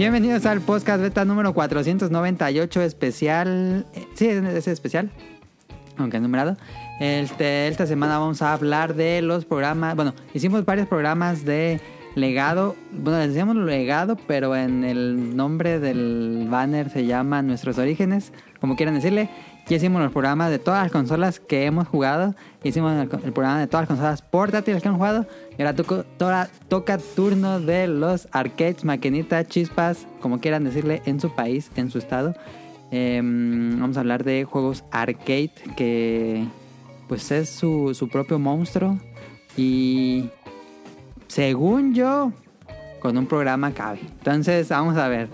Bienvenidos al podcast beta número 498 especial. eh, Sí, es especial, aunque es numerado. Este, esta semana vamos a hablar de los programas. Bueno, hicimos varios programas de legado. Bueno, les decíamos legado, pero en el nombre del banner se llama Nuestros Orígenes, como quieran decirle. Ya hicimos los programas de todas las consolas que hemos jugado. Hicimos el, programa de todas las consolas portátiles que hemos jugado. Y ahora toca turno de los arcades, maquinitas, chispas, como quieran decirle, en su país, en su estado. Em, vamos a hablar de juegos arcade que pues es su, su propio monstruo. Y según yo, con un programa cabe. Entonces, vamos a ver.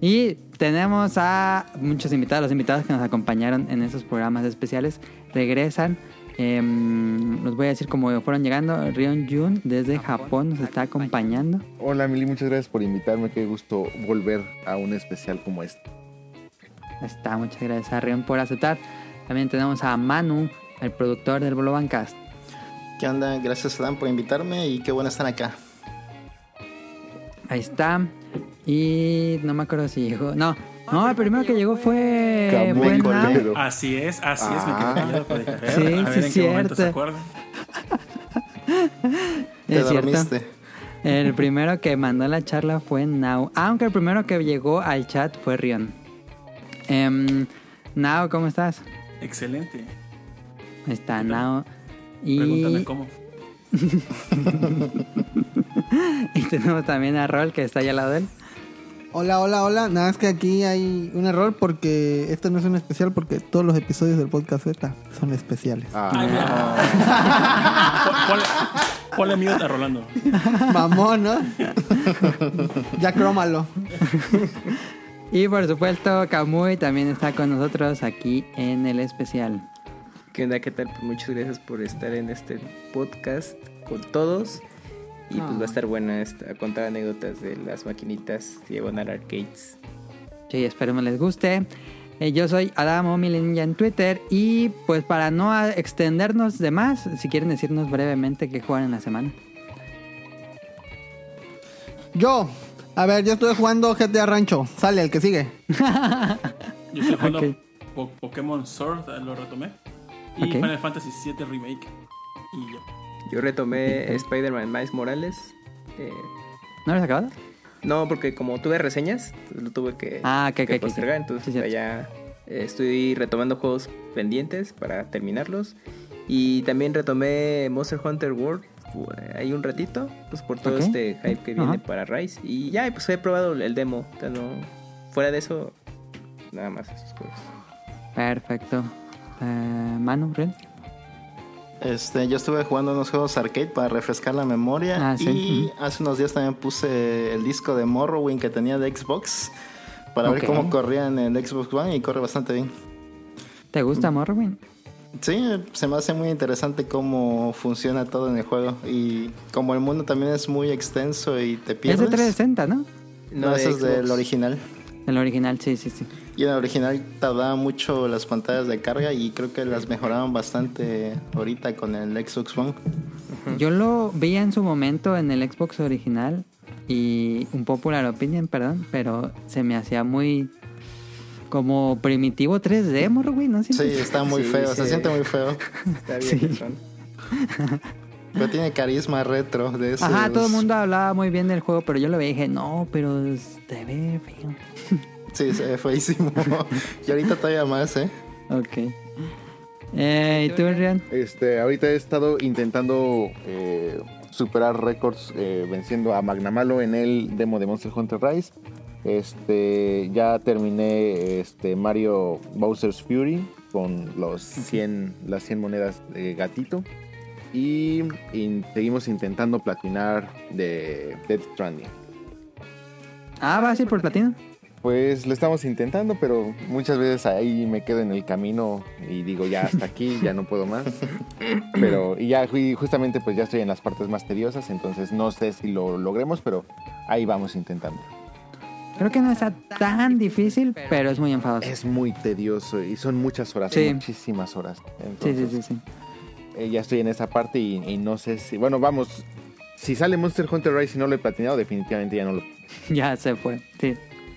Y tenemos a muchos invitados, los invitados que nos acompañaron en esos programas especiales regresan. Em, los voy a decir cómo fueron llegando. Rion Jun desde Japón nos está acompañando. Hola Mili, muchas gracias por invitarme. Qué gusto volver a un especial como este. Ahí Está, muchas gracias a Rion por aceptar. También tenemos a Manu, el productor del Bolobancast. ¿Qué onda? Gracias Dan por invitarme y qué bueno estar acá. Ahí está. Y no me acuerdo si llegó. No, no, el primero que llegó fue. Fue Nao. Cordero. Así es, así es, me quedé Ah. callado para Sí, a ver sí, en qué momento se cierto. acuerdan. Te Es cierto. dormiste. El primero que mandó la charla fue Now. Aunque el primero que llegó al chat fue Rion. Now, ¿cómo estás? Excelente. Ahí está. Now. Y, Pregúntame cómo. y tenemos también a Rol que está allá al lado de él. Hola, hola, hola. Nada más que aquí hay un error porque este no es un especial porque todos los episodios del podcast Z son especiales. Ah, Ay, Ponle, ponle a Rolando. Mamón, ¿no? ya crómalo. Y por supuesto, Kamui también está con nosotros aquí en el especial. ¿Qué onda? ¿Qué tal? Pues muchas gracias por estar en este podcast con todos. Y pues va a estar buena esta, contar anécdotas de las maquinitas diagonal arcades. Sí, esperemos les guste. Eh, yo soy Adamo Milinja en Twitter y pues para no extendernos de más, si quieren decirnos brevemente qué juegan en la semana. Yo, a ver, yo estoy jugando GTA Rancho. Sale el que sigue. Yo estoy jugando Ok. Po- Pokémon Sword, lo retomé. Y Ok. Final Fantasy VII Remake. Y ya. Yo retomé Spider-Man Miles Morales. eh, ¿No lo has acabado? no, porque como tuve reseñas, pues lo tuve que, Ah, ok, que postergar. Entonces Sí, cierto. ya eh, estoy retomando juegos pendientes para terminarlos. Y también retomé Monster Hunter World. eh, Ahí un ratito, pues por todo este hype que viene para Rise. Y ya, pues he probado el demo. o sea, no- fuera de eso, nada más esos juegos. Perfecto. Eh, Manu, Ren. Este, yo estuve jugando unos juegos arcade para refrescar la memoria. Ah, sí. Y hace unos días también puse el disco de Morrowind que tenía de Xbox. Para ver cómo corría en el Xbox One y corre bastante bien. ¿Te gusta Morrowind? Sí, se me hace muy interesante cómo funciona todo en el juego. Y como el mundo también es muy extenso y te Es pierdes. de 360, ¿no? No, de eso es del original. El original, sí, sí, sí. Y en el original tardaba mucho las pantallas de carga y creo que las mejoraron bastante ahorita con el Xbox One. Yo lo vi en su momento en el Xbox original y un popular opinion, perdón, pero se me hacía muy como primitivo 3D, Morrowind, ¿no? Sí, sientes? está muy Sí, feo, se sí. siente muy feo. Está bien, Sí. Pero tiene carisma retro de esos. Ajá, todo el mundo hablaba muy bien del juego, pero yo lo vi y dije, no, pero te ve feo. Sí, se ve feísimo. y ahorita todavía más, ¿eh? Ok. Eh, ¿Y tú, Rian? Este, ahorita he estado intentando eh, superar récords eh, venciendo a Magnamalo en el demo de Monster Hunter Rise. Este, ya terminé este Mario Bowser's Fury con los 100, las 100 monedas de gatito. Y, seguimos intentando platinar de Dead Stranding. Ah, ¿vas a ir por platino? Pues lo estamos intentando, pero muchas veces ahí me quedo en el camino y digo ya hasta aquí, ya no puedo más. Pero y ya y justamente pues ya estoy en las partes más tediosas, entonces no sé si lo logremos, pero ahí vamos intentando. Creo que no está tan difícil, pero es muy enfadoso. Es muy tedioso y son muchas horas, Sí. muchísimas horas. Sí, sí, sí, sí. eh, ya estoy en esa parte y, y no sé si, bueno, vamos si sale Monster Hunter Rise y no lo he platinado, definitivamente ya no lo. ya se fue, sí.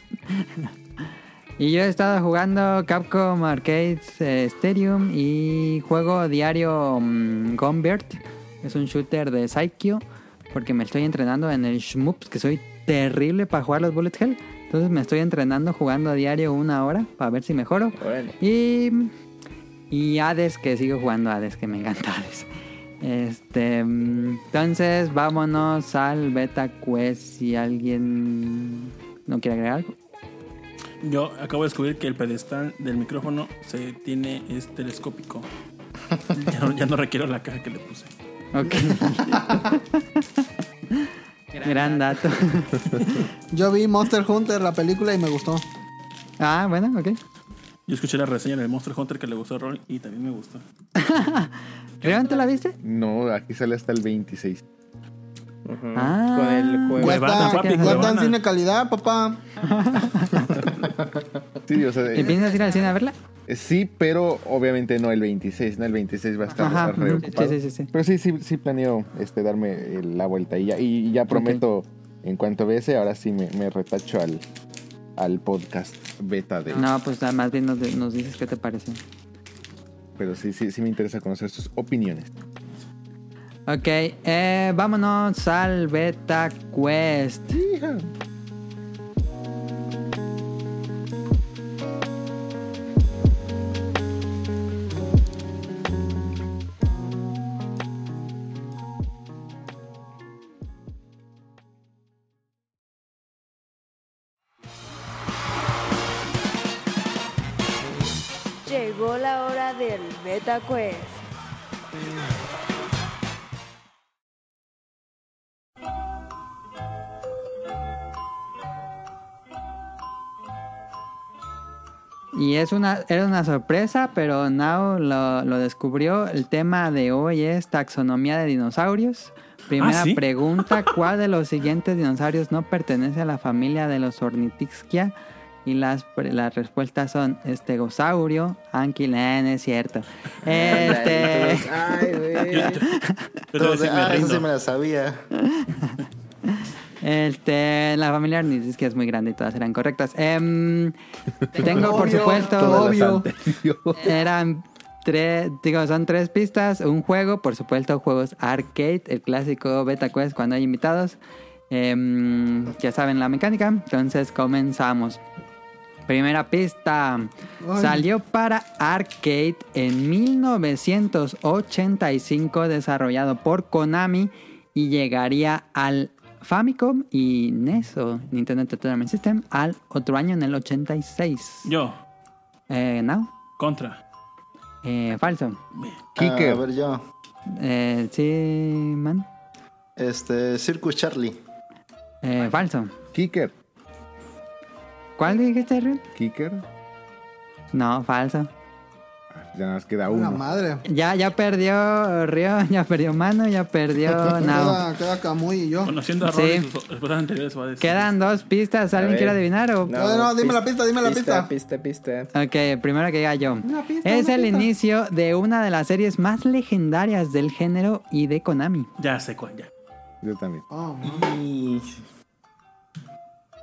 y yo he estado jugando Capcom Arcade eh, Stadium y juego diario mm, Gunbird. Es un shooter de Psycho porque me estoy entrenando en el Shmups, que soy terrible para jugar los Bullet Hell. Entonces me estoy entrenando jugando a diario una hora para ver si mejoro. Órale. Y, y Hades, que sigo jugando Hades, que me encanta Hades. Este, mm, entonces vámonos al Beta Quest si alguien no quiere agregar algo. Yo acabo de descubrir que el pedestal del micrófono se tiene es telescópico. ya, no, ya no requiero la caja que le puse. Ok. Gran dato. Yo vi Monster Hunter, la película, y me gustó. ah, bueno, ok. Yo escuché la reseña del Monster Hunter que le gustó a Rol y también me gustó. ¿Realmente la viste? No, aquí sale hasta el 26. Ujú. Ah. Con el juego. Huevona. cine calidad, papá. Sí, o sea, ¿Y eh, piensas ir al cine a verla? eh, sí, pero obviamente no el 26, no el 26 va a estar, a Ajá, estar reocupado. sí, sí, sí, sí. Pero sí, sí, sí planeo este, darme eh, la vuelta y ya, y ya prometo, en cuanto vea ese, ahora sí me, me retacho al, al podcast beta de... No, pues más bien nos, nos dices qué te parece. Pero sí, sí, sí me interesa conocer sus opiniones. Ok, eh, vámonos al Beta Quest. Hija. Llegó la hora del Beta Quest. Y es una, era una sorpresa, pero Now lo, lo descubrió. El tema de hoy es taxonomía de dinosaurios. Primera Ah, ¿sí? pregunta, ¿cuál de los siguientes dinosaurios no pertenece a la familia de los Ornithischia? Y las, las respuestas son estegosaurio, anquilen, es cierto. Este, Ay, güey. Yo Entonces, ah, eso sí me la sabía. Este, la familia Ornithischia es muy grande y todas eran correctas. Em, tengo, por supuesto, Obvio. Eran tres, digo, son tres pistas, un juego, por supuesto, juegos arcade, el clásico Beta Quest cuando hay invitados. Em, ya saben la mecánica, entonces comenzamos. Primera pista. Ay. Salió para arcade en 1985, desarrollado por Konami y llegaría al Famicom y NES o Nintendo Entertainment System al otro año en el 86. Yo, Eh, ¿no? contra. Eh, falso. Kicker. Ah, a ver yo. Eh, sí, man. Este, Circus Charlie. Eh, falso. Kicker. ¿Cuál dijiste, Rion? Kicker. No, falso. Ya nos queda La uno. madre. Ya, ya perdió Río, ya perdió Mano, ya perdió Nao. Queda, queda Camuy y yo. Conociendo a Sí. Rol y sus respuestas anteriores, va a decir. Quedan dos pistas. ¿Alguien quiere adivinar? O... No, no, dime la pista, dime la Pista, pista, pista. Ok, primero que diga yo. Una pista, es una el pista. inicio de una de las series más legendarias del género y de Konami. Ya sé cuál, ya. Yo también. Oh, man. Y...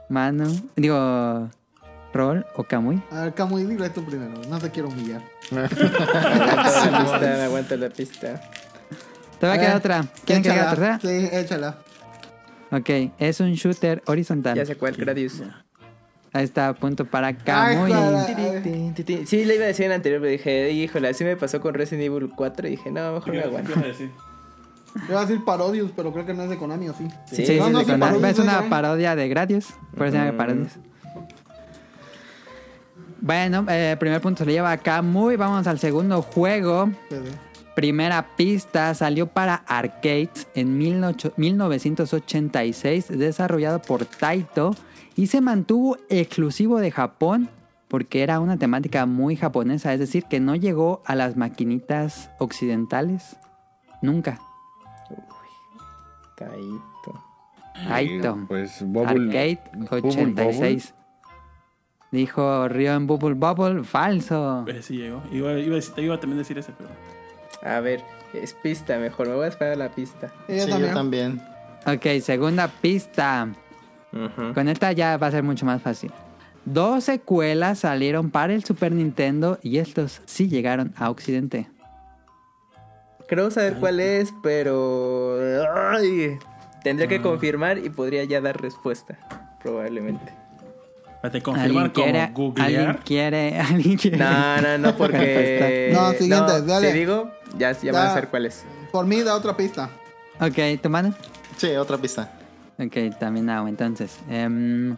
Mano, digo, Rol o Kamui. A ver, Camuy, dile tú primero. No te quiero humillar. Aguanta la pista, me aguanta la pista. Te va a A quedar ver, otra. ¿Quieren que échala. tercera? Sí, échala. Ok, es un shooter horizontal. Ya sé cuál, Gradius. Ahí está, punto para tin. Sí, le iba a decir en anterior, pero dije, híjole, así me pasó con Resident Evil 4 y dije, no, mejor me ¿Qué aguanto. ibas a decir? Yo iba a decir Parodius, pero creo que no es de Konami, ¿o sí? Sí, Sí, sí, no, es no, de Konami. Es una parodia de Gradius. Por eso se llama Mm. Parodius. Bueno, eh, primer punto se lo lleva acá. Muy, vamos al segundo juego. Primera pista salió para arcades en 18 1986, desarrollado por Taito y se mantuvo exclusivo de Japón porque era una temática muy japonesa, es decir, que no llegó a las maquinitas occidentales nunca. Taito. Taito. Pues Bubble. Arcade Bubble 86. Dijo Río en Bubble Bubble, falso. Sí llegó. Iba, iba, a decir- te iba a también decir ese, pero. A ver, es pista mejor, me voy a esperar a la pista. Sí, yo también. Ok, segunda pista. Ujú. Con esta ya va a ser mucho más fácil. Dos secuelas salieron para el Super Nintendo y estos sí llegaron a Occidente. Creo saber cuál es, pero. ay, tendría Ah. que confirmar y podría ya dar respuesta. Probablemente. Espérate, ¿Alguien confirmar quiere? como ¿Alguien quiere? ¿Alguien quiere? No, no, no, porque. No, siguiente, dale. Si digo, ya, ya van a saber cuál es. Por mí da otra pista. Ok, ¿tu mano? Sí, otra pista. Ok, también hago entonces. Em,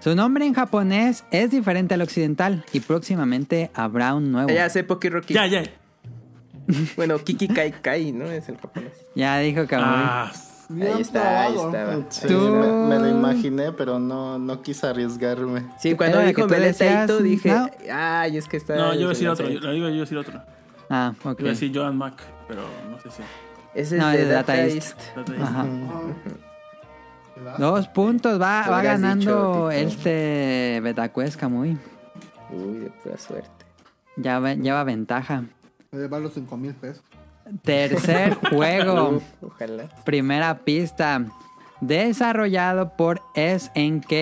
su nombre en japonés es diferente al occidental y próximamente habrá un nuevo. Ya sé Poki Rocky. Ya, ya. Bueno, Kiki Kai Kai, ¿no? Es el japonés. Ya dijo que Ah, Bien Ahí está, ahí probado. estaba. Sí, Tú- me, me lo imaginé, pero no, no quise arriesgarme. Sí, cuando Era dijo que tú Belén decías, Taito dije, ¿no? ay, es que está. no, yo iba a decir otro. Yo, yo iba a decir otro. Ah, ok. Iba a decir Joan Mac, pero no sé si. Ese es No, de es de Data Data East. Trata de- Ajá. Dos puntos, va, va ganando dicho, este Betacuesca muy. Uy, de pura suerte. Ya va- lleva ventaja. Voy a llevar los 5 mil pesos. Tercer juego. Ojalá. Primera pista. Desarrollado por SNK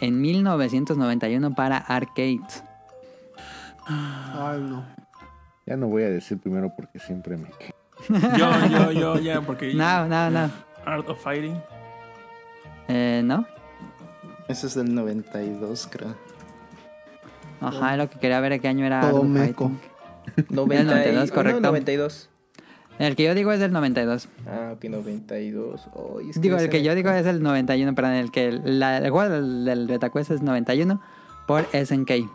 en 1991 para arcades. Ay, no. Ya no voy a decir primero porque siempre me quedo. Yo, yo, yo, ya, porque. No, no, no. Art of Fighting. Eh, ¿No? Ese es del 92, creo. Ajá, lo que quería ver qué año era. Todo Art of meco. Fighting. 90 y- 92, oh, correcto. No, 92. El que yo digo es del 92. Ah, ok, 92. Ay, es Digo, el que yo digo es el 91, perdón, el que la, el juego del, del Betacuest es 91 por SNK. Híjole,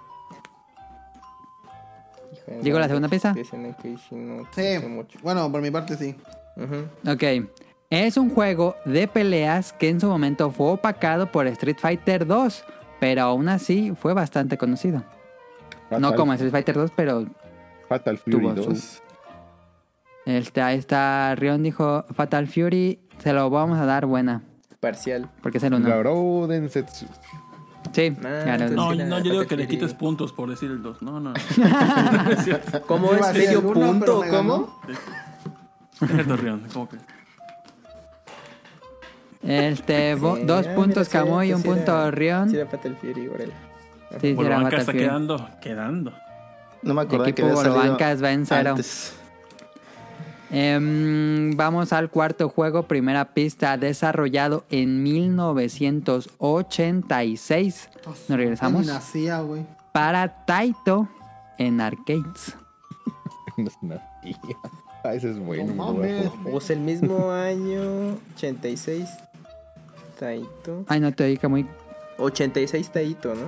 ¿Digo la segunda pista? que SNK sí no Sí. mucho. Bueno, por mi parte sí. Ujú. Ok. Es un juego de peleas que en su momento fue opacado por Street Fighter 2, pero aún así fue bastante conocido. No como Street Fighter 2, pero Fatal Fury tuvo su- 2. Este, ahí está Rion dijo Fatal Fury, se lo vamos a dar buena, Parcial. porque es el uno. Garou Densetsu. Sí, Ah, claro. No, no, yo digo que le quites puntos por decir el 2. No, no. ¿Cómo es medio uno, punto? me ¿Cómo? Es Torreón, ¿cómo que? Este, bo- Sí, dos ah, puntos Camuy, sí, un punto era- Rion. Sí, era Fatal Fury, órale. Sí, sí, era Fatal está Fury. quedando, quedando. No me acordaba que Equipo había salido Bolobancas va en cero. antes. Em, vamos al cuarto juego, primera pista, desarrollado en 1986. Nos regresamos nacía, güey. para Taito en arcades. Ah, ese es bueno. No me lo voy a mames. comer. O sea, el mismo año, 86 Taito. Ay, no te oí, muy 86 Taito, ¿no?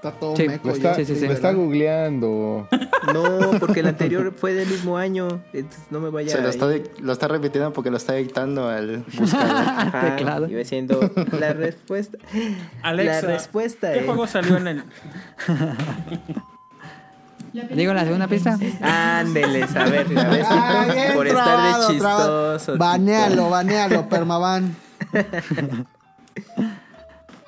Está todo Sí. meco Lo está, Sí, sí, sí. lo está googleando. No, porque el anterior fue del mismo año. Entonces no me vaya Se lo está, lo está repitiendo porque lo está dictando al buscador. Ajá, teclado. Iba siendo la respuesta. Alexa, la respuesta ¿qué es. juego salió en el. Digo la segunda pista. Ándeles, a ver, a ver. Ay, por estar de chistoso. Banealo, banealo, permaban.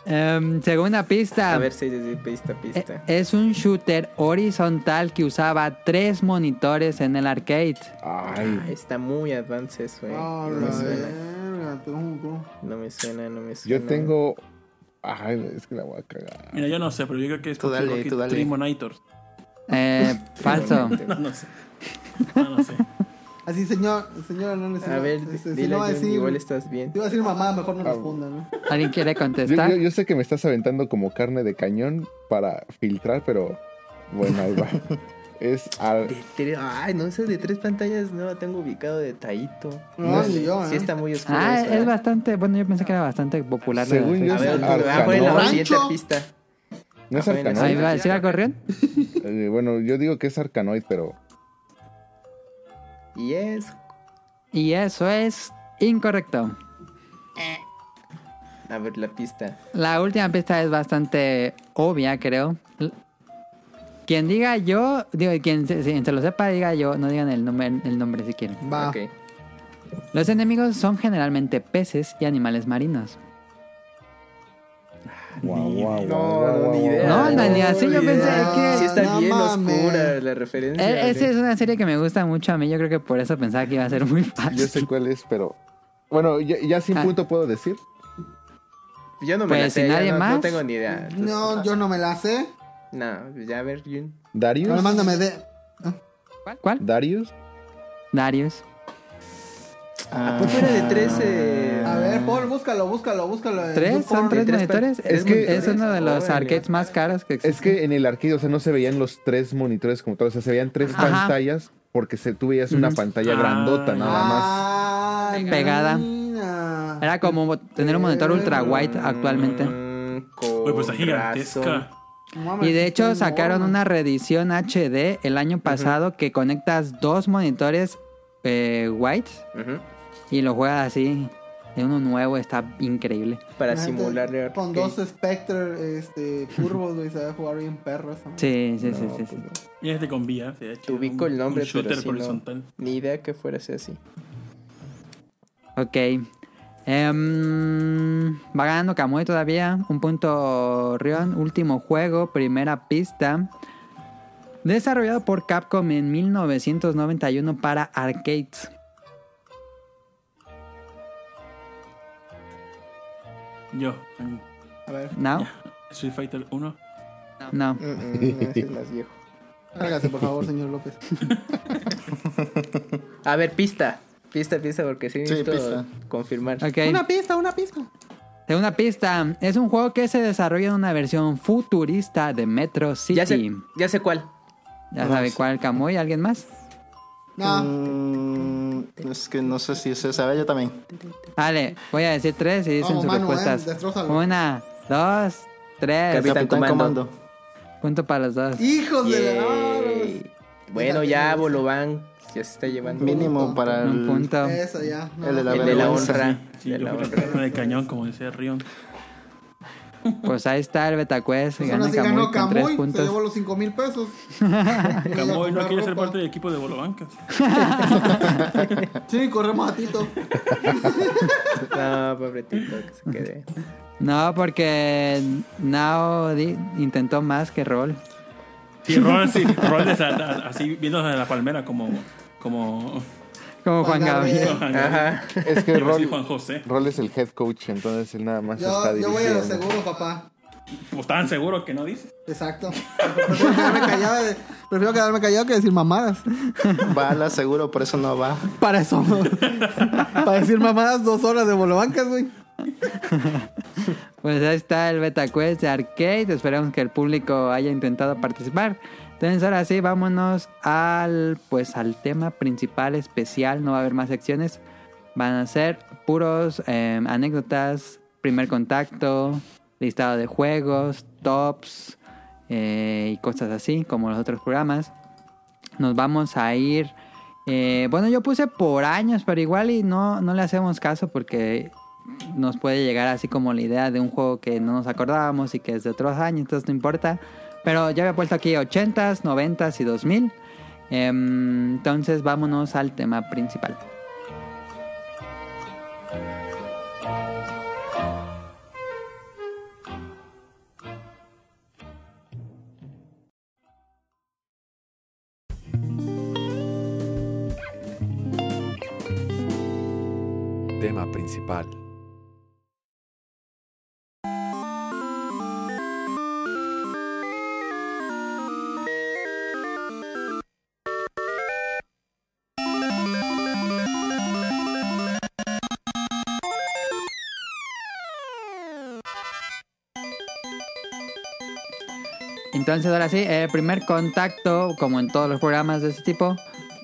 Em, segunda pista. A ver si sí, sí, pista, Eh, pista. Es un shooter horizontal que usaba tres monitores en el arcade. Ay, Ah, Está muy advanced eso, eh. Oh, No me suena. No me suena, no me suena. yo tengo. Ay, es que la voy a cagar. Mira, yo no sé, pero yo creo que es. Trimonitors. Eh, falso. No, no sé. No, no sé. Así, señor, señora, no le A ver, si dile no va a decir, igual estás bien. si va a decir mamá, mejor no responda, ¿no? ¿Alguien quiere contestar? yo- yo sé que me estás aventando como carne de cañón para filtrar, pero bueno, ahí va. Es al- De Ay, no, ese de tres pantallas no lo tengo ubicado de Taito. No, No, ni yo, Sí ¿eh? está muy oscuro. Ah, eso, es ¿eh? bastante. Bueno, yo pensé que era bastante popular. la Según de- yo A ver, es a en la siguiente pista. ¿No es Ah, Arcanoid? Ahí va, ¿sí la corrió? Eh, bueno, yo digo que es Arcanoid, pero Y es. Y eso es incorrecto. A ver, la pista. La última pista es bastante obvia, creo. Quien diga yo, digo, quien se, quien se lo sepa, diga yo, no digan el nombre, el nombre si quieren. Va. Los enemigos son generalmente peces y animales marinos. No, ni idea. No, no, ni así, yo pensé idea. que- Sí, está No bien oscura la referencia. E- Esa ¿eh? es una serie que me gusta mucho a mí, yo creo que por eso pensaba que iba a ser muy Yo fácil. sé cuál es, pero Bueno, ya, ya sin Ah. punto puedo decir. Yo no me Pues, la sé, ¿y ya nadie no, tengo ni idea. Entonces, No, yo no me la sé. No, pues ya a ver, Jun. Darius. Ahora mándame de. ¿Cuál? ¿Cuál? Darius. Darius. ¿A poco era de 13? A ver, Paul, búscalo, búscalo, búscalo. ¿Tres? ¿Son tres tres monitores? Es, es que- es uno de los Órale. arcades más caros que existen. Es que en el arcade, o sea, no se veían los tres monitores como tal, o sea, se veían tres Ajá. pantallas porque se, tú veías una pantalla Ah, grandota nada más. Ah, Pegada. Era como tener un monitor ultra wide actualmente. Mm, Uy, pues está gigantesca. Y de hecho sacaron una reedición HD el año pasado que conectas dos monitores eh, white Ujú. Y lo juegas así de uno nuevo, está increíble. Para simularle Con dos Spectre este, curvos, güey, se va a jugar bien perro esa madre. Sí, sí, sí, No, sí. pues sí. Y este con VR. se ha Te hecho ubico un- el nombre, un shooter pero no, ni idea que fuera así así. Ok. Em, va ganando Kamui todavía. Un punto Rion. Último juego, primera pista. Desarrollado por Capcom en 1991 para arcades. Yo. mm, A ver, ¿No? Street Fighter 1. No. Mm, mm, es más viejo. hágase por favor, señor López. A ver, pista. Pista, pista, porque sí Sí, necesito pista. confirmar. Ok. Una pista, una pista. Segunda pista. Es un juego que se desarrolla en una versión futurista de Metro City. Ya sé, ya sé cuál. ¿Ya sabe cuál Kamui? ¿Alguien más? No, Mm, es que no sé si es esa. A ver, yo también. Vale, voy a decir tres y dicen Vamos, sus Manu, eh, respuestas. destrózalo. Una, dos, tres. Capitán Comando. Punto para los dos. hijos de la. Yay. Bueno, ya Bolovan ya se está llevando. Mínimo para Un el. punto. Eso ya. no, El de la El de la vergüenza. honra. Sí, de yo la fui la honra. carne de cañón, como decía Rion. Pues ahí está el Betacuest. Pues Gana ganó Camuy, se puntos. llevó los 5 mil pesos. Camoy no quiere ser parte del equipo de Bolobancas. Sí, corremos a Tito. No, pobre Tito, que se quede. No, porque Nao intentó más que Roll. Sí, Rol, sí, Rol de esa- a- así viendo desde la palmera como, como Como Juan Juan Gabriel. Ajá. Es que a Rol, Juan José. Rol es el head coach, entonces él nada más Yo, está yo voy a lo dirigiendo. seguro, papá. Pues tan seguro que no dices. Exacto. Prefiero quedarme callado, de- prefiero quedarme callado que decir mamadas. Bala seguro, por eso no va. Para eso. Para decir mamadas dos horas de bolobancas, güey. Pues ahí está el Betacuest de Arcade. Esperamos que el público haya intentado participar. Entonces ahora sí, vámonos al pues al tema principal especial. No va a haber más secciones. Van a ser puros eh, anécdotas, primer contacto, listado de juegos, tops eh, y cosas así, como los otros programas. Nos vamos a ir. eh, bueno, yo puse por años, pero igual y no, no le hacemos caso porque nos puede llegar así como la idea de un juego que no nos acordábamos y que es de otros años, entonces no importa. Pero ya había puesto aquí 80s, 90s y 2000. Em, entonces vámonos al tema principal. Tema principal. Entonces ahora sí, eh, primer contacto, como en todos los programas de este tipo.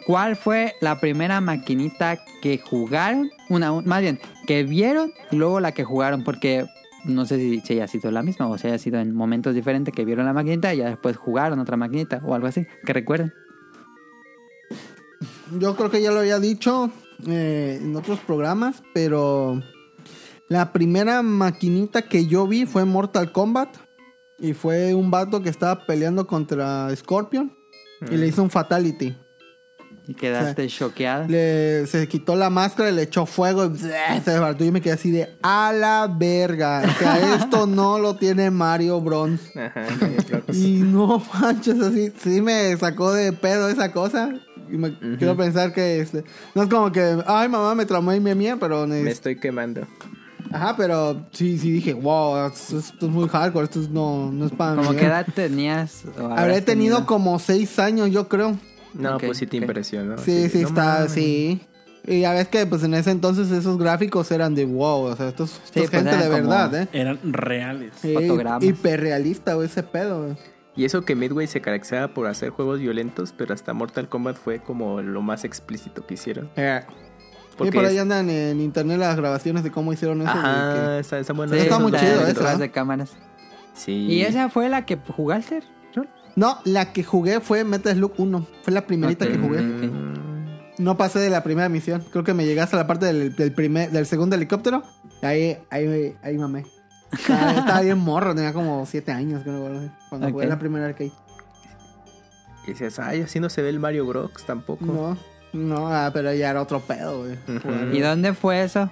¿Cuál fue la primera maquinita que jugaron? Una, un- más bien, que vieron y luego la que jugaron, porque no sé si, si haya sido la misma o si haya sido en momentos diferentes que vieron la maquinita y ya después jugaron otra maquinita o algo así, que recuerden. Yo creo que ya lo había dicho eh, en otros programas, pero la primera maquinita que yo vi fue Mortal Kombat. Y fue un vato que estaba peleando contra Scorpion. Y le hizo un fatality. Y quedaste choqueada. Le, se quitó la máscara y le echó fuego y se desbarató. Y me quedé así de a la verga. O sea, esto no lo tiene Mario Bronze. Ajá. yo. Y no manches, así, sí me sacó de pedo esa cosa. Y me quiero pensar que este, no es como que, ay, mamá, me traumé y me mía, pero... Me estoy quemando. Ajá, pero sí, sí dije, wow, esto, esto es muy hardcore, esto es- no, no es para ¿Cómo mí". qué edad tenías? Habré habrás tenido como seis años, yo creo. No, Ok, pues sí te ok. impresionó. Sí, sí, de, "No está, mames". sí. Y ya ves que pues en ese entonces esos gráficos eran de wow, o sea, esto es, esto Sí, es pues, gente de como- verdad, ¿eh? Eran reales. Sí, fotogramas. hiperrealista, güey, ese pedo, güey. Y eso que Midway se caracterizaba por hacer juegos violentos, pero hasta Mortal Kombat fue como lo más explícito que hicieron. Eh. Porque y por ahí es- andan en internet las grabaciones de cómo hicieron eso. Ajá, está, está bueno. Sí, está muy chido ¿eh? de cámaras. Sí. ¿Y esa fue la que jugaste, Rol? que- No, la que jugué fue Metal Slug 1. Fue la primerita que jugué. Mm, No pasé de la primera misión. Creo que me llegué hasta la parte del, del primer, del segundo helicóptero. Y ahí, ahí, ahí mamé. Estaba, estaba bien morro, tenía como 7 años creo, cuando jugué la primera arcade. Y decías, ay, así no se ve el Mario Bros tampoco. No, no, ah, pero ya era otro pedo, güey. ¿Y dónde fue eso?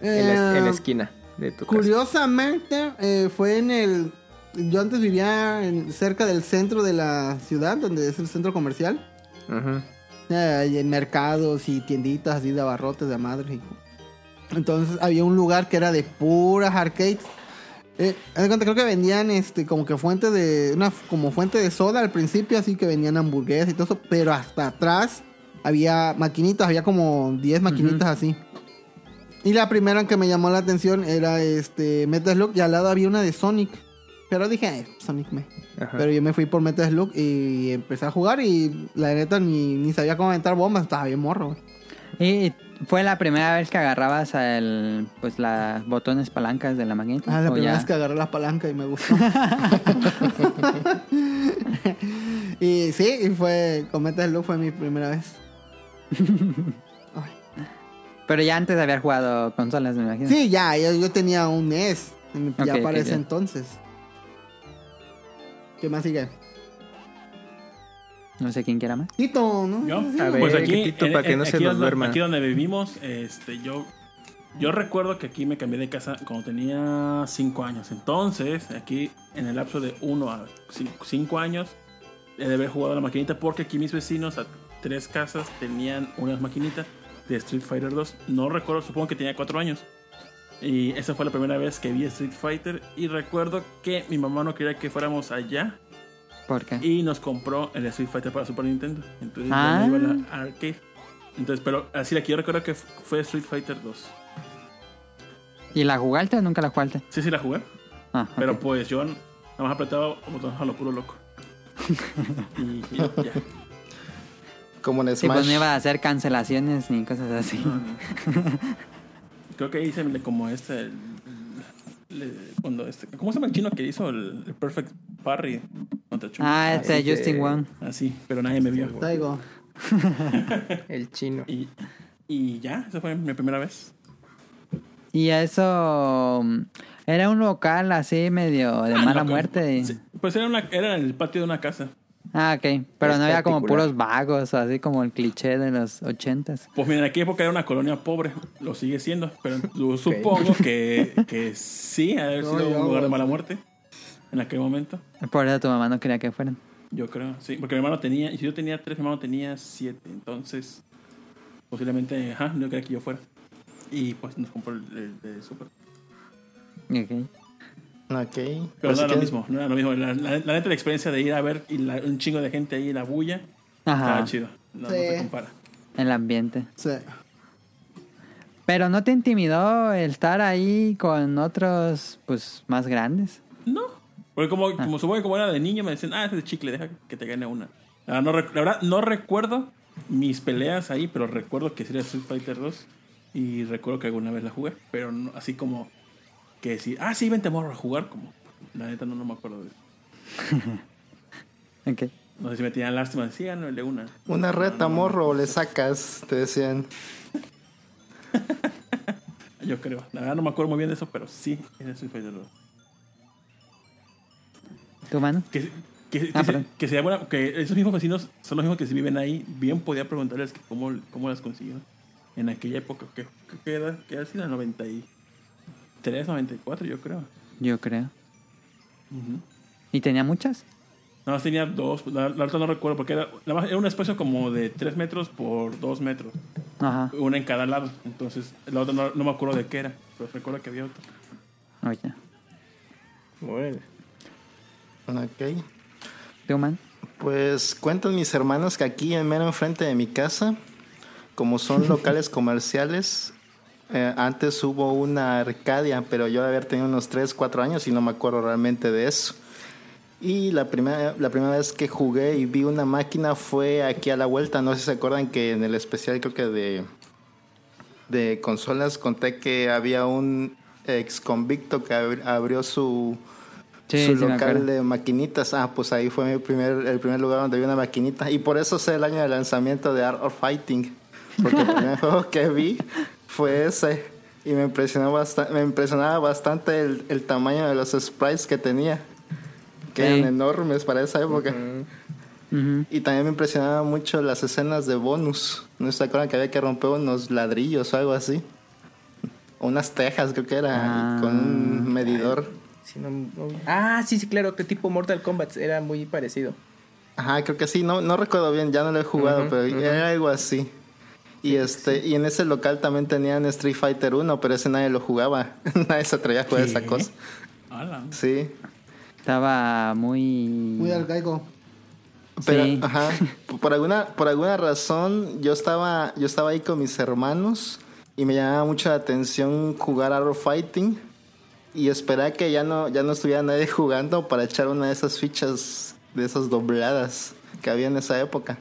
En, la, en la Eh, esquina de tu casa. Curiosamente, eh, fue en el. Yo antes vivía en- cerca del centro de la ciudad, donde es el centro comercial. Eh, hay mercados y tienditas así de abarrotes de madre. y- Entonces había un lugar que era de puras arcades. Eh, creo que vendían este como que fuente de. una como fuente de soda al principio, así que vendían hamburguesas y todo eso. Pero hasta atrás había maquinitas, había como 10 maquinitas así. Y la primera que me llamó la atención era este Metal Slug y al lado había una de Sonic. Pero dije, "Eh, Sonic me. Ajá. Pero yo me fui por Metal Slug y empecé a jugar y la neta ni, ni sabía cómo aventar bombas, estaba bien morro. ¿Y fue la primera vez que agarrabas el, pues, las botones palancas de la maquinita? Ah, la ¿O primera ya? vez que agarré la palanca y me gustó. y sí, y fue con Metal Slug fue mi primera vez. Pero ya antes de haber jugado consolas, me imagino. Sí, ya, yo, yo tenía un NES ya Ok, para ese ya. entonces. ¿Qué más sigue? No sé quién quiera más. Tito, ¿no? Yo. A ver, pues aquí, Tito, en- para que en- no se nos donde- duerma. Aquí donde vivimos, este, yo, yo recuerdo que aquí me cambié de casa cuando tenía 5 años. Entonces, aquí en el lapso de 1 a 5 años, he de haber jugado a la maquinita porque aquí mis vecinos tres casas tenían unas maquinitas de Street Fighter 2. No recuerdo, supongo que tenía 4 años. Y esa fue la primera vez que vi Street Fighter. Y recuerdo que mi mamá no quería que fuéramos allá ¿Por qué? y nos compró el Street Fighter para Super Nintendo. Entonces Ah. ya me iba a la arcade. Entonces, pero así la que yo recuerdo que fue Street Fighter 2. ¿Y la jugaste o nunca la jugaste? Sí, sí la jugué. Ah, Pero pues yo nada más apretaba botones a lo puro loco. y, y ya. Como en Sí, Smash. pues no iba a hacer cancelaciones ni cosas así. Creo que hice el- como este. el- le- cuando este ¿Cómo se llama el chino que hizo el, el Perfect Parry? Ah, este Así que- Justin Wong. Así, pero nadie me vio. Taigo. El chino. Y, y ya, esa fue mi primera vez. Y eso mm, era un local así medio de Ah, mala no, muerte. sí, pues era, una, era en el patio de una casa. Ah, ok. Pero Es no había como puros vagos así como el cliché de los ochentas. Pues mira, en aquella época era una colonia pobre, lo sigue siendo, pero yo supongo que, que sí, ha haber No, sido un lugar de mala muerte en aquel momento. Por eso tu mamá no quería que fueran. Yo creo, sí, porque mi hermano tenía, y si yo tenía tres, mi hermano tenía siete, entonces posiblemente, ajá, no quería que yo fuera. Y pues nos compró el, el de Super. Ok. Ok. Pero Pues no era que- lo mismo, no era lo mismo. La, la- la neta, la experiencia de ir a ver y la- un chingo de gente ahí, la bulla, Ajá. estaba chido. No, no Sí. se compara. El ambiente. Sí. Pero no te intimidó el estar ahí con otros, pues, más grandes. No. Porque como, Ah. como supongo que como era de niño, me decían, ah, ese es de chicle, deja que te gane una. La verdad, no, rec- la verdad, no recuerdo mis peleas ahí, pero recuerdo que sí era Street Fighter 2. Y recuerdo que alguna vez la jugué. Pero no- así como que decir, ah, sí, vente morro a jugar. Como, la neta no, no me acuerdo de eso. Ok. No sé si me tenían lástima, decían, no, el de una. Una reta, morro, o le sacas, te decían. Yo creo. La verdad no me acuerdo muy bien de eso, pero sí, era Street Fighter 2. ¿Tu mano? Que, que, que, Ah, se- perdón. que sería buena, que esos mismos vecinos son los mismos que se viven ahí. Bien podía preguntarles que cómo, cómo las consiguieron en aquella época. ¿Qué, qué, qué edad? ¿Qué edad? Sí, la 93, 94, yo creo. Yo creo. ¿Y tenía muchas? Nada más tenía dos, la, la otra no recuerdo, porque era, era un espacio como de 3 metros por 2 metros. Ajá. Una en cada lado. Entonces, la otra no, no me acuerdo de qué era, pero recuerdo que había otra. Oye. Órale. Ok. ¿Tú, man? Pues cuentan mis hermanos que aquí en mero enfrente de mi casa, como son locales comerciales, eh, antes hubo una Arcadia, pero yo de haber tenido unos 3, 4 años y no me acuerdo realmente de eso. Y la primera, la primera vez que jugué y vi una máquina fue aquí a la vuelta. No sé si se acuerdan que en el especial creo que de, de consolas conté que había un ex convicto que abri- abrió su, Sí, su sí local de maquinitas. Ah, pues ahí fue mi primer, el primer lugar donde vi una maquinita. Y por eso sé el año de lanzamiento de Art of Fighting. Porque el primer juego que vi fue ese. Y me impresionó bastante, me impresionaba bastante el, el tamaño de los sprites que tenía. Que Sí. eran enormes para esa época. Y también me impresionaba mucho las escenas de bonus. ¿No se acuerdan que había que romper unos ladrillos o algo así? O unas tejas, creo que era, Ah. con un medidor. Sí, no- no- Ah, sí, sí, claro, que tipo Mortal Kombat era muy parecido. Ajá, creo que sí, no, no recuerdo bien, ya no lo he jugado, pero era algo así. Y este, y en ese local también tenían Street Fighter 1, pero ese nadie lo jugaba. nadie se atrevía a jugar esa cosa. Ala. Sí. Estaba muy... Muy arcaico. Pero, Sí. ajá, por alguna, por alguna razón yo estaba, yo estaba ahí con mis hermanos y me llamaba mucho la atención jugar Arrow Fighting y esperar que ya no, ya no estuviera nadie jugando para echar una de esas fichas de esas dobladas que había en esa época.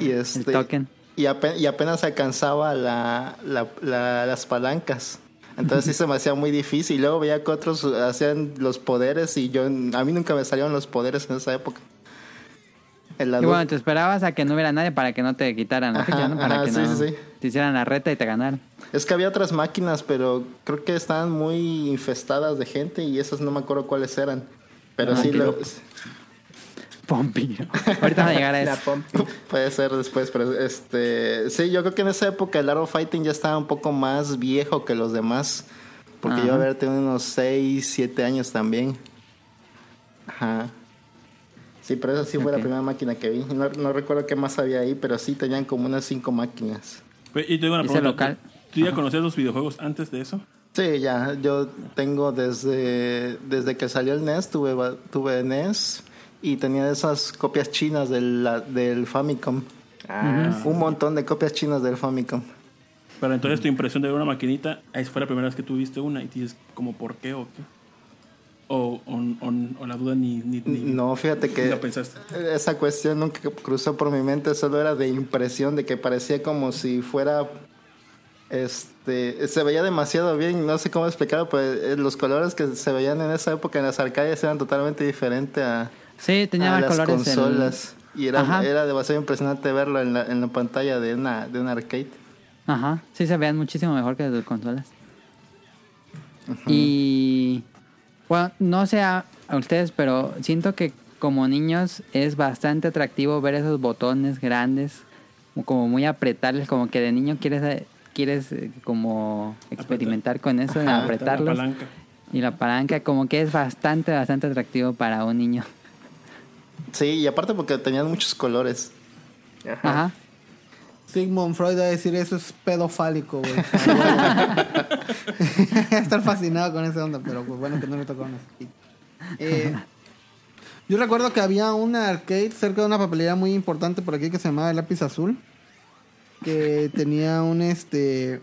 y este, token. Y, ape- y apenas alcanzaba la, la- la- las palancas. Entonces sí se me hacía muy difícil. Y luego veía que otros hacían los poderes y yo, a mí nunca me salieron los poderes en esa época. Y bueno, te esperabas a que no hubiera nadie para que no te quitaran la Ajá, ficha, ¿no? Para ajá, que sí, no sí, te hicieran la reta y te ganaran. Es que había otras máquinas, pero creo que estaban muy infestadas de gente y esas no me acuerdo cuáles eran. Pero Ah, sí, lo- Pompiro. Ahorita van a llegar a La eso. Pompi. puede ser después, pero este, sí, yo creo que en esa época el Arrow Fighting ya estaba un poco más viejo que los demás, porque yo Ajá. había tenido unos 6, 7 años también. Ajá. Sí, pero esa sí fue la primera máquina que vi. No, no recuerdo qué más había ahí, pero sí tenían como unas 5 máquinas. Y tengo una pregunta. local. ¿Tú ya conocías los videojuegos antes de eso? Sí, ya, yo tengo desde, desde que salió el NES, tuve, tuve NES y tenía esas copias chinas del, la- del Famicom. Ah, Un montón de copias chinas del Famicom. Pero entonces tu impresión de ver una maquinita, ahí fue la primera vez que tuviste una y dices como por qué o qué. O, o, o- o la duda ni, ni, ni- No, fíjate que la pensaste. esa cuestión nunca cruzó por mi mente, solo era de impresión de que parecía como si fuera este se veía demasiado bien, no sé cómo explicarlo, pero eh, los colores que se veían en esa época en las arcades eran totalmente diferentes a, Sí, tenía a las colores. consolas y era, Ajá. era demasiado impresionante verlo en la, en la pantalla de una de un arcade. Ajá, sí se vean muchísimo mejor que las consolas. Y bueno, no sé a, ustedes, pero siento que como niños es bastante atractivo ver esos botones grandes, como muy apretables, como que de niño quieres eh, quieres eh, como experimentar con eso, Ajá, apretarlos. La palanca. Y la palanca como que es bastante, bastante atractivo para un niño. Sí, y aparte porque tenían muchos colores. ajá. Ajá. Sigmund Freud va a decir eso es pedofálico, güey. Estar fascinado con esa onda, pero pues bueno que no le tocó. Eh, yo recuerdo que había una arcade cerca de una papelería muy importante por aquí que se llamaba El Lápiz Azul. Que tenía un este.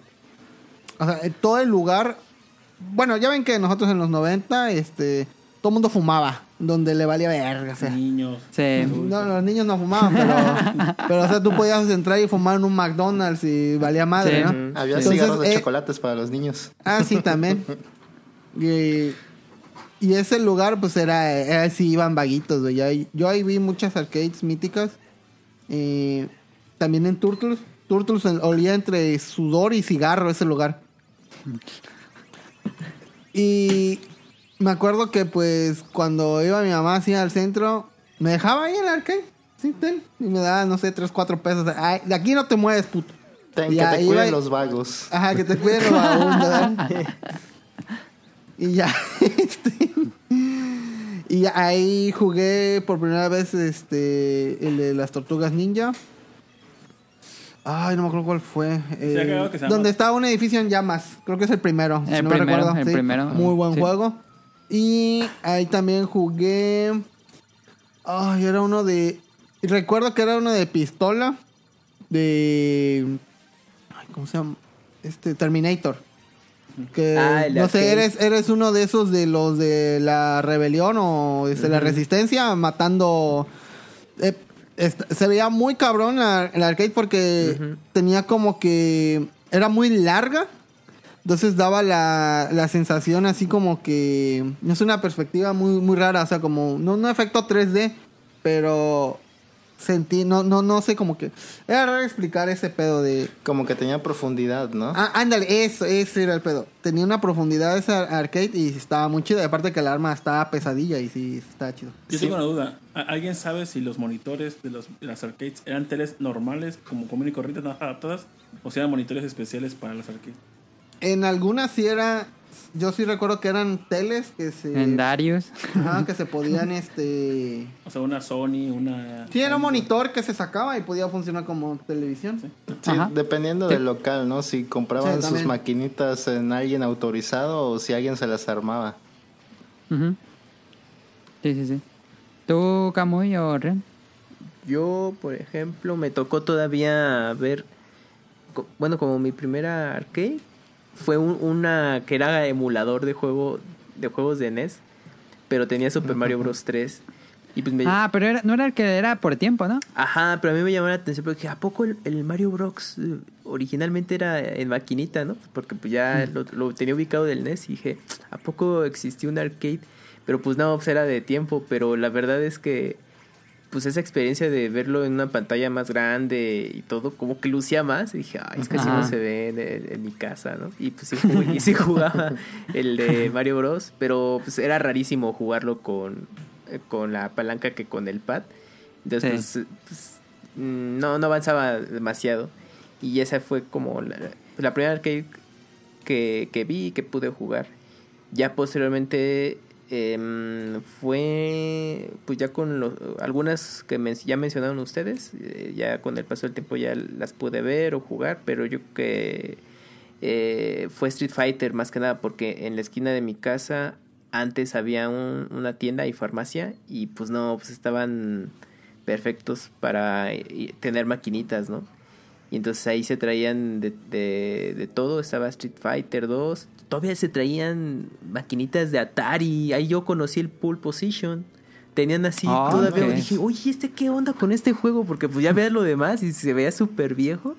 O sea, en todo el lugar. Bueno, ya ven que nosotros en los 90, este. Todo el mundo fumaba. Donde le valía verga. O sea, Niños. Sí. no, los niños no fumaban, pero, pero o sea, tú podías entrar y fumar en un McDonald's y valía madre, Sí. ¿no? Había Entonces, cigarros de eh, chocolates para los niños. Ah, sí, también. Y, y ese lugar, pues era, era así, iban vaguitos, güey. Yo ahí, yo ahí vi muchas arcades míticas. Eh, también en Turtles. Turtles olía entre sudor y cigarro ese lugar. Y me acuerdo que, pues, cuando iba mi mamá así al centro, me dejaba ahí en el arcade. Sí, ten, y me daba, no sé, tres, cuatro pesos. Ay, de aquí no te mueves, puto. Ten, Y que te cuiden iba- los vagos. Ajá, que te cuiden los ¿verdad? y ya, este, Y ahí jugué por primera vez este el de las tortugas ninja. Ay, no me acuerdo cuál fue. Eh, llama- donde estaba un edificio en llamas. Creo que es el primero. si El me primero, recuerdo. el sí. primero. Muy buen Sí. juego. Y ahí también jugué. Ay, era uno de. Recuerdo que era uno de pistola. De. Ay, ¿Cómo se llama? Este, Terminator. Que Ah, no sé, eres, eres uno de esos de los de la rebelión o de la resistencia matando. eh, se veía muy cabrón la, el arcade porque tenía como que. Era muy larga. Entonces daba la, la sensación así como que. No es una perspectiva muy, muy rara. O sea, como. No un efecto 3D. Pero. Sentí. No, no, no sé como que. Era raro explicar ese pedo de. Como que tenía profundidad, ¿no? Ah, ándale, eso, ese era el pedo. Tenía una profundidad ese arcade y estaba muy chido. Y aparte que el arma estaba pesadilla y sí, estaba chido. Yo tengo una duda. ¿A- ¿Alguien sabe si los monitores de, los, de las arcades eran teles normales, como común y corrientes, no adaptadas? ¿O si eran monitores especiales para las arcades? En algunas sí era. Yo sí recuerdo que eran teles que se. En Darius. Ajá, que se podían este. O sea, una Sony, una... Sí, era un monitor que se sacaba y podía funcionar como televisión. Sí, dependiendo del local, ¿no? Si compraban Sí, sus maquinitas en alguien autorizado o si alguien se las armaba. Sí, sí, sí. ¿Tú, Camuy o Ren? Yo, por ejemplo, me tocó todavía ver, bueno, como mi primera arcade fue un- una que era emulador de juego de juegos de NES, pero tenía Super Mario Bros 3 y pues me Ah, pero era, no era el que era por tiempo, ¿no? Ajá, pero a mí me llamó la atención porque ¿a poco el, el Mario Bros originalmente era en maquinita, no? Porque pues ya lo, lo tenía ubicado del NES y dije, ¿a poco existía un arcade? Pero pues no, pues era de tiempo, pero la verdad es que pues esa experiencia de verlo en una pantalla más grande y todo, como que lucía más. Y dije, ay, es que así no se ve en, en- en mi casa, ¿no? Y pues sí, jugué- y sí jugaba el de Mario Bros, pero pues era rarísimo jugarlo con, eh, con la palanca que con el pad. Entonces, Sí. pues, pues, mm, no, no avanzaba demasiado. Y esa fue como la, la primera arcade que, que vi y que pude jugar. Ya posteriormente em, fue, pues ya con los, algunas que ya mencionaron ustedes, eh, ya con el paso del tiempo ya las pude ver o jugar, pero yo que eh, fue Street Fighter más que nada, porque en la esquina de mi casa antes había un- una tienda y farmacia y pues no, pues estaban perfectos para eh, tener maquinitas, ¿no? Y entonces ahí se traían de, de, de todo, estaba Street Fighter 2, todavía se traían maquinitas de Atari, ahí yo conocí el Pole Position. Tenían así Ah, todavía ok. dije, oye, ¿este qué onda con este juego? Porque pues ya veas lo demás y se veía súper viejo.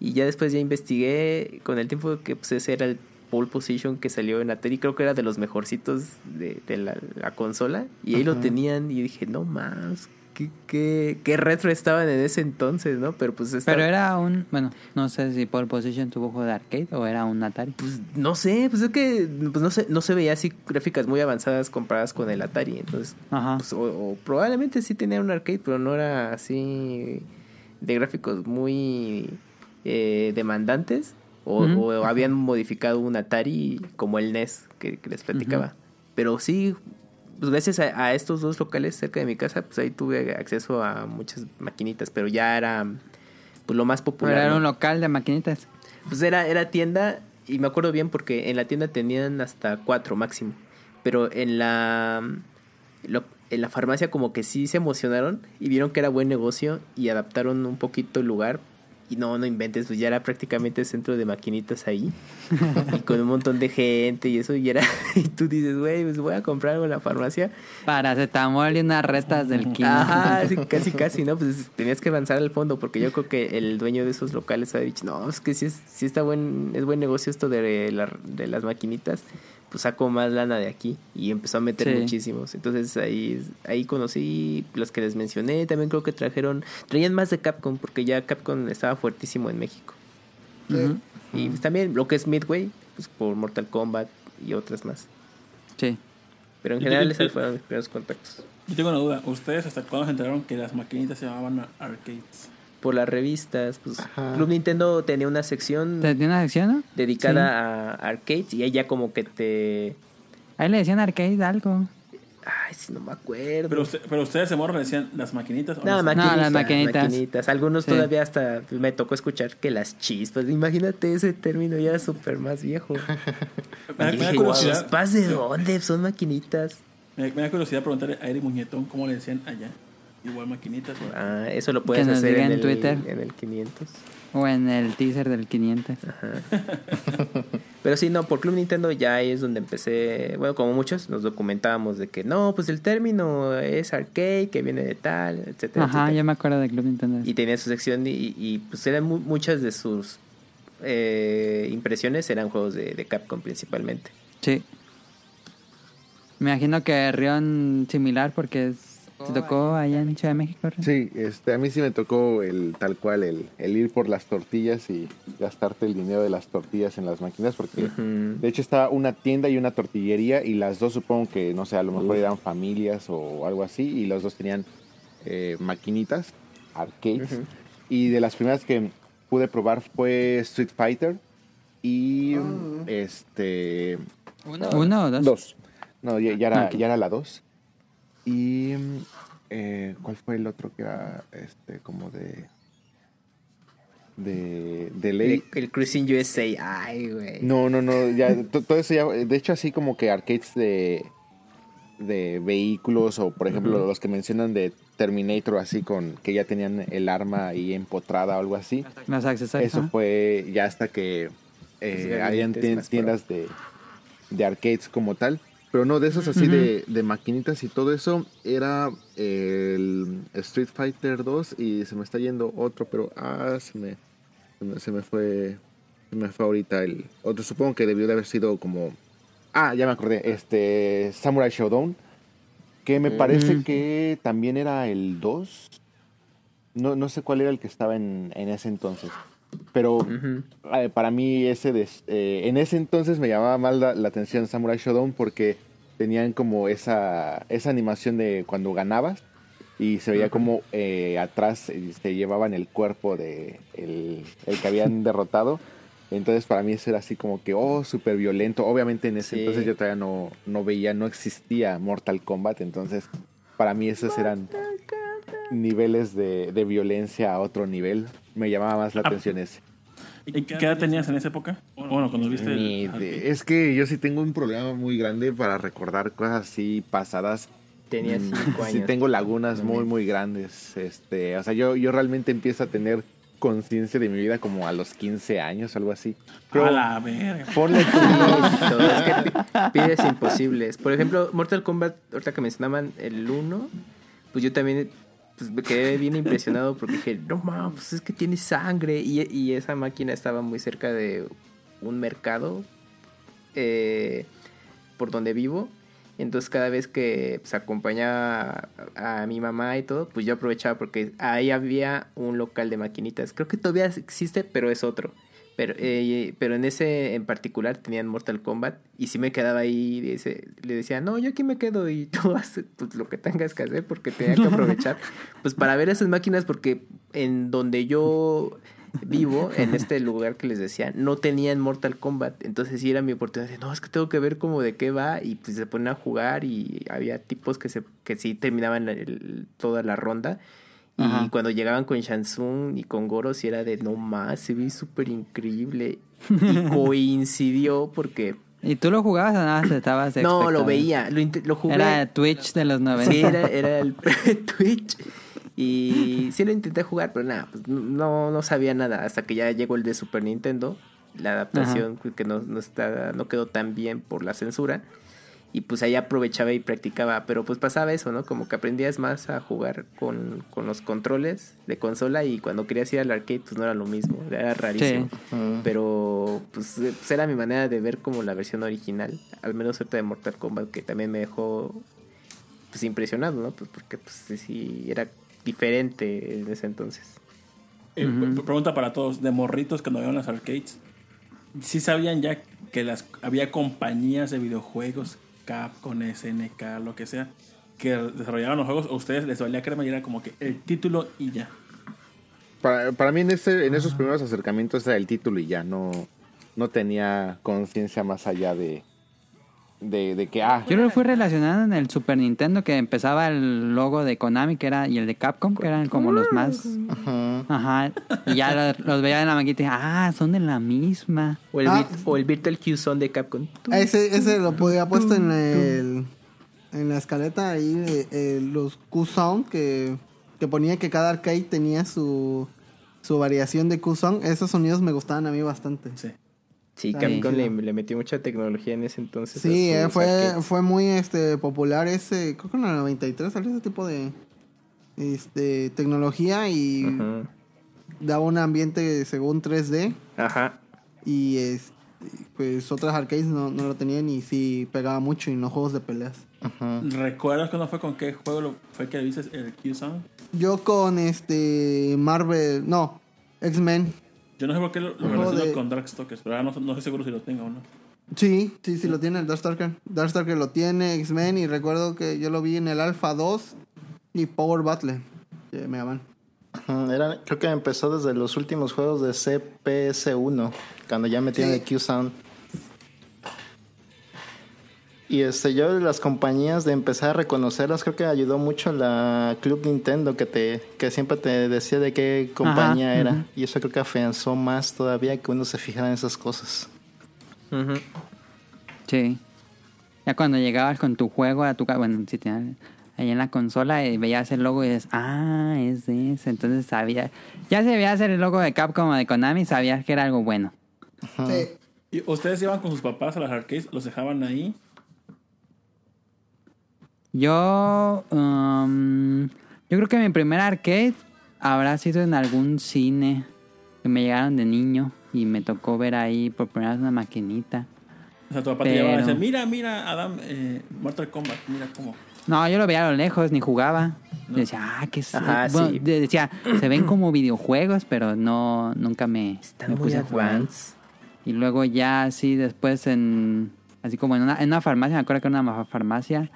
Y ya después ya investigué con el tiempo que pues ese era el pole position que salió en Atari. Creo que era de los mejorcitos de, de la, la consola. Y ahí lo tenían y dije, no más, qué, qué, qué retro estaban en ese entonces, ¿no? Pero pues estaba- Pero era un... Bueno, no sé si Pole Position tuvo juego de arcade o era un Atari. Pues no sé, pues es que pues no se, no se veía así gráficas muy avanzadas comparadas con el Atari. Entonces, Ajá. pues, o, o probablemente sí tenía un arcade, pero no era así de gráficos muy eh, demandantes. O, habían modificado un Atari como el NES que, que les platicaba. Pero sí, pues gracias a, a estos dos locales cerca de mi casa, pues ahí tuve acceso a muchas maquinitas, pero ya era pues lo más Pero popular. era ¿no? un local de maquinitas. Pues era, era tienda y me acuerdo bien porque en la tienda tenían hasta cuatro máximo. Pero en la, lo- en la farmacia como que sí se emocionaron y vieron que era buen negocio y adaptaron un poquito el lugar. Y no, no inventes, pues ya era prácticamente centro de maquinitas ahí. y con un montón de gente y eso. Y era y tú dices, güey, pues voy a comprar algo en la farmacia. Paracetamol y unas retas del kilo. Ajá, sí, casi, casi, ¿no? Pues tenías que avanzar al fondo porque yo creo que el dueño de esos locales ha dicho, no, es que si es, sí está buen, es buen negocio esto de, la- de las maquinitas, pues saco más lana de aquí y empezó a meter Sí. muchísimos. Entonces ahí, ahí conocí los que les mencioné, también creo que trajeron, traían más de Capcom porque ya Capcom estaba fuertísimo en México. Y pues, también lo que es Midway, pues por Mortal Kombat y otras más. Sí. Pero en Yo general esos fueron mis primeros contactos. Yo tengo una duda. ¿Ustedes hasta cuándo se enteraron que las maquinitas se llamaban arcades? Por las revistas, pues Ajá. Club Nintendo tenía una sección ¿Tenía una sección, no? dedicada a arcades y ahí ya como que te... Ahí le decían arcade algo. Ay, sí, no me acuerdo. Pero, usted- pero ustedes se morro le decían las maquinitas. ¿o No, las- maquinitas, las maquinitas. maquinitas. Algunos Sí. todavía hasta me tocó escuchar que las chispas. Imagínate ese término ya súper más viejo. me, da, me da Dije, curiosidad. ¿Chispas de dónde? Son maquinitas. Me, me da curiosidad preguntarle a Eric Muñetón cómo le decían allá. Igual maquinitas. ¿no? Ah, eso lo puedes Que nos hacer diga en, en el, Twitter. en el 500. O en el teaser del 500. Pero sí, no, por Club Nintendo ya ahí es donde empecé, bueno, como muchos, nos documentábamos de que no, pues el término es arcade, que viene de tal, etcétera, Ajá, etcétera. yo me acuerdo de Club Nintendo. Y tenía su sección y, y, pues eran mu- muchas de sus eh, impresiones eran juegos de, de Capcom principalmente. Sí. Me imagino que Rion similar porque es- te tocó allá en Ciudad de México. Sí, este, a mí sí me tocó el tal cual, el, el ir por las tortillas y gastarte el dinero de las tortillas en las máquinas, porque de hecho estaba una tienda y una tortillería y las dos supongo que, no sé, a lo mejor eran familias o algo así y los dos tenían eh, maquinitas, arcades. Y de las primeras que pude probar fue Street Fighter y este... ¿Uno o dos? Dos. No, ya, ya era, ya era la dos. Y. eh, ¿Cuál fue el otro que era este como de. De. De ley? El, el Cruising USA, ay, güey. No, no, no. Ya, to- todo eso ya. De hecho, así como que arcades de. De vehículos, o por ejemplo, los que mencionan de Terminator, así con. Que ya tenían el arma ahí empotrada o algo así. Eso fue ya hasta que Pues eh, más pro. tiendas de, de arcades como tal. Pero no, de esos así de, de maquinitas y todo eso, era el Street Fighter 2 y se me está yendo otro, pero ah, se me, se me, se me fue, se me fue ahorita el otro. Supongo que debió de haber sido como, ah, ya me acordé, este Samurai Showdown, que me parece que también era el 2. No, no sé cuál era el que estaba en, en ese entonces. Pero eh, para mí ese eh, en ese entonces me llamaba más la, la atención Samurai Shodown porque tenían como esa, esa animación de cuando ganabas y se veía como eh, atrás se llevaban el cuerpo de el, el que habían derrotado. Entonces para mí eso era así como que, oh, súper violento. Obviamente en ese Sí. entonces yo todavía no, no veía, no existía Mortal Kombat. Entonces para mí esos eran niveles de, de violencia a otro nivel. Me llamaba más la Ah, atención ese. ¿Y qué edad tenías en esa época? Bueno, cuando viste el- de- es que yo sí tengo un problema muy grande para recordar cosas así pasadas. Tenía Mm, cinco años. Sí tengo lagunas muy muy grandes. Este, o sea, yo, yo realmente empiezo a tener conciencia de mi vida como a los 15 años, algo así. Pero A la verga. ponle Todo, es que pi- pides imposibles. Por ejemplo, Mortal Kombat, ahorita que mencionaban el 1, pues yo también pues, me quedé bien impresionado porque dije, no mames, pues es que tiene sangre. Y, y esa máquina estaba muy cerca de un mercado eh, por donde vivo. Entonces cada vez que pues, acompañaba a, a mi mamá y todo, pues yo aprovechaba porque ahí había un local de maquinitas. Creo que todavía existe, pero es otro. Pero, eh, pero en ese en particular tenían Mortal Kombat y si me quedaba ahí y le decía, no, yo aquí me quedo y tú haces pues, lo que tengas que hacer porque tenía que aprovechar pues para ver esas máquinas porque en donde yo vivo, en este lugar que les decía, no tenían Mortal Kombat. Entonces sí era mi oportunidad de, no, es que tengo que ver como de qué va. Y pues se ponen a jugar y había tipos que, se, que sí terminaban el- toda la ronda. Y cuando llegaban con Shansung y con Goro, sí era de, no más, se ve súper increíble. Y coincidió porque... ¿Y tú lo jugabas o nada? Estabas No, lo veía, lo, jugué. Era Twitch de los 90. Sí, era, era el Twitch. Y sí lo intenté jugar, pero nada, pues no, no sabía nada. Hasta que ya llegó el de Super Nintendo. La adaptación que no, no, está, no quedó tan bien por la censura. Y pues ahí aprovechaba y practicaba. Pero pues pasaba eso, ¿no? Como que aprendías más a jugar con, con los controles de consola. Y cuando querías ir al arcade, pues no era lo mismo. Era rarísimo. Pero pues, pues, era mi manera de ver como la versión original. Al menos ahorita de Mortal Kombat, que también me dejó pues impresionado, ¿no? Pues porque pues sí era diferente en ese entonces. Eh, pre- Pregunta para todos, de morritos cuando iban a las arcades, ¿sí sabían ya que las había compañías de videojuegos, Capcom, SNK, lo que sea, que desarrollaban los juegos, a ustedes les valía crema y era como que el título y ya? Para, para mí en, ese, en esos primeros acercamientos era el título y ya no, no tenía conciencia más allá de, de, de que, ah, Yo lo fui relacionado en el Super Nintendo que empezaba el logo de Konami que era y el de Capcom que eran como los más Ajá. ajá y ya los, los veía en la maquita y ah son de la misma O el, Ah. vir- o el Virtual Q Zone de Capcom. Ese, ese lo podía puesto en el en la escaleta ahí eh, eh, los Q-Sound que, que ponía que cada arcade tenía su su variación de Q-Sound. Esos sonidos me gustaban a mí bastante. Sí. Sí, Capcom le, le metió mucha tecnología en ese entonces. Sí, eh, fue, arcades. fue muy este popular ese, creo que en el 93 salió ese tipo de este tecnología y Ajá. daba un ambiente según 3D Ajá. y este, pues otras arcades no, no lo tenían y sí pegaba mucho en los juegos de peleas. Ajá. ¿Recuerdas cuándo fue con qué juego lo- fue que viste el Q-Sound? Yo con este Marvel, no, X-Men. Yo no sé por qué lo, lo relaciono de- con Darkstalkers, pero ahora no, no estoy seguro si lo tengo o no. Sí, sí, sí lo tiene el Darkstalker. Darkstalker lo tiene, X-Men y recuerdo que yo lo vi en el Alpha 2 y Power Battle. de Mega Man. Era, creo que empezó desde los últimos juegos de CPS1, cuando ya metían Sí. el Q-Sound. Y este, yo de las compañías de empezar a reconocerlas, creo que ayudó mucho la Club Nintendo, que te que siempre te decía de qué compañía Ajá, era. Y eso creo que afianzó más todavía que uno se fijara en esas cosas. Sí ya cuando llegabas con tu juego a tu casa bueno si tenías ahí en la consola y veías el logo y dices ah es de ese entonces sabía ya se veía hacer el logo de Capcom o de Konami sabías que era algo bueno Sí. ¿Y ustedes iban con sus papás a las arcades? ¿Los dejaban ahí? Yo, um, yo creo que mi primer arcade habrá sido en algún cine que me llegaron de niño y me tocó ver ahí por primera vez una maquinita. O sea, tu papá te Pero- llevaba y decía, mira, mira, Adam, eh, Mortal Kombat, mira cómo. No, yo lo veía a lo lejos, ni jugaba. Decía, ah, que Ajá, bueno, sí. de- decía, se ven como videojuegos, pero no, nunca me, Están me muy puse a jugar. Y luego ya así después en... Así como en una, en una farmacia, me acuerdo que en una farmacia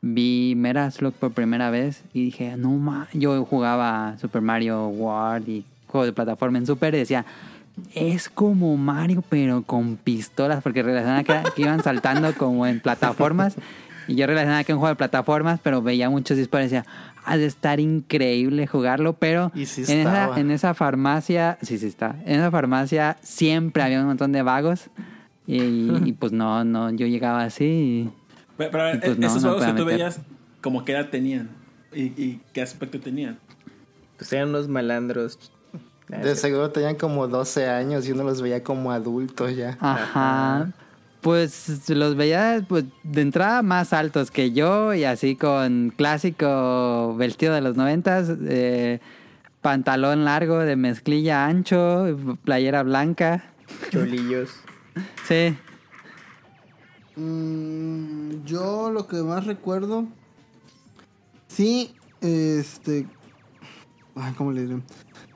vi Mera Slug por primera vez y dije, no ma, yo jugaba Super Mario World y juegos de plataforma en Super y decía, es como Mario pero con pistolas porque relacionaba que, iban saltando como en plataformas. Y yo relacionaba que un juego de plataformas pero veía muchos disparos y decía, ha de estar increíble jugarlo pero sí en, esa, en esa farmacia, sí, sí está, en esa farmacia siempre había un montón de vagos. Y, y, pues no, no, yo llegaba así y... Pero, pero, Y pues no, esos no juegos que tú meter. veías, como qué edad tenían y, y qué aspecto tenían. Pues eran unos malandros. De seguro tenían como 12 años y uno los veía como adultos ya. Ajá. Pues los veía pues, de entrada más altos que yo y así con clásico vestido de los noventas, eh, pantalón largo de mezclilla ancho, playera blanca. Cholillos. Sí. Mm, yo lo que más recuerdo. Sí, este. Ay, ¿cómo le diré?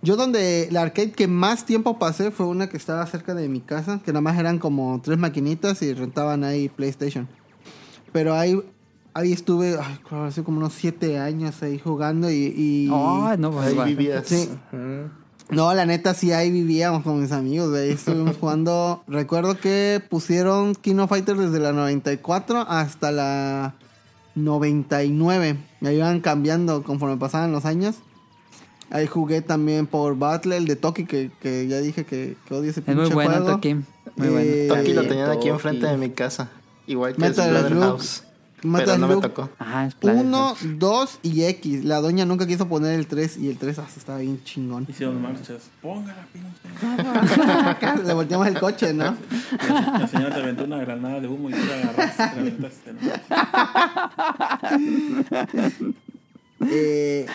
Yo donde la arcade que más tiempo pasé fue una que estaba cerca de mi casa, que nada más eran como tres maquinitas y rentaban ahí PlayStation. Pero ahí, ahí estuve, ay, hace como unos siete años ahí jugando y... y- Oh, no, pues, Ahí vivías. Sí. Ujú. No, la neta sí ahí vivíamos con mis amigos, güey. Ahí estuvimos jugando. Recuerdo que pusieron Kino Fighter desde la 94 hasta la 99. Me iban cambiando conforme pasaban los años. Ahí jugué también Power Battle, el de Toki, que, que ya dije que, que odio ese Es pinche muy bueno, juego. Toki. Muy bueno. Eh, Toki lo tenían aquí enfrente de mi casa. Igual que Metal Slug. House. Metal Pero no me Slug. tocó. Ajá, es Planet 1, 2 y X. La doña nunca quiso poner el 3 y el 3 hasta estaba bien chingón. Hicieron marchas. Póngala, pinche. Le volteamos el coche, ¿no? La, la señora te aventó una granada de humo y tú la agarraste. la aventaste, ¿no? Eh,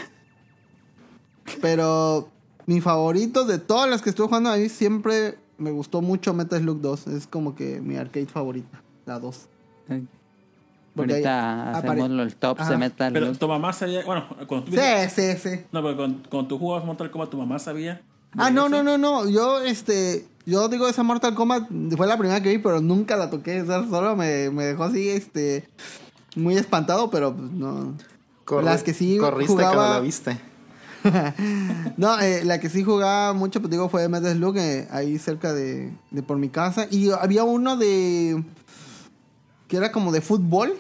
pero mi favorito de todas las que estuve jugando ahí siempre me gustó mucho Metal Slug 2. Es como que mi arcade favorita, la 2. Porque Ahorita hacemos los tops Ajá. de Metal Pero tu mamá sabía. Bueno, cuando tú. Sí, sí, sí. No, pero cuando, cuando tú jugabas Mortal Kombat, tu mamá sabía. Ah, no, no, no, no. Yo, este, yo digo esa Mortal Kombat fue la primera que vi, pero nunca la toqué. O sea, solo me, me dejó así, este, muy espantado, pero pues no. Corre- Las que sí Corriste jugaba- cuando la viste. No, eh, la que sí jugaba mucho, pues digo, fue Metal Slug, eh, ahí cerca de, de por mi casa. Y había uno de... que era como de fútbol,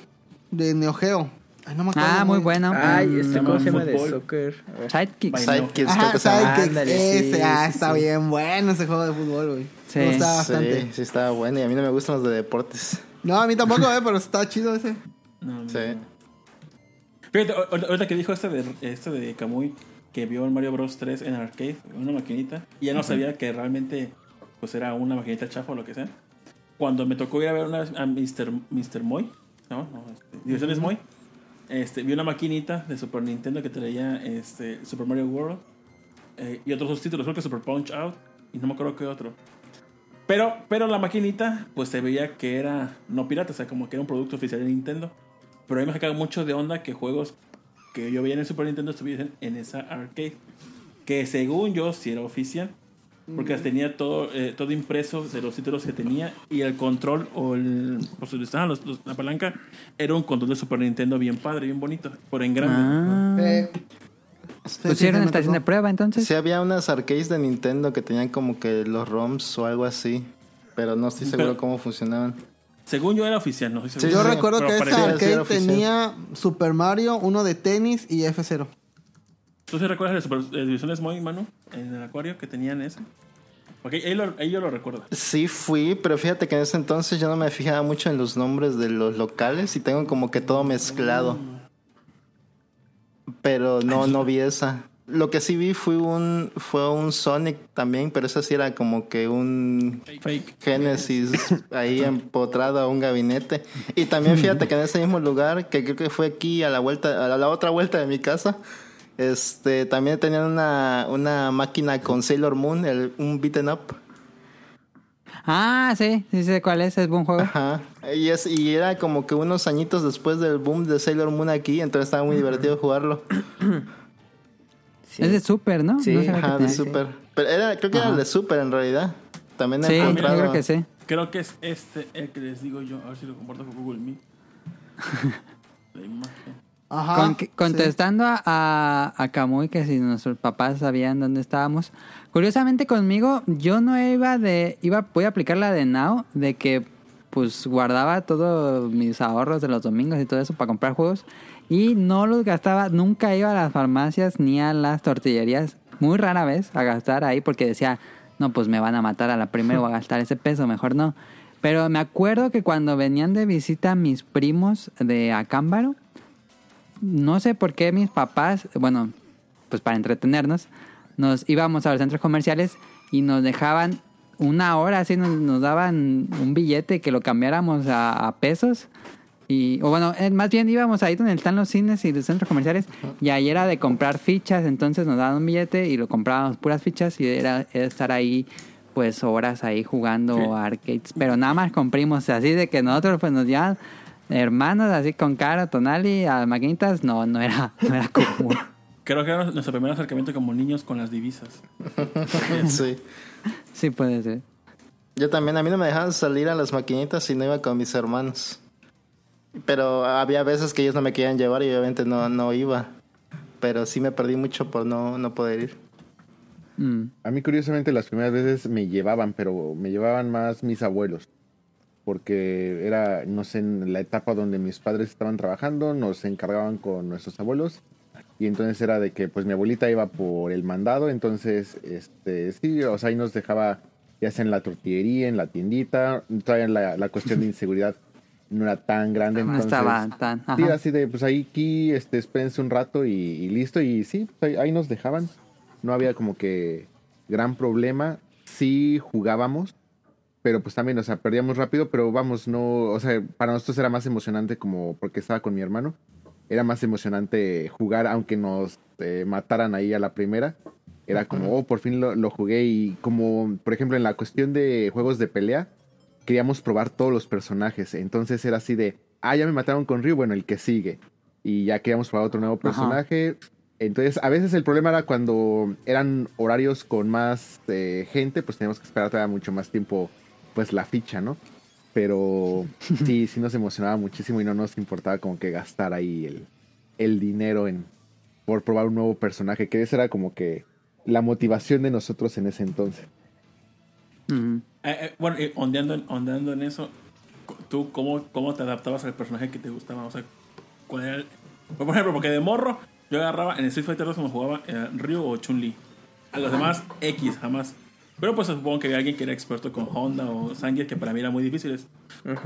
de Neo Geo. Ay, no me acuerdo. Ah, muy bueno. Ay, Mm, este, ¿cómo se llama de fútbol. soccer? Sidekicks. Sidekicks, creo Ajá, que. Sidekicks, Ándale, ese, sí, ah, sí, está sí. bien bueno ese juego de fútbol, güey. Sí. Me gustaba bastante. Sí, sí estaba bueno y a mí no me gustan los de deportes. No, a mí tampoco, eh, pero está chido ese. No, no, Sí. no. Fíjate, ahor- ahor- ahorita que dijo este de, este de Kamui, que vio el Mario Bros 3 en arcade, en una maquinita, y ya no sabía que realmente pues era una maquinita chafa o lo que sea. Cuando me tocó ir a ver una vez a Mr. Mr. Moy, ¿no? No, este, Diversiones Moy, este, vi una maquinita de Super Nintendo que traía este, Super Mario World eh, y otros dos títulos, creo que Super Punch Out, y no me acuerdo qué otro. Pero, pero la maquinita, pues se veía que era no pirata, o sea, como que era un producto oficial de Nintendo. Pero a mí me sacaba mucho de onda que juegos que yo veía en el Super Nintendo estuviesen en esa arcade. Que según yo sí era oficial. Porque tenía todo, eh, todo impreso de los títulos que tenía. Y el control o el. Pues, los- los- la palanca. Era un control de Super Nintendo bien padre, bien bonito. Por en grande. Ah. Eh, sí, ¿Pusieron estación de prueba entonces? Sí había unas arcades de Nintendo que tenían como que los ROMs o algo así. Pero no estoy seguro Pero- cómo funcionaban. Según yo era oficial, no estoy Sí, Yo sí, recuerdo que esa arcade tenía Super Mario, uno de tenis y F0. ¿Tú sí recuerdas de Super de Moy, mano? En el acuario que tenían eso. Ok, ahí, lo- ahí yo lo recuerdo. Sí fui, pero fíjate que en ese entonces yo no me fijaba mucho en los nombres de los locales y tengo como que todo mezclado. Pero no, no vi esa. Lo que sí vi fue un, fue un Sonic también, pero ese sí era como que un Fake. Genesis ahí empotrado a un gabinete. Y también fíjate que en ese mismo lugar, que creo que fue aquí a la vuelta, a la otra vuelta de mi casa, este, también tenían una, una máquina con Sailor Moon, el, un beaten up. Ah, sí, sí sé cuál es, es buen juego. Ajá. Y, es, y era como que unos añitos después del boom de Sailor Moon aquí, entonces estaba muy divertido jugarlo. Sí. Es de Super, ¿no? Sí. No Ajá, de. Super. Pero era, creo que era el de Super en realidad. También he Sí, yo encontrado. creo que sí. Creo que es este el que les digo yo. A ver si lo comparto con Google Meet. La imagen. Ajá. Con- contestando a, a, a Kamui que si nuestros papás sabían dónde estábamos. Curiosamente conmigo, yo no iba de. iba Voy a aplicar la de Now, de que pues guardaba todos mis ahorros de los domingos y todo eso para comprar juegos. Y no los gastaba, nunca iba a las farmacias ni a las tortillerías. Muy rara vez a gastar ahí porque decía, no, pues me van a matar a la primera, voy a gastar ese peso, mejor no. Pero me acuerdo que cuando venían de visita mis primos de Acámbaro, no sé por qué mis papás, bueno, pues para entretenernos, nos íbamos a los centros comerciales y nos dejaban una hora, así nos, nos daban un billete que lo cambiáramos a, a pesos. Y, o bueno, eh, más bien íbamos ahí donde están los cines y los centros comerciales y ahí era de comprar fichas, entonces nos daban un billete y lo comprábamos puras fichas y era, era estar ahí pues horas ahí jugando Sí. arcades, pero nada más con primos, así de que nosotros pues nos llevaban hermanos así con cara, tonali, a maquinitas, no, no era, no era común. Creo que era nuestro primer acercamiento como niños con las divisas. sí. Sí puede ser. Yo también, a mí no me dejaban salir a las maquinitas si no iba con mis hermanos. Pero había veces que ellos no me querían llevar y obviamente no, no iba. Pero sí me perdí mucho por no, no poder ir. Mm. A mí curiosamente las primeras veces me llevaban, pero me llevaban más mis abuelos. Porque era, no sé, en la etapa donde mis padres estaban trabajando, nos encargaban con nuestros abuelos. Y entonces era de que pues mi abuelita iba por el mandado, entonces este sí, o sea, ahí nos dejaba ya sea en la tortillería, en la tiendita, todavía la, la cuestión de inseguridad no era tan grande. No entonces, estaba tan... Sí, ajá. así de, pues ahí, aquí, este, espérense un rato y, y listo. Y sí, pues, ahí, ahí nos dejaban. No había como que gran problema. Sí jugábamos, pero pues también, o sea, perdíamos rápido, pero vamos, no, o sea, para nosotros era más emocionante como porque estaba con mi hermano. Era más emocionante jugar, aunque nos eh, mataran ahí a la primera. Era como, oh, por fin lo, lo jugué. Y como, por ejemplo, en la cuestión de juegos de pelea, queríamos probar todos los personajes. Entonces era así de, ah, ya me mataron con Ryu, bueno, el que sigue. Y ya queríamos probar otro nuevo personaje. Entonces, a veces el problema era cuando eran horarios con más eh, gente, pues teníamos que esperar todavía mucho más tiempo, pues la ficha, ¿no? Pero sí, sí nos emocionaba muchísimo y no nos importaba como que gastar ahí el, el dinero en por probar un nuevo personaje, que esa era como que la motivación de nosotros en ese entonces. Ujú. Eh, eh, bueno, eh, ondeando, en, ondeando en eso, ¿tú cómo, cómo te adaptabas al personaje que te gustaba? O sea, ¿cuál era el- Por ejemplo, porque de morro yo agarraba en Street Fighter 2 como jugaba eh, Ryu o Chun-Li. A los demás, X, jamás. Pero pues supongo que había alguien que era experto con Honda o Zangief que para mí eran muy difíciles.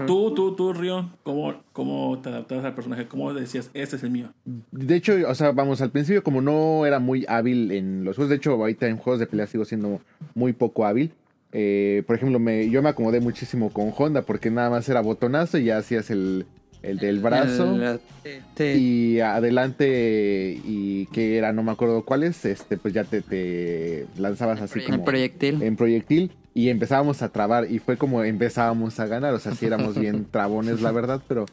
Tú, tú, tú, Ryo, ¿cómo, ¿cómo te adaptabas al personaje? ¿Cómo decías, este es el mío? De hecho, o sea, vamos, al principio como no era muy hábil en los juegos, de hecho ahorita en juegos de pelea sigo siendo muy poco hábil. Eh, por ejemplo, me, yo me acomodé muchísimo con Honda porque nada más era botonazo y ya hacías el, el del brazo. El-. Y adelante, y que era, no me acuerdo cuál es, este, pues ya te, te lanzabas así como proyectil. en proyectil y empezábamos a trabar y fue como empezábamos a ganar, o sea, sí éramos bien trabones, la verdad, pero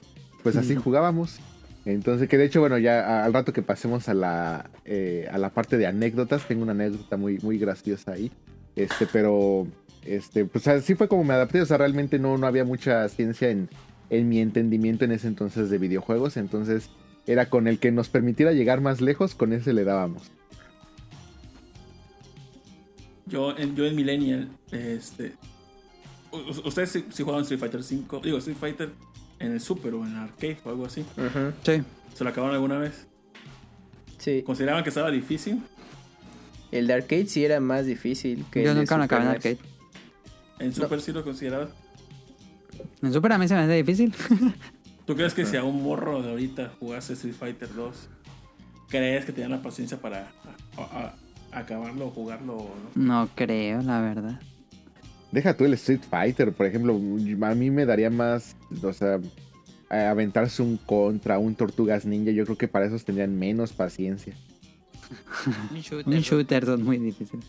pues así jugábamos. Entonces, que de hecho, bueno, ya al rato que pasemos a la, eh, a la parte de anécdotas, tengo una anécdota muy, muy graciosa ahí, este, pero, este, pues así fue como me adapté, o sea, realmente no, no había mucha ciencia en, en mi entendimiento en ese entonces de videojuegos, entonces era con el que nos permitiera llegar más lejos, con ese le dábamos. Yo en, yo en Millennial, este. Ustedes si, si jugaban Street Fighter 5, digo Street Fighter en el Super o en el arcade o algo así. Sí. ¿Se lo acabaron alguna vez? Sí. ¿Consideraban que estaba difícil? El de arcade sí era más difícil que Yo el de nunca me acabé en arcade. ¿En Super sí lo considerabas? En Super a mí se me hace difícil. ¿Tú crees que si a un morro de ahorita jugase Street Fighter 2, crees que tenían la paciencia para a- a- a- acabarlo o jugarlo o no? No creo, la verdad. Deja tú el Street Fighter, por ejemplo, a mí me daría más, o sea, a- aventarse un contra, un Tortugas Ninja, yo creo que para esos tendrían menos paciencia. Un shooter. Un shooter son muy difíciles.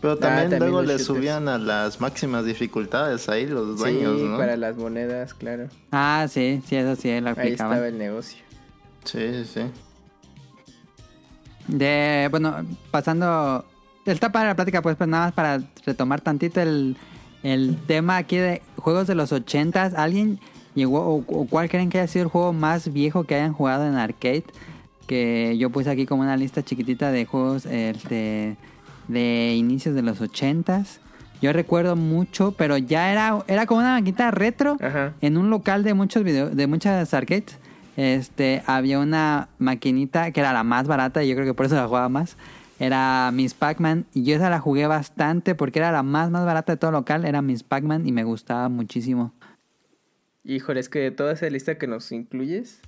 Pero también, también luego le shooters. subían a las máximas dificultades ahí los Sí, dueños, ¿no? para las monedas, claro. Ah, sí, sí, eso sí, lo Ahí aplicaban. estaba el negocio. Sí, sí, sí. De, bueno, pasando. Está para la plática, pues, pues nada más para retomar tantito el, el tema aquí de juegos de los ochentas. ¿Alguien llegó o, o cuál creen que haya sido el juego más viejo que hayan jugado en arcade? Que yo puse aquí como una lista chiquitita de juegos este, de inicios de los ochentas. Yo recuerdo mucho, pero ya era, era como una maquinita retro Ajá. en un local de muchos video, de muchas arcades, este, había una maquinita que era la más barata y yo creo que por eso la jugaba más. Era Miss Pac-Man y yo esa la jugué bastante porque era la más más barata de todo local, era Miss Pac-Man y me gustaba muchísimo. Híjole, es que de toda esa lista que nos incluyes,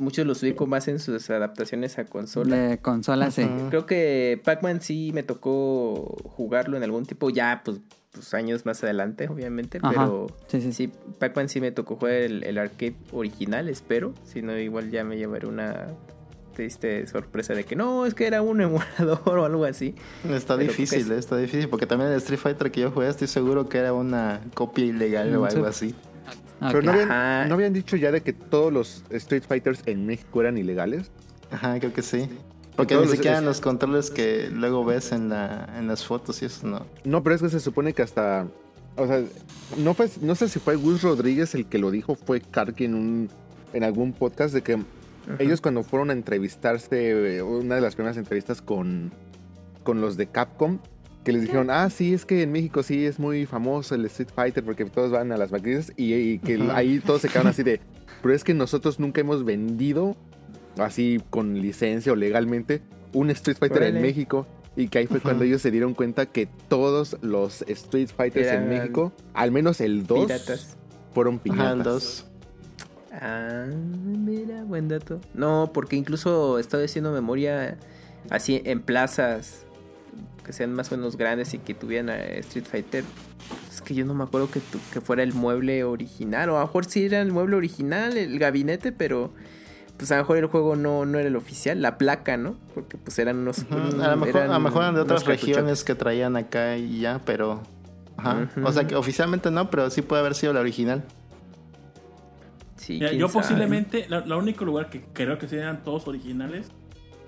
muchos los ubico más en sus adaptaciones a consola. De consola, sí. Creo que Pac-Man sí me tocó jugarlo en algún tipo, ya pues, pues años más adelante, obviamente, Ajá. pero Sí, sí. sí, Pac-Man sí me tocó jugar el, el arcade original, espero, si no igual ya me llevaré una triste sorpresa de que no, es que era un emulador o algo así. Está Pero difícil, está difícil, porque también el Street Fighter que yo jugué estoy seguro que era una copia ilegal o algo sí. así. Ok. Pero no habían, Ajá. ¿no habían dicho ya de que todos los Street Fighters en México eran ilegales? Ajá, creo que sí. Porque ni los- siquiera es- los controles que luego ves en, la, en las fotos y eso no. No, pero es que se supone que hasta. O sea, no, fue, no sé si fue Gus Rodríguez el que lo dijo, fue Karki en, un, en algún podcast de que ellos cuando fueron a entrevistarse, una de las primeras entrevistas con, con los de Capcom, que les dijeron, ah, sí, es que en México sí es muy famoso el Street Fighter porque todos van a las maquinitas y, y que Ajá. ahí todos se quedaron así de, pero es que nosotros nunca hemos vendido así con licencia o legalmente un Street Fighter en. México. Y que ahí fue cuando ellos se dieron cuenta que todos los Street Fighters en México, al menos el 2, Piratas. fueron. Ajá, 2. Ah, mira, buen dato. No, porque incluso estaba haciendo memoria así en plazas que sean más o menos grandes y que tuvieran Street Fighter. Es que yo no me acuerdo que, tu- que fuera el mueble original. O a lo mejor sí era el mueble original, el gabinete, pero pues a lo mejor el juego no, no era el oficial, la placa, ¿no? Porque pues eran unos... A lo mejor, a lo mejor eran de otras regiones que traían acá y ya, pero. Ajá. O sea que oficialmente no, pero sí puede haber sido la original. Sí, Mira, quién yo sabe. posiblemente, la, la único lugar que creo que sí eran todos originales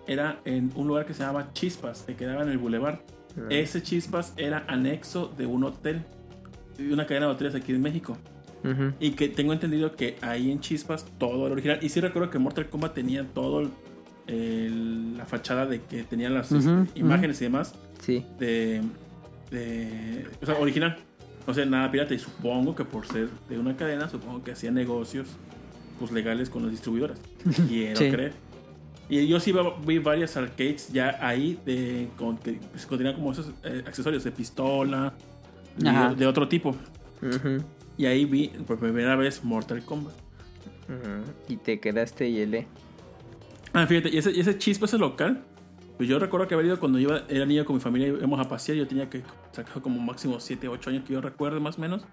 era en un lugar que se llamaba Chispas, que quedaba en el Boulevard. Ah. Ese Chispas era anexo de un hotel, de una cadena de hoteles aquí en México. Y que tengo entendido que ahí en Chispas todo era original. Y sí recuerdo que Mortal Kombat tenía todo el- la fachada de que tenían las este, imágenes y demás Sí. de, de- O sea, original. no sé, nada pirata. Y supongo que por ser de una cadena, supongo que hacía negocios pues legales con las distribuidoras. Quiero Sí. creer. Y yo sí vi varias arcades ya ahí de, con, que pues, contenían como esos eh, accesorios de pistola, de, de otro tipo. Y ahí vi por primera vez Mortal Kombat. Y te quedaste y el Ah, fíjate, y ese, ese chispa, ese local, pues yo recuerdo que había ido cuando yo era niño con mi familia, íbamos a pasear, yo tenía que sacar como máximo 7, 8 años que yo recuerdo más o menos.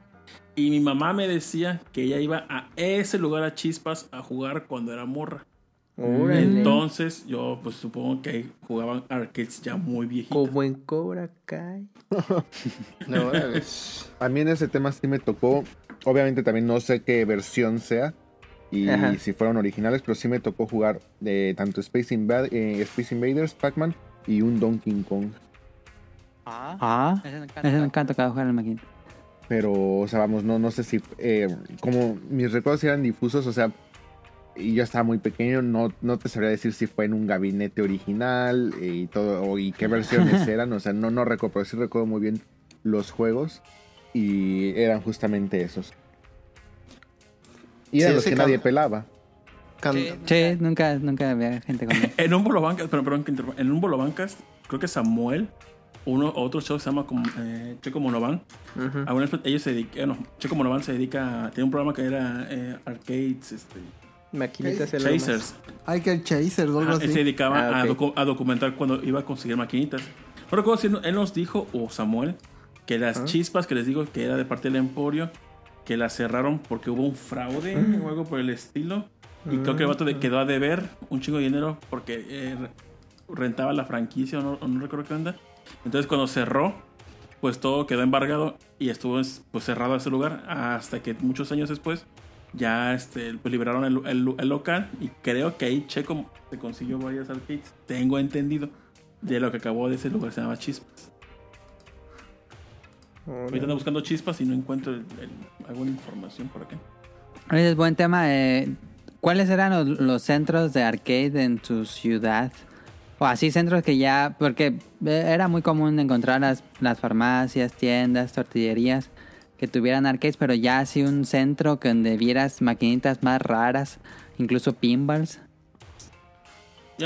Y mi mamá me decía que ella iba a ese lugar a Chispas a jugar cuando era morra. Órale. Entonces yo pues supongo que jugaban arcades ya muy viejitos. Como en Cobra Kai. No. A mí en ese tema sí me tocó, obviamente también no sé qué versión sea y Ajá. si fueron originales, pero sí me tocó jugar de tanto Space, Invad- eh, Space Invaders, Pac-Man y un Donkey Kong. Ah, Ah, ese me encanta. ese me encanta cada jugar en la máquina. Pero, o sea, vamos, no, no sé si, eh, como mis recuerdos eran difusos, o sea, y yo estaba muy pequeño, no, no te sabría decir si fue en un gabinete original eh, y todo, o, y qué versiones eran, o sea, no, no recuerdo, pero sí recuerdo muy bien los juegos y eran justamente esos. Y eran Sí, los que cam- nadie pelaba. Can- Sí, Sí, nunca, nunca había gente con él. En un bolo bancas, pero perdón que interrumpa, en un bolo bancas, creo que Samuel, uno otro show que se llama como, eh, Checo vez ellos se dedican, bueno, Checo Monovan se dedica, a- tiene un programa que era eh, arcades, este, Maquinitas el arma. chasers. Hay que el chaser o algo él se así. dedicaba Ah, a, ok. docu- a documentar cuando iba a conseguir maquinitas. No recuerdo si él nos dijo, o Samuel, que las chispas que les digo que era de parte del Emporio, que las cerraron porque hubo un fraude o algo por el estilo. Y creo que el vato de- quedó a deber un chingo de dinero porque eh, re- rentaba la franquicia o no, o no recuerdo qué onda. Entonces cuando cerró, pues todo quedó embargado y estuvo pues, cerrado ese lugar hasta que muchos años después ya este, pues, liberaron el, el- el local y creo que ahí Checo se consiguió varias arcades. Tengo entendido de lo que acabó de ese lugar, se llama Chispas. Ahorita ando buscando Chispas y no encuentro el- el- alguna información por acá. Ese es buen tema. eh, ¿Cuáles eran los, los centros de arcade en tu ciudad? O así centros que ya... Porque eh, era muy común encontrar las, las farmacias, tiendas, tortillerías que tuvieran arcades, pero ya así un centro que donde vieras maquinitas más raras, incluso pinballs.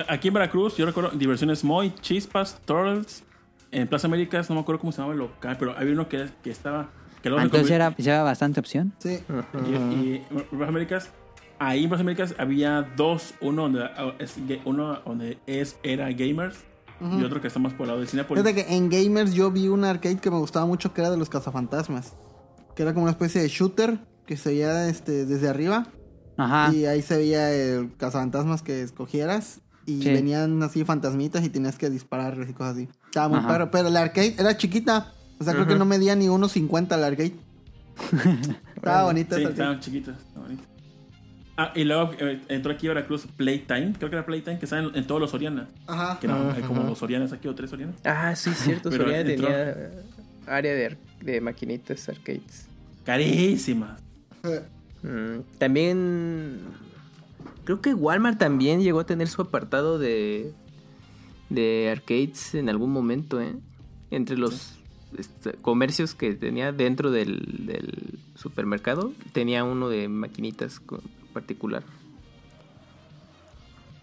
Aquí en Veracruz, yo recuerdo Diversiones Moy, Chispas, Turtles. En Plaza Américas, no me acuerdo cómo se llamaba el local, pero había uno que, que estaba. Que luego se Entonces convirtió- era, lleva bastante opción. Sí. Y, y en Plaza Américas, ahí en Plaza Américas había dos, uno donde, ah, es, uno donde es, era gamers y otro que está más por el lado de Cinepolis. Fíjate que en Gamers yo vi un arcade que me gustaba mucho que era de los cazafantasmas. Que era como una especie de shooter que se veía este, desde arriba. Ajá. Y ahí se veía el cazafantasmas que escogieras. Y Sí. venían así fantasmitas y tenías que dispararles y cosas así. Estaba muy Ajá. perro. Pero la arcade era chiquita. O sea, creo que no medía ni unos 50 la arcade. Estaba bonita Sí, estaban bonito. Ah, y luego eh, entró aquí a Veracruz Playtime, creo que era Playtime, que están en, en todos los Soriana. Ajá. Que eran, hay como dos Sorianas aquí o tres Sorianas. Ah, sí, cierto. Pero Soriana entró- tenía área de, ar- de maquinitas arcades. Carísimas. Mm, también creo que Walmart también llegó a tener su apartado de de arcades en algún momento, ¿eh? Entre los este, comercios que tenía dentro del, del supermercado, tenía uno de maquinitas particular.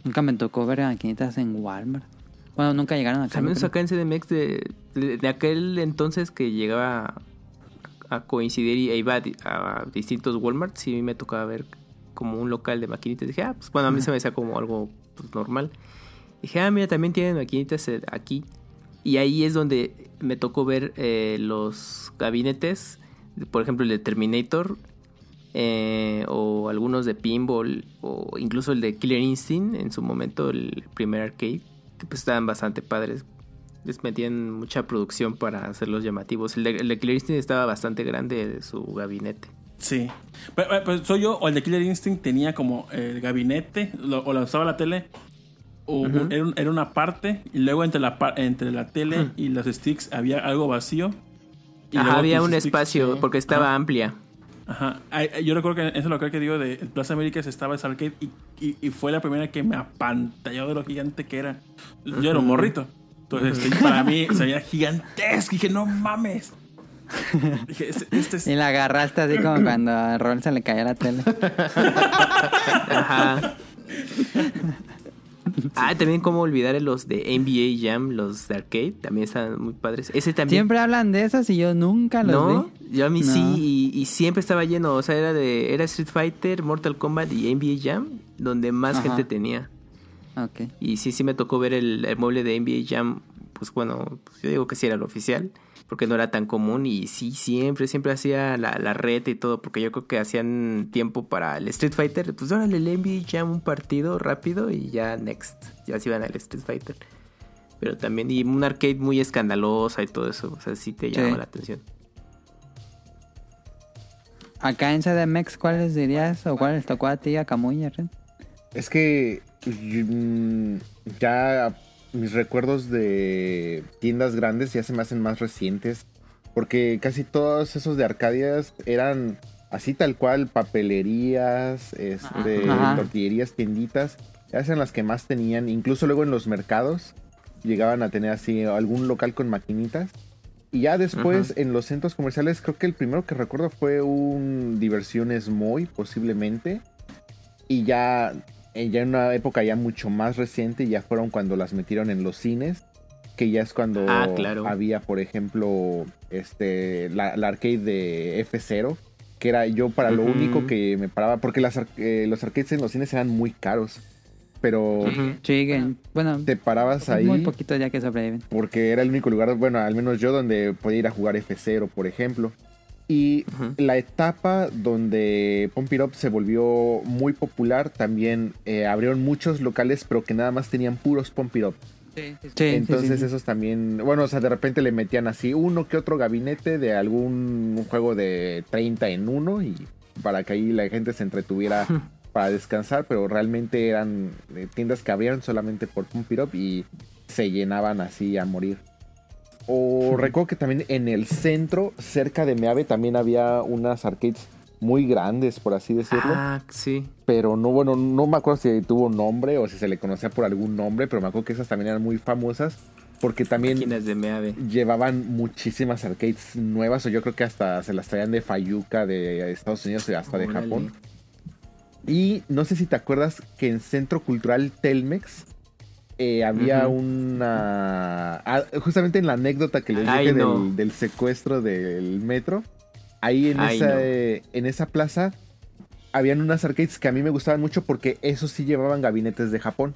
Nunca me tocó ver maquinitas en Walmart. Bueno, nunca llegaron acá. Al menos acá en CDMX de, de, de aquel entonces que llegaba a, a coincidir y iba a, di- a distintos Walmart, sí me tocaba ver como un local de maquinitas. Dije, ah, pues bueno, a mí se me hacía como algo pues, normal. Dije, ah, mira, también tienen maquinitas eh, aquí. Y ahí es donde me tocó ver eh, los gabinetes, por ejemplo, el de Terminator, eh, o algunos de Pinball, o incluso el de Killer Instinct, en su momento, el primer arcade, que pues estaban bastante padres. Les metían mucha producción para hacerlos llamativos. El de, el de Killer Instinct estaba bastante grande de su gabinete. Sí. Pero, pero, pues, soy yo, o el de Killer Instinct tenía como el gabinete, lo- o lanzaba la tele, o era, era una parte, y luego entre la, entre la tele y los sticks había algo vacío. y Ajá, luego había un sticks- espacio porque estaba amplia. Ajá. Yo recuerdo que en ese local que digo de Plaza Américas estaba ese arcade y, y- y fue la primera que me apantalló de lo gigante que era. Yo era un morrito. Entonces, este, para mí se veía gigantesco. Y dije, no mames. Dije, este, este es... Y la agarraste así como cuando a Rol se le cayó la tele. Ajá. Ah, también cómo olvidar los de NBA Jam, los de arcade, también están muy padres. Ese también. Siempre hablan de esos y yo nunca los ¿No? vi. Yo a mí No. sí, y, y siempre estaba lleno. O sea, era de era Street Fighter, Mortal Kombat y NBA Jam, donde más Ajá. gente tenía. Ok. Y sí, sí me tocó ver el, el mueble de NBA Jam. Pues bueno, pues yo digo que sí era el oficial, porque no era tan común. Y sí, siempre, siempre hacía la, la red y todo, porque yo creo que hacían tiempo para el Street Fighter. Pues órale, el NBA Jam un partido rápido y ya next. Ya se iban al Street Fighter. Pero también, y un arcade muy escandalosa y todo eso. O sea, sí te llamaba Sí. la atención. Acá en CDMX, ¿cuáles dirías o cuáles tocó a ti a Camuy, Ren? Es que mm, ya mis recuerdos de tiendas grandes ya se me hacen más recientes. Porque casi todos esos de Arcadias eran así tal cual, papelerías, este, Ajá. tortillerías, tienditas. Esas eran las que más tenían. Incluso luego en los mercados llegaban a tener así algún local con maquinitas. Y ya después en los centros comerciales creo que el primero que recuerdo fue un Diversiones Moy, posiblemente. Y ya, ya en una época ya mucho más reciente, ya fueron cuando las metieron en los cines. Que ya es cuando Ah, claro. había, por ejemplo, este la, la arcade de F0. Que era yo para lo único que me paraba. Porque las, ar- eh, los arcades en los cines eran muy caros. Pero. Sí, que- bueno, te parabas ahí muy poquito ya que sobreviven. porque era el único lugar, bueno, al menos yo, donde podía ir a jugar F0, por ejemplo. Y la etapa donde Pump It Up se volvió muy popular, también eh, abrieron muchos locales, pero que nada más tenían puros Pump It Up. Sí, sí, Entonces sí, sí. esos también, bueno, o sea, de repente le metían así uno que otro gabinete de algún juego de 30 en uno y para que ahí la gente se entretuviera para descansar, pero realmente eran eh, tiendas que abrían solamente por Pump It Up y se llenaban así a morir. O recuerdo que también en el centro, cerca de Meave, también había unas arcades muy grandes, por así decirlo Ah, sí. pero no, bueno, no me acuerdo si tuvo nombre o si se le conocía por algún nombre, pero me acuerdo que esas también eran muy famosas porque también de Meave. llevaban muchísimas arcades nuevas o yo creo que hasta se las traían de Fayuca, de Estados Unidos y hasta de. Japón. Y no sé si te acuerdas que en Centro Cultural Telmex eh, había una... ah, justamente en la anécdota que les Ay, dije no. del, del secuestro del metro, ahí en, Ay, esa, no. eh, en esa plaza habían unas arcades que a mí me gustaban mucho porque esos sí llevaban gabinetes de Japón.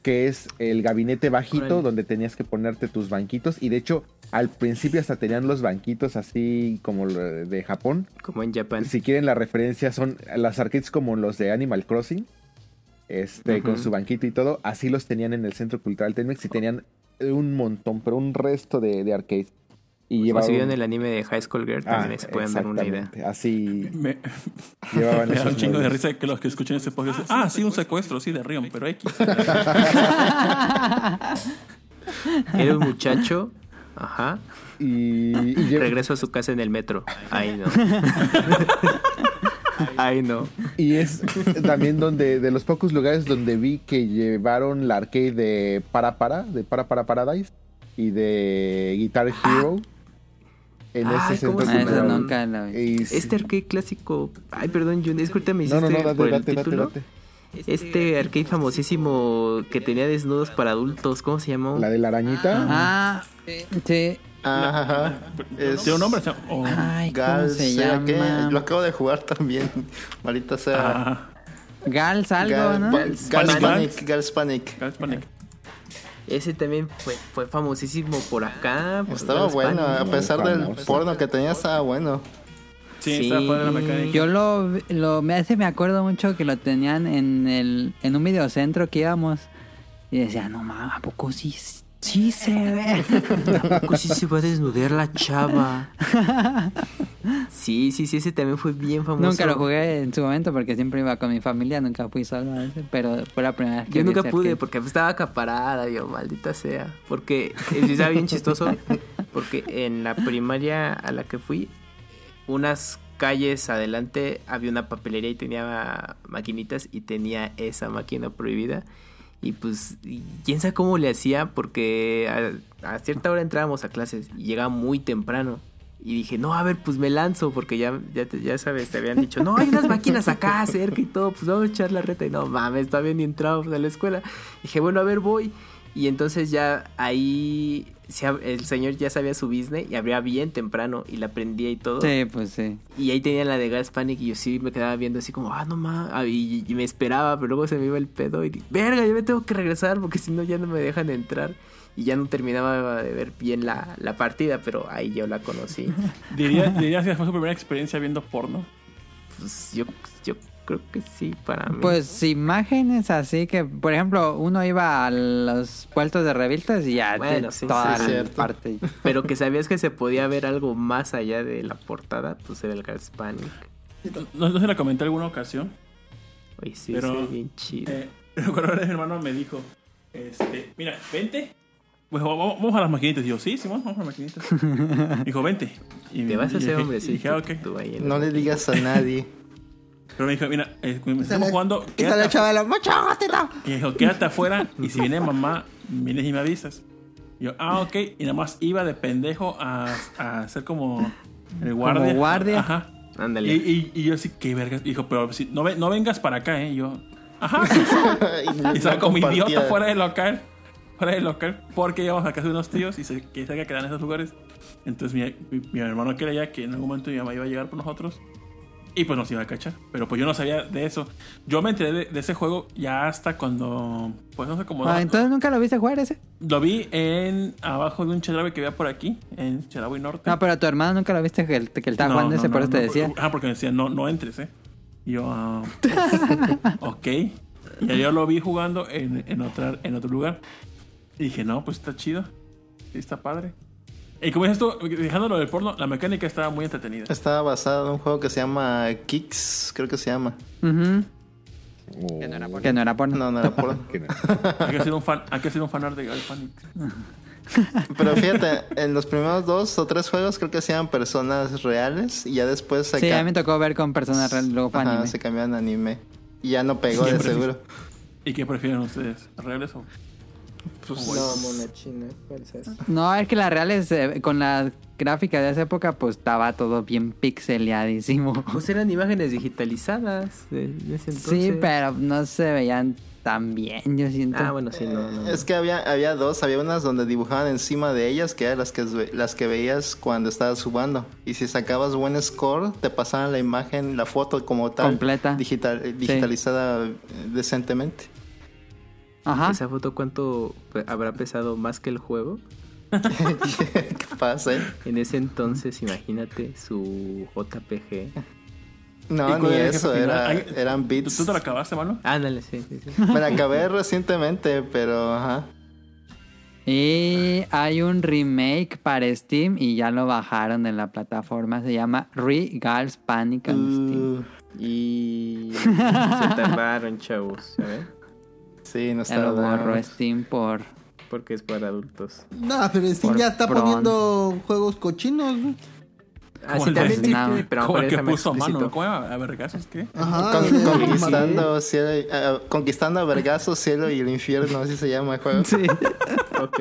Que es el gabinete bajito Órale. donde tenías que ponerte tus banquitos. Y de hecho, al principio hasta tenían los banquitos así como de Japón. Como en Japan. Si quieren la referencia, son las arcades como los de Animal Crossing. Este, con su banquito y todo. Así los tenían en el Centro Cultural Telmex y tenían un montón, pero un resto de, de arcades. Y Como llevaban... si vieron el anime de High School Girl, también Ah, ahí se pueden dar una idea. Así Me, llevaban me da un chingo de risa que los que escuchen ese podcast. Ah, sí, un secuestro, sí, de Rion, pero X. Era un muchacho, ajá, Y, y regreso a su casa en el metro. Ay, no. Ay, no. Y es también donde, de los pocos lugares donde vi que llevaron la arcade de Para Para, de Para Para Paradise y de Guitar Hero. En Ay, ese ¿cómo se Ah, llama? sí- Este arcade clásico. Ay, perdón, Jun, es que ahorita me No, hiciste no, no, date, por el date, date, date. Este arcade famosísimo que tenía desnudos para adultos, ¿cómo se llamó? La de la arañita. Ah, sí. Ajá. Es ¿Tiene un nombre? Oh. Ay, ¿cómo Gal, se llama? Lo acabo de jugar también. Maldita sea. Ah, Gals algo, Gal, ¿no? Pa- Gals Panic. Panic. Gals Panic. Gals Panic. Ese también fue, fue famosísimo por acá. por Estaba Gals bueno, Panic. a pesar del porno que tenía, estaba bueno. Sí, Sí. está padre la mecánica. Yo lo, lo me hace me acuerdo mucho que lo tenían en el en un videocentro que íbamos y decía, "No mames, ¿a poco sí sí se ve?" ¿A poco sí se va a desnudar la chava? Sí, sí, sí, ese también fue bien famoso. Nunca lo jugué en su momento porque siempre iba con mi familia, nunca fui solo a ese, pero fue la primera vez que Yo nunca pude arcade. porque estaba acaparada, yo, maldita sea. Porque eh, estaba bien chistoso. Porque en la primaria a la que fui, unas calles adelante había una papelería y tenía maquinitas y tenía esa máquina prohibida. Y pues, quién sabe cómo le hacía, porque a, cierta hora entrábamos a clases y llegaba muy temprano. Y dije, no, a ver, pues me lanzo, porque ya, ya, sabes, te habían dicho, no, hay unas máquinas acá cerca y todo, pues vamos a echar la reta. Y no mames, todavía ni entrado a la escuela. Dije, bueno, a ver, voy. Y entonces ya ahí el señor ya sabía su business y abría bien temprano y la prendía y todo. Sí, pues sí. Y ahí tenían la de Gas Panic y yo sí me quedaba viendo así como, ah, no mames. Y, y me esperaba, pero luego se me iba el pedo y dije, verga, yo me tengo que regresar porque si no ya no me dejan entrar. Y ya no terminaba de ver bien la, la partida, pero ahí yo la conocí. Diría, dirías que fue su primera experiencia viendo porno. Pues yo creo que sí, para mí. Pues imágenes así que, por ejemplo, uno iba a los puestos de revistas y ya Bueno, sí, toda sí, la cierto. parte. Pero que sabías que se podía ver algo más allá de la portada, pues era el Gas Panic. No, no se la comenté alguna ocasión. Oye, sí, Pero, ve bien chido. Eh, recuerdo que mi hermano me dijo, este, mira, vente. Pues vamos, vamos a las maquinitas. Y yo, sí, sí, vamos a las maquinitas. dijo, vente. Y Te vas a hacer hombre, sí. dije, "Ah, No le digas a nadie. Pero me dijo, mira, eh, estamos Sale- jugando. Y sale el chaval. Y dijo, quédate afuera y si viene mamá, vienes y me avisas. Y yo, ah, ok. Y nada más iba de pendejo a, a hacer como el guardia. guardia. Ajá. Ándale. Y, y, y yo sí, qué vergas. Dijo, pero si, no, ve- no vengas para acá, ¿eh? Y yo, ajá. sí, sí. Y estaba como compartía. idiota fuera del local. Fuera del local. Porque íbamos a casa de unos tíos y se que se quedado en esos lugares. Entonces mi, mi, mi hermano creía que en algún momento mi mamá iba a llegar por nosotros. Y pues nos iba a cachar. Pero pues yo no sabía de eso. Yo me enteré de, de ese juego ya hasta cuando. Pues no sé cómo. Ah, entonces nunca lo viste jugar ese. Lo vi en abajo de un chedraui que había por aquí, en Chedraui Norte. No, pero a tu hermano nunca lo viste que él, que él estaba No, jugando no, ese, no, por eso te no, decía. Ah, porque me decía, no, no entres, ¿eh? Y yo, ah, ok. Y yo lo vi jugando en, en, otra, en otro lugar. Y dije, no, pues está chido. Sí, está padre. Y como dices tú, dejándolo del porno, la mecánica estaba muy entretenida. Estaba basado en un juego que se llama Kicks, creo que se llama. Oh, Que no era porno. Que no era porno. No, no era por... que no. Hay que ser un fan, hay que ser un fanart de. Pero fíjate, en los primeros dos o tres juegos creo que hacían personas reales y ya después se, Sí, a mí me tocó ver con personas reales, luego fue Ajá, anime. se cambiaron a anime. Y ya no pegó de seguro. ¿Y qué prefieren ustedes? ¿Reales o...? Pues, No, mona china. ¿cuál es? No, es que las reales, eh, con la gráfica de esa época, pues estaba todo bien pixeleadísimo. Pues eran imágenes digitalizadas de, de ese entonces. Sí, pero no se veían tan bien, yo siento. Ah, bueno, sí, no, no. Es que había, había dos, había unas donde dibujaban encima de ellas, que eran las que, las que veías cuando estabas jugando. Y si sacabas buen score, te pasaban la imagen, la foto como tal. Completa. digital- digitalizada eh, decentemente. Ajá. ¿Esa foto cuánto habrá pesado más que el juego? ¿Qué pasa, eh? En ese entonces, imagínate su JPG. No, ¿Y ni eso, era? Ay, eran ¿Tú, bits. tú te lo acabaste, mano? Ándale, sí, sí, sí. Me la acabé recientemente, pero ajá. Y hay un remake para Steam y ya lo bajaron de la plataforma. Se llama Re-Gals Panic on Steam. Uh, Y se tardaron, chavos, ¿sabes? Sí, no Ya está lo borró Steam por... Porque es para adultos. No, pero Steam Por ya está pron. poniendo juegos cochinos. ¿no? Ah, sí, también sí, no, sí, pero Como el que puso mano. ¿Cómo? ¿A vergazos qué? Ajá. Con- conquistando, cielo y- eh, conquistando a vergazos, cielo y el infierno, así se llama el juego. Sí. Ok.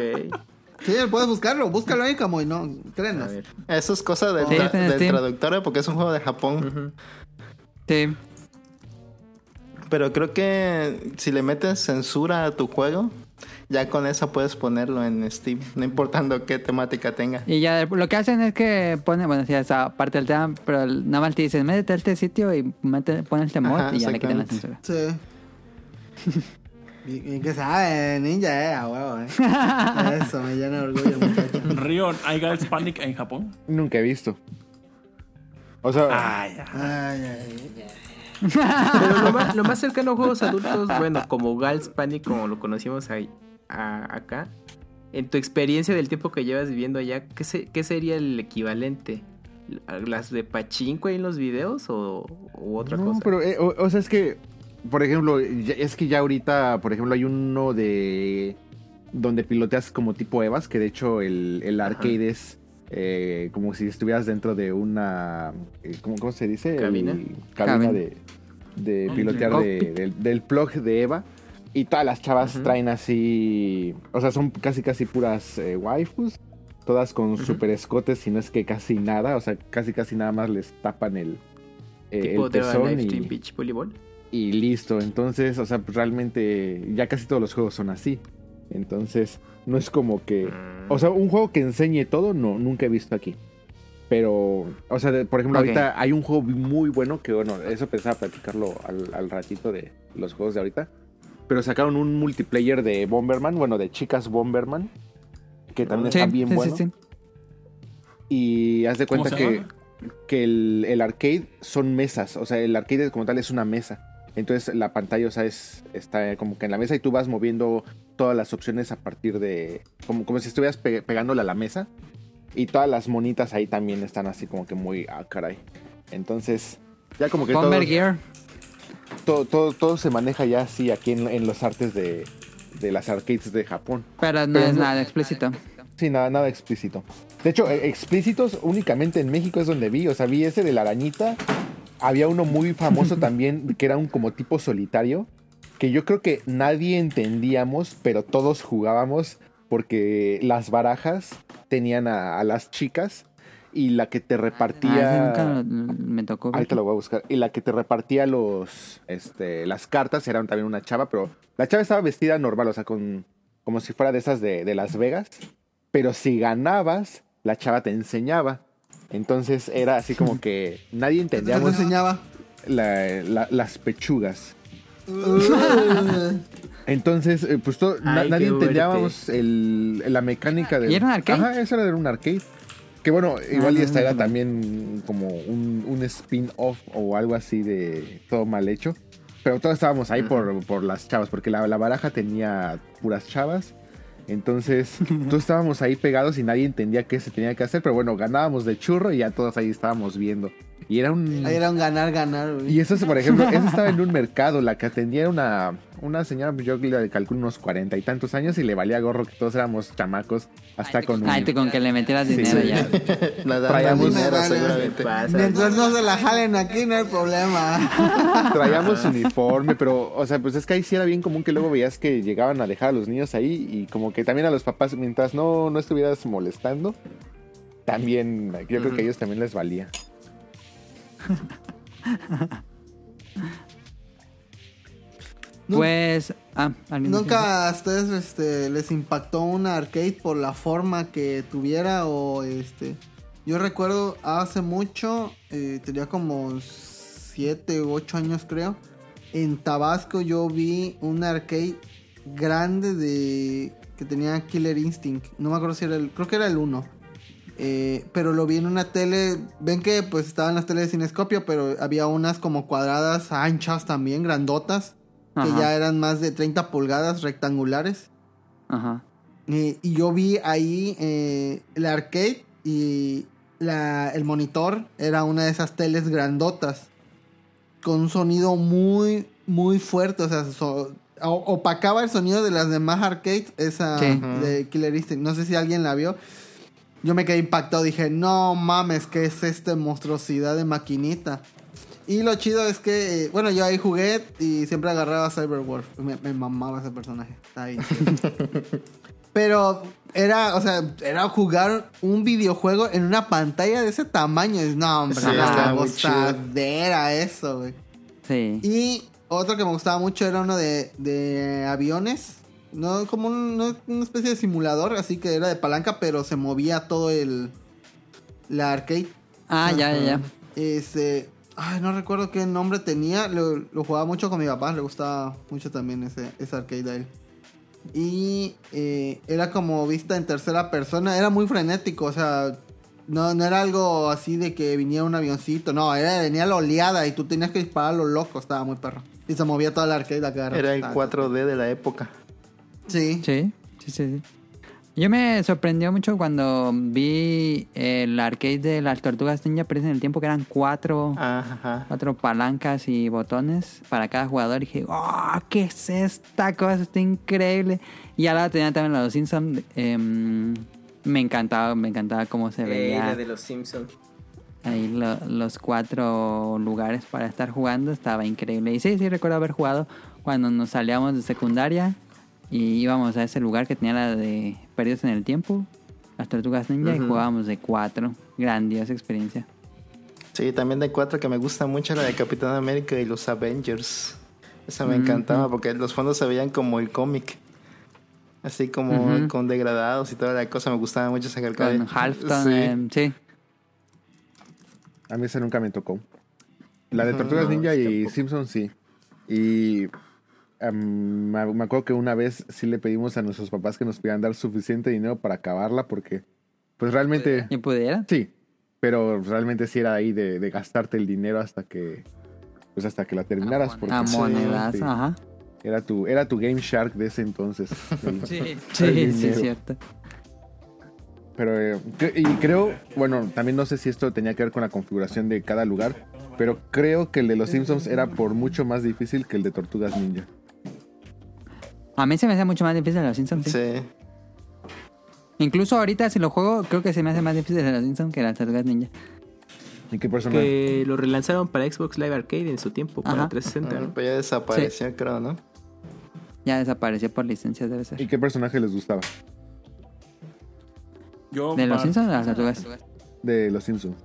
Sí, puedes buscarlo. Búscalo ahí, como y no. Créenos. Eso es cosa del, Sí, tra- del traductor, porque es un juego de Japón. Ujú. Sí. Pero creo que si le metes censura a tu juego, ya con eso puedes ponerlo en Steam, no importando qué temática tenga. Y ya lo que hacen es que ponen, bueno, sí, esa parte del tema, pero el- nada más te dicen, métete a este sitio y mete, pon este mod Ajá, y ya le quitan la censura. Sí. y, y que sabe, ninja, eh, a huevo, eh. Eso, me llena de orgullo, muchacho. Rion, ¿hay Girls Panic en Japón? Nunca he visto. O sea. Ay, ay, ay. Pero lo más, lo más cercano a juegos adultos, bueno, como Gals Panic, como lo conocimos ahí, a- acá, en tu experiencia del tiempo que llevas viviendo allá, ¿qué, se- qué sería el equivalente? ¿Las de Pachinko ahí en los videos o otra no, cosa? pero, eh, o, o sea, es que, por ejemplo, es que ya ahorita, por ejemplo, hay uno de donde piloteas como tipo Evas, que de hecho el, el Ajá. arcade es eh, como si estuvieras dentro de una, eh, ¿cómo, cómo se dice? El- ¿Cabina? cabina Cabina. de, de Ah, pilotear de- del, del plug de Eva. Y todas las chavas traen así, o sea, son casi casi puras eh, waifus. todas con super escotes, si no es que casi nada, o sea, casi casi nada más les tapan el, eh, tipo el de pezón Live y, Stream Beach Volleyball. y listo. Entonces, o sea, pues realmente ya casi todos los juegos son así. Entonces, no es como que... O sea, un juego que enseñe todo, no, nunca he visto aquí. Pero, o sea, de- por ejemplo, ahorita hay un juego muy bueno que, bueno, eso pensaba platicarlo al, al ratito de los juegos de ahorita. Pero sacaron un multiplayer de Bomberman, bueno, de chicas Bomberman, que también Sí, está bien sí, bueno. sí. Y haz de ¿Cómo cuenta que, que el, el arcade son mesas. O sea, el arcade como tal es una mesa. Entonces la pantalla, o sea, es, está como que en la mesa y tú vas moviendo todas las opciones a partir de... Como, como si estuvieras pe- pegándole a la mesa. Y todas las monitas ahí también están así como que muy... Ah, caray. Entonces, ya como que todo, Bomber Gear. todo, todo, todo se maneja ya así aquí en, en los artes de, de las arcades de Japón. Pero no Pero es no- nada explícito. Sí, nada, nada explícito. De hecho, eh, explícitos únicamente en México es donde vi. O sea, vi ese de la arañita. Había uno muy famoso también, que era un como tipo solitario. Que yo creo que nadie entendíamos, pero todos jugábamos. Porque las barajas tenían a, a las chicas. Y la que te Ah, repartía. nunca me tocó. Ahorita lo voy a buscar. Y la que te repartía los, este, las cartas era también una chava, pero la chava estaba vestida normal, o sea, con, como si fuera de esas de, de Las Vegas. Pero si ganabas, la chava te enseñaba. Entonces era así como que nadie ¿Qué te entendíamos enseñaba? la- la- las pechugas. Entonces, eh, pues to- na- Ay, nadie entendíamos el- la mecánica de. ¿Y era un arcade? Ajá, eso era un arcade. Que bueno, igual no, y esta no, era no. también como un, un spin-off o algo así de todo mal hecho. Pero todos estábamos ahí por, por las chavas, porque la, la baraja tenía puras chavas. Entonces, todos estábamos ahí pegados y nadie entendía qué se tenía que hacer. Pero bueno, ganábamos de churro y ya todos ahí estábamos viendo. Y era un. Era un ganar, ganar, güey. Y eso, es, por ejemplo, eso estaba en un mercado. La que atendía era una, una señora, pues, yo le calculo unos cuarenta y tantos años y le valía gorro que todos éramos chamacos. Hasta con un. Ay, te con que le metieras dinero sí. ya. Nadando Traíamos- dinero, seguramente. Pasa. Mientras no se la jalen aquí, no hay problema. Traíamos uniforme, pero, o sea, pues es que ahí sí era bien común que luego veías que llegaban a dejar a los niños ahí y como que también a los papás, mientras no, no estuvieras molestando, también, yo creo que a ellos también les valía. Pues. Ah, ¿alguien más ¿Nunca a ustedes este, les impactó una arcade por la forma que tuviera o este... Yo recuerdo hace mucho, eh, tenía como 7 u 8 años creo, en Tabasco yo vi un arcade grande de que tenía Killer Instinct. No me acuerdo si era el, creo que era el 1. Eh, pero lo vi en una tele, ven que pues estaban las teles de cinescopio, pero había unas como cuadradas anchas también, grandotas, que ya eran más de 30 pulgadas rectangulares. Ajá. Eh, y yo vi ahí eh, el arcade y la- el monitor era una de esas teles grandotas. Con un sonido muy, muy fuerte. O sea, so- opacaba el sonido de las demás arcades. Esa Sí. de Killer Instinct. No sé si alguien la vio. Yo me quedé impactado. Dije, no mames, ¿qué es esta monstruosidad de maquinita? Y lo chido es que, eh, bueno, yo ahí jugué y siempre agarraba a Cyberwolf. Me, me mamaba ese personaje. Está ahí. Pero era, o sea, era jugar un videojuego en una pantalla de ese tamaño. Es- No, hombre, Sí, gozadera eso, güey. Sí. Y otro que me gustaba mucho era uno de, de aviones. No, como un- una especie de simulador, así que era de palanca, pero se movía todo el. La arcade. Ah, ya, ya, ya. Este. Ay, no recuerdo qué nombre tenía. Lo, lo jugaba mucho con mi papá. Le gustaba mucho también ese, ese arcade a él. Y eh, era como vista en tercera persona. Era muy frenético. O sea, no, no era algo así de que viniera un avioncito. No, era, venía la oleada y tú tenías que disparar a lo loco. Estaba muy perro. Y se movía toda la arcade a cada rato. Era el Estaba- 4D de la época. Sí. Sí, sí, sí. Yo me sorprendió mucho cuando vi el arcade de las tortugas ninja, pero en el tiempo que eran cuatro, Ajá. cuatro palancas y botones para cada jugador. Y dije, ¡oh, qué es esta cosa! Está increíble. Y ahora tenía también la de los Simpsons. em, me encantaba, me encantaba cómo se Eh, veía la de los Simpsons. ahí lo- los cuatro lugares para estar jugando. Estaba increíble. Y sí, sí, recuerdo haber jugado cuando nos salíamos de secundaria y íbamos a ese lugar que tenía la de Perdidos en el Tiempo. Las Tortugas Ninja y jugábamos de cuatro. Grandiosa experiencia. Sí, también de cuatro que me gusta mucho la de Capitán América y los Avengers. Esa me encantaba porque los fondos se veían como el cómic. Así como con degradados y toda la cosa. Me gustaba mucho esa arcade. Con Halfton, Sí. eh, sí. A mí ese nunca me tocó. La de Tortugas no, Ninja y tampoco. Simpsons sí. Y me, acuerdo que una vez sí le pedimos a nuestros papás que nos pudieran dar suficiente dinero para acabarla porque pues realmente ¿Y pudiera? sí, pero realmente sí era ahí de, de gastarte el dinero hasta que pues hasta que la terminaras porque A sí, monedas, sí, ajá. era tu era tu Game Shark de ese entonces. El- Sí, el sí, sí, cierto. Pero, eh, y creo, bueno, también no sé si esto tenía que ver con la configuración de cada lugar, pero creo que el de los Simpsons era por mucho más difícil que el de Tortugas Ninja. A mí se me hace mucho más difícil los Simpsons. sí. Sí. Incluso ahorita si lo juego, creo que se me hace más difícil los Simpsons que las Tortugas Ninja. ¿Y qué personaje? Que lo relanzaron para Xbox Live Arcade en su tiempo, para Ajá. 360. Ah, ¿no? Pues ya desapareció, creo, ¿no? Ya desapareció por licencias, debe ser. ¿Y qué personaje les gustaba Yo, ¿De los Simpsons o de las Tortugas? de los Simpsons?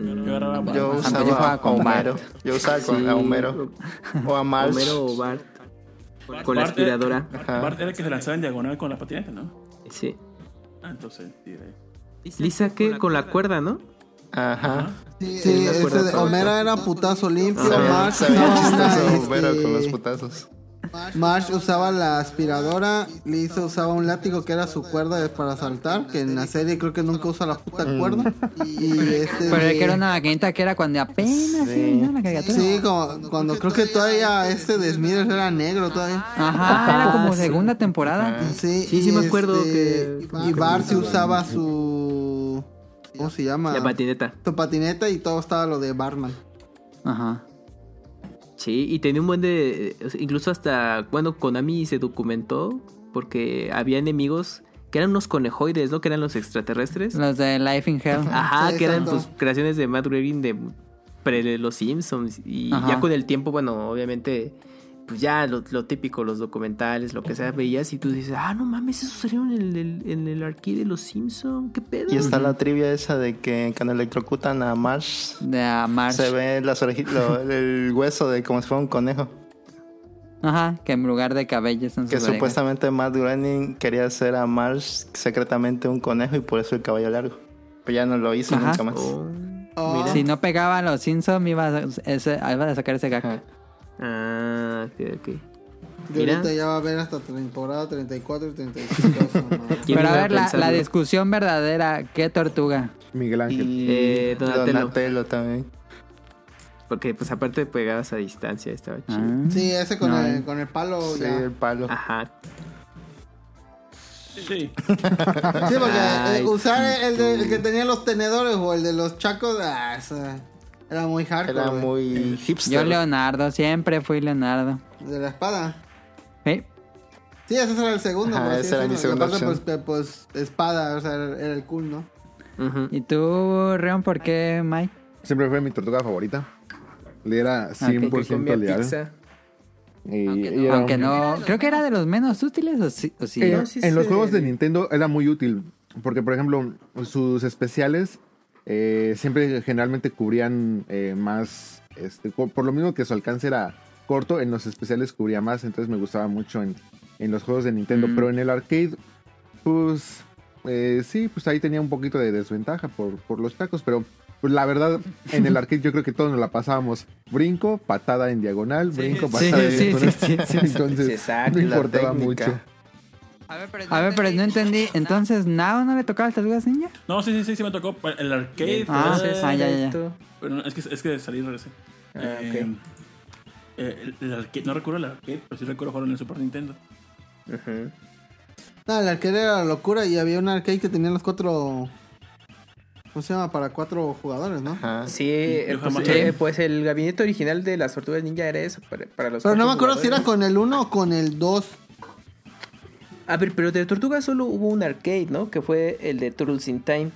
yo. Yo yo usaba a con Homero. Bart. Yo usaba con, Sí. a Homero. O a Marge. Homero o Bart. Con la Bart aspiradora. Bart era el que se lanzaba en diagonal con la patineta, ¿no? Sí. Ah, entonces, de- Lisa que con la cuerda, ¿no? Ajá. Sí, Sí, ese de Homero era putazo limpio. Sabía, Marge sabía una, Homero este, con los putazos. Marge usaba la aspiradora, Lisa usaba un látigo que era su cuerda para saltar, que en la serie creo que nunca usa la puta cuerda. Y este Pero de- que era una maquinita que era cuando apenas Sí. ¿no? la caricatura. Sí, como, cuando creo que todavía este de Smithers era negro todavía. Ajá, era como segunda temporada. Sí, Sí, sí me acuerdo este, que- Y Bart sí usaba su... ¿Cómo se llama? La patineta. Su patineta y todo estaba lo de Barman. Ajá. Sí, y tenía un buen de... Incluso hasta, bueno, Konami se documentó porque había enemigos que eran unos conejoides, ¿no? Que eran los extraterrestres. Los de Life in Hell. Ajá, Sí, que eran pues creaciones de Matt Groening de pre Los Simpsons. Y Ajá. ya con el tiempo, bueno, obviamente, pues ya lo, lo típico, los documentales, lo que sea, veías y tú dices, ah, no mames, eso salió en el, el- en el arcade de Los Simpsons, ¿qué pedo? Y está la trivia esa de que cuando electrocutan a Marsh. se ve las orejitas, lo- el hueso de como si fuera un conejo. Ajá, que en lugar de cabello son Que orejas. supuestamente Matt Groening quería hacer a Marge secretamente un conejo y por eso el caballo largo. Pero ya no lo hizo Ajá. nunca más. Oh, Oh. Si no pegaba a los Simpsons, iba a, ese, iba a sacar ese gag. Ah, ok, ok. Y Mira. ahorita ya va a haber hasta temporada 34 y 35. esa madre. ¿Quién Pero a ver, la, la discusión verdadera, ¿qué tortuga? Miguel Ángel. Y Eh, Donatello. Donatello también. Porque pues aparte pegabas a distancia, estaba chido. Ah. Sí, ese con, No, el, eh. con el palo Sí, ya. el palo. Ajá. Sí. Sí, porque Ay, eh, usar el, de- el que tenía los tenedores o el de los chacos, ah, eso era muy hardcore. Era muy hipster. Yo Leonardo, siempre fui Leonardo. De la espada. Sí. Sí, ese era el segundo. Ajá, esa era mi aparte, opción. Pues, pues, espada, o sea, era, el cool, ¿no? Ujú. ¿Y tú, Reon, por qué, Mike? Siempre fue mi tortuga favorita. Le era Que 100% comía leal. pizza. Y, y era Aunque un- no, creo que era de los menos útiles o sí. O sí? Eh, No, sí en los juegos de Nintendo era muy útil. Porque, por ejemplo, sus especiales eh, siempre generalmente cubrían eh, más. Este, por lo mismo que su alcance era corto, en los especiales cubría más. Entonces me gustaba mucho en, en los juegos de Nintendo. Mm. Pero en el arcade, pues. eh, sí, pues ahí tenía un poquito de desventaja por, por los tacos. Pero pues, la verdad, en el arcade yo creo que todos nos la pasábamos brinco, patada en diagonal, brinco, Sí, patada en sí, diagonal. sí, sí, sí. Entonces, Sí, exacto, no importaba mucho. A ver, pero no entendí. Entonces, ¿Nao no le tocaba a las tortugas ninja? No, sí, sí, sí, sí me tocó el arcade. Ah, pero- sí, ah, ya, ya, ya. Perfecto. Pero no, es que, es que salí y regresé. Ah, Eh, eh, el, el arcade, no recuerdo el arcade, pero sí recuerdo jugar en el Super Nintendo. Ujú. No, el arcade era la locura y había un arcade que tenía los cuatro. ¿Cómo se llama? Para cuatro jugadores, ¿no? Ajá. Sí, eh, Yo pues, eh, pues el gabinete original de las tortugas ninja era eso, para, para los Pero no me acuerdo si era con el 1 o con el 2. A ver, pero de tortugas solo hubo un arcade, ¿no? Que fue el de Turtles in Time.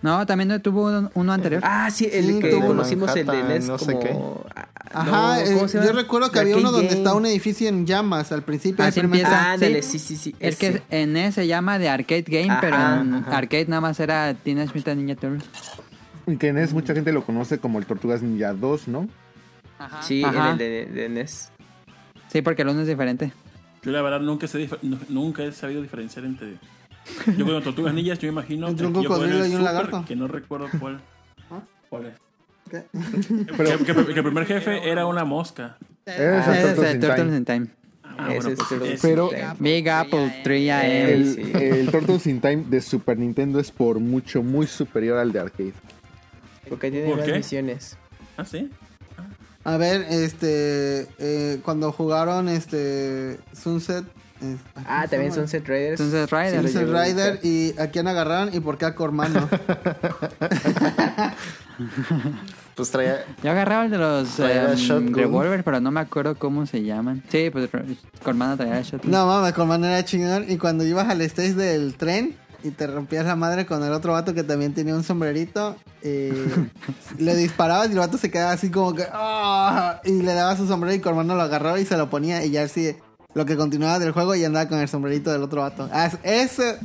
No, también no tuvo uno, uno anterior. Ah, sí, el Sí, que tuvo conocimos, el de NES no sé como... qué. ah, Ajá, no, eh, yo recuerdo que había uno donde está un edificio en llamas al principio. Así primer- empieza. Ah, ándale, Sí. sí, sí. Es que en ese se llama de Arcade Game, Ajá, pero en ajá. Arcade nada más era Teenage Mutant Ninja Turtles. Y que en es mucha gente lo conoce como el Tortugas Ninja 2, ¿no? Sí, Ajá. en el de, de NES. Sí, porque el uno es diferente. Yo la verdad nunca, sé he sabido diferenciar entre... Yo con tortugas ninjas, yo imagino Entre un cocodrilo y un lagarto. que no recuerdo cuál. ¿Ah? ¿Cuál es? ¿Qué? Que, que- que el primer jefe era una mosca. Es Ese el es Turtles el in Turtles Time. in Time. Ah, Ese bueno, es pues, Turtles ese. Pero-. Big Apple 3AM. El, sí. el Turtles in Time de Super Nintendo es por mucho, muy superior al de arcade. Porque tiene ¿Por más qué? misiones. ¿Ah, sí? A ver, este, eh, cuando jugaron este Sunset. eh, Ah, también Sunset Riders. Sunset Riders. Sí, Sunset Rider y a quién agarraron y por qué a Cormano. Pues traía. Yo agarraba el de los shotgun. Revolver, pero no me acuerdo cómo se llaman. Sí, pues Cormano traía el Shotgun. no mames, Cormano era chingón. Y cuando ibas al stage del tren y te rompías la madre con el otro vato que también tenía un sombrerito, eh, le disparabas y el vato se quedaba así como que. "Ah", y le daba su sombrero y Cormano lo agarraba y se lo ponía. Y ya así, lo que continuaba del juego y andaba con el sombrerito del otro vato. Ah, ese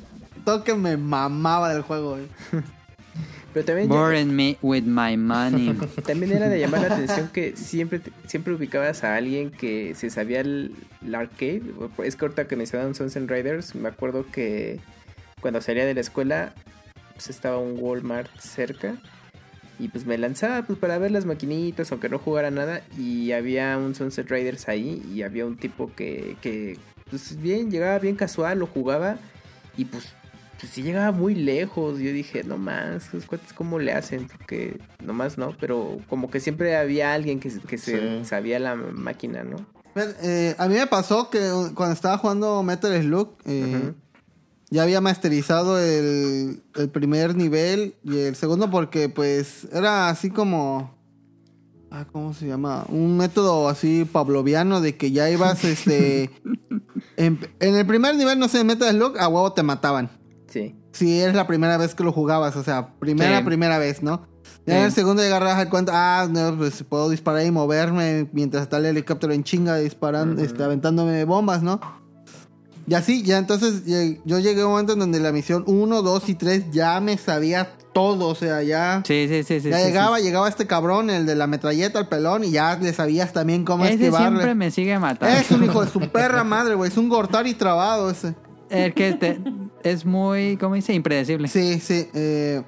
toque me mamaba del juego, güey. Pero también, ya- Boring me with my money. también era de llamar la atención que siempre, siempre ubicabas a alguien que se sabía el, el arcade. Es que ahorita que mencionaban Sunset Riders, me acuerdo que cuando salía de la escuela pues estaba un Walmart cerca. Y pues me lanzaba pues para ver las maquinitas, aunque no jugara nada. Y había un Sunset Riders ahí. Y había un tipo que, que pues bien, llegaba bien casual, lo jugaba. Y pues, pues sí llegaba muy lejos. Yo dije, no más, esos cuates cómo le hacen. Porque nomás no, pero como que siempre había alguien que, que se Sí. sabía la máquina, ¿no? Eh, a mí me pasó que cuando estaba jugando Metal Slug, eh. Ya había masterizado el, el primer nivel y el segundo porque pues era así como... Ah, ¿cómo se llama? Un método así pavloviano de que ya ibas, este... en, en el primer nivel, no sé, en Metal Slug, a huevo te mataban. Sí. Si eres la primera vez que lo jugabas, o sea, primera, Sí. primera vez, ¿no? Ya en el segundo agarras el cuenta, ah, no, pues puedo disparar y moverme mientras está el helicóptero en chinga disparando, este, aventándome bombas, ¿no? Y así, ya entonces yo llegué a un momento en donde la misión 1, 2 y 3 ya me sabía todo, o sea, ya... Sí, sí, sí, sí. ya sí, llegaba, sí. llegaba este cabrón, el de la metralleta, el pelón, y ya le sabías también cómo Ese esquivarle. siempre me sigue matando. Es un hijo de su perra madre, güey, es un Gortari trabado ese. El que te- es muy, ¿cómo dice? Impredecible. Sí, sí. eh,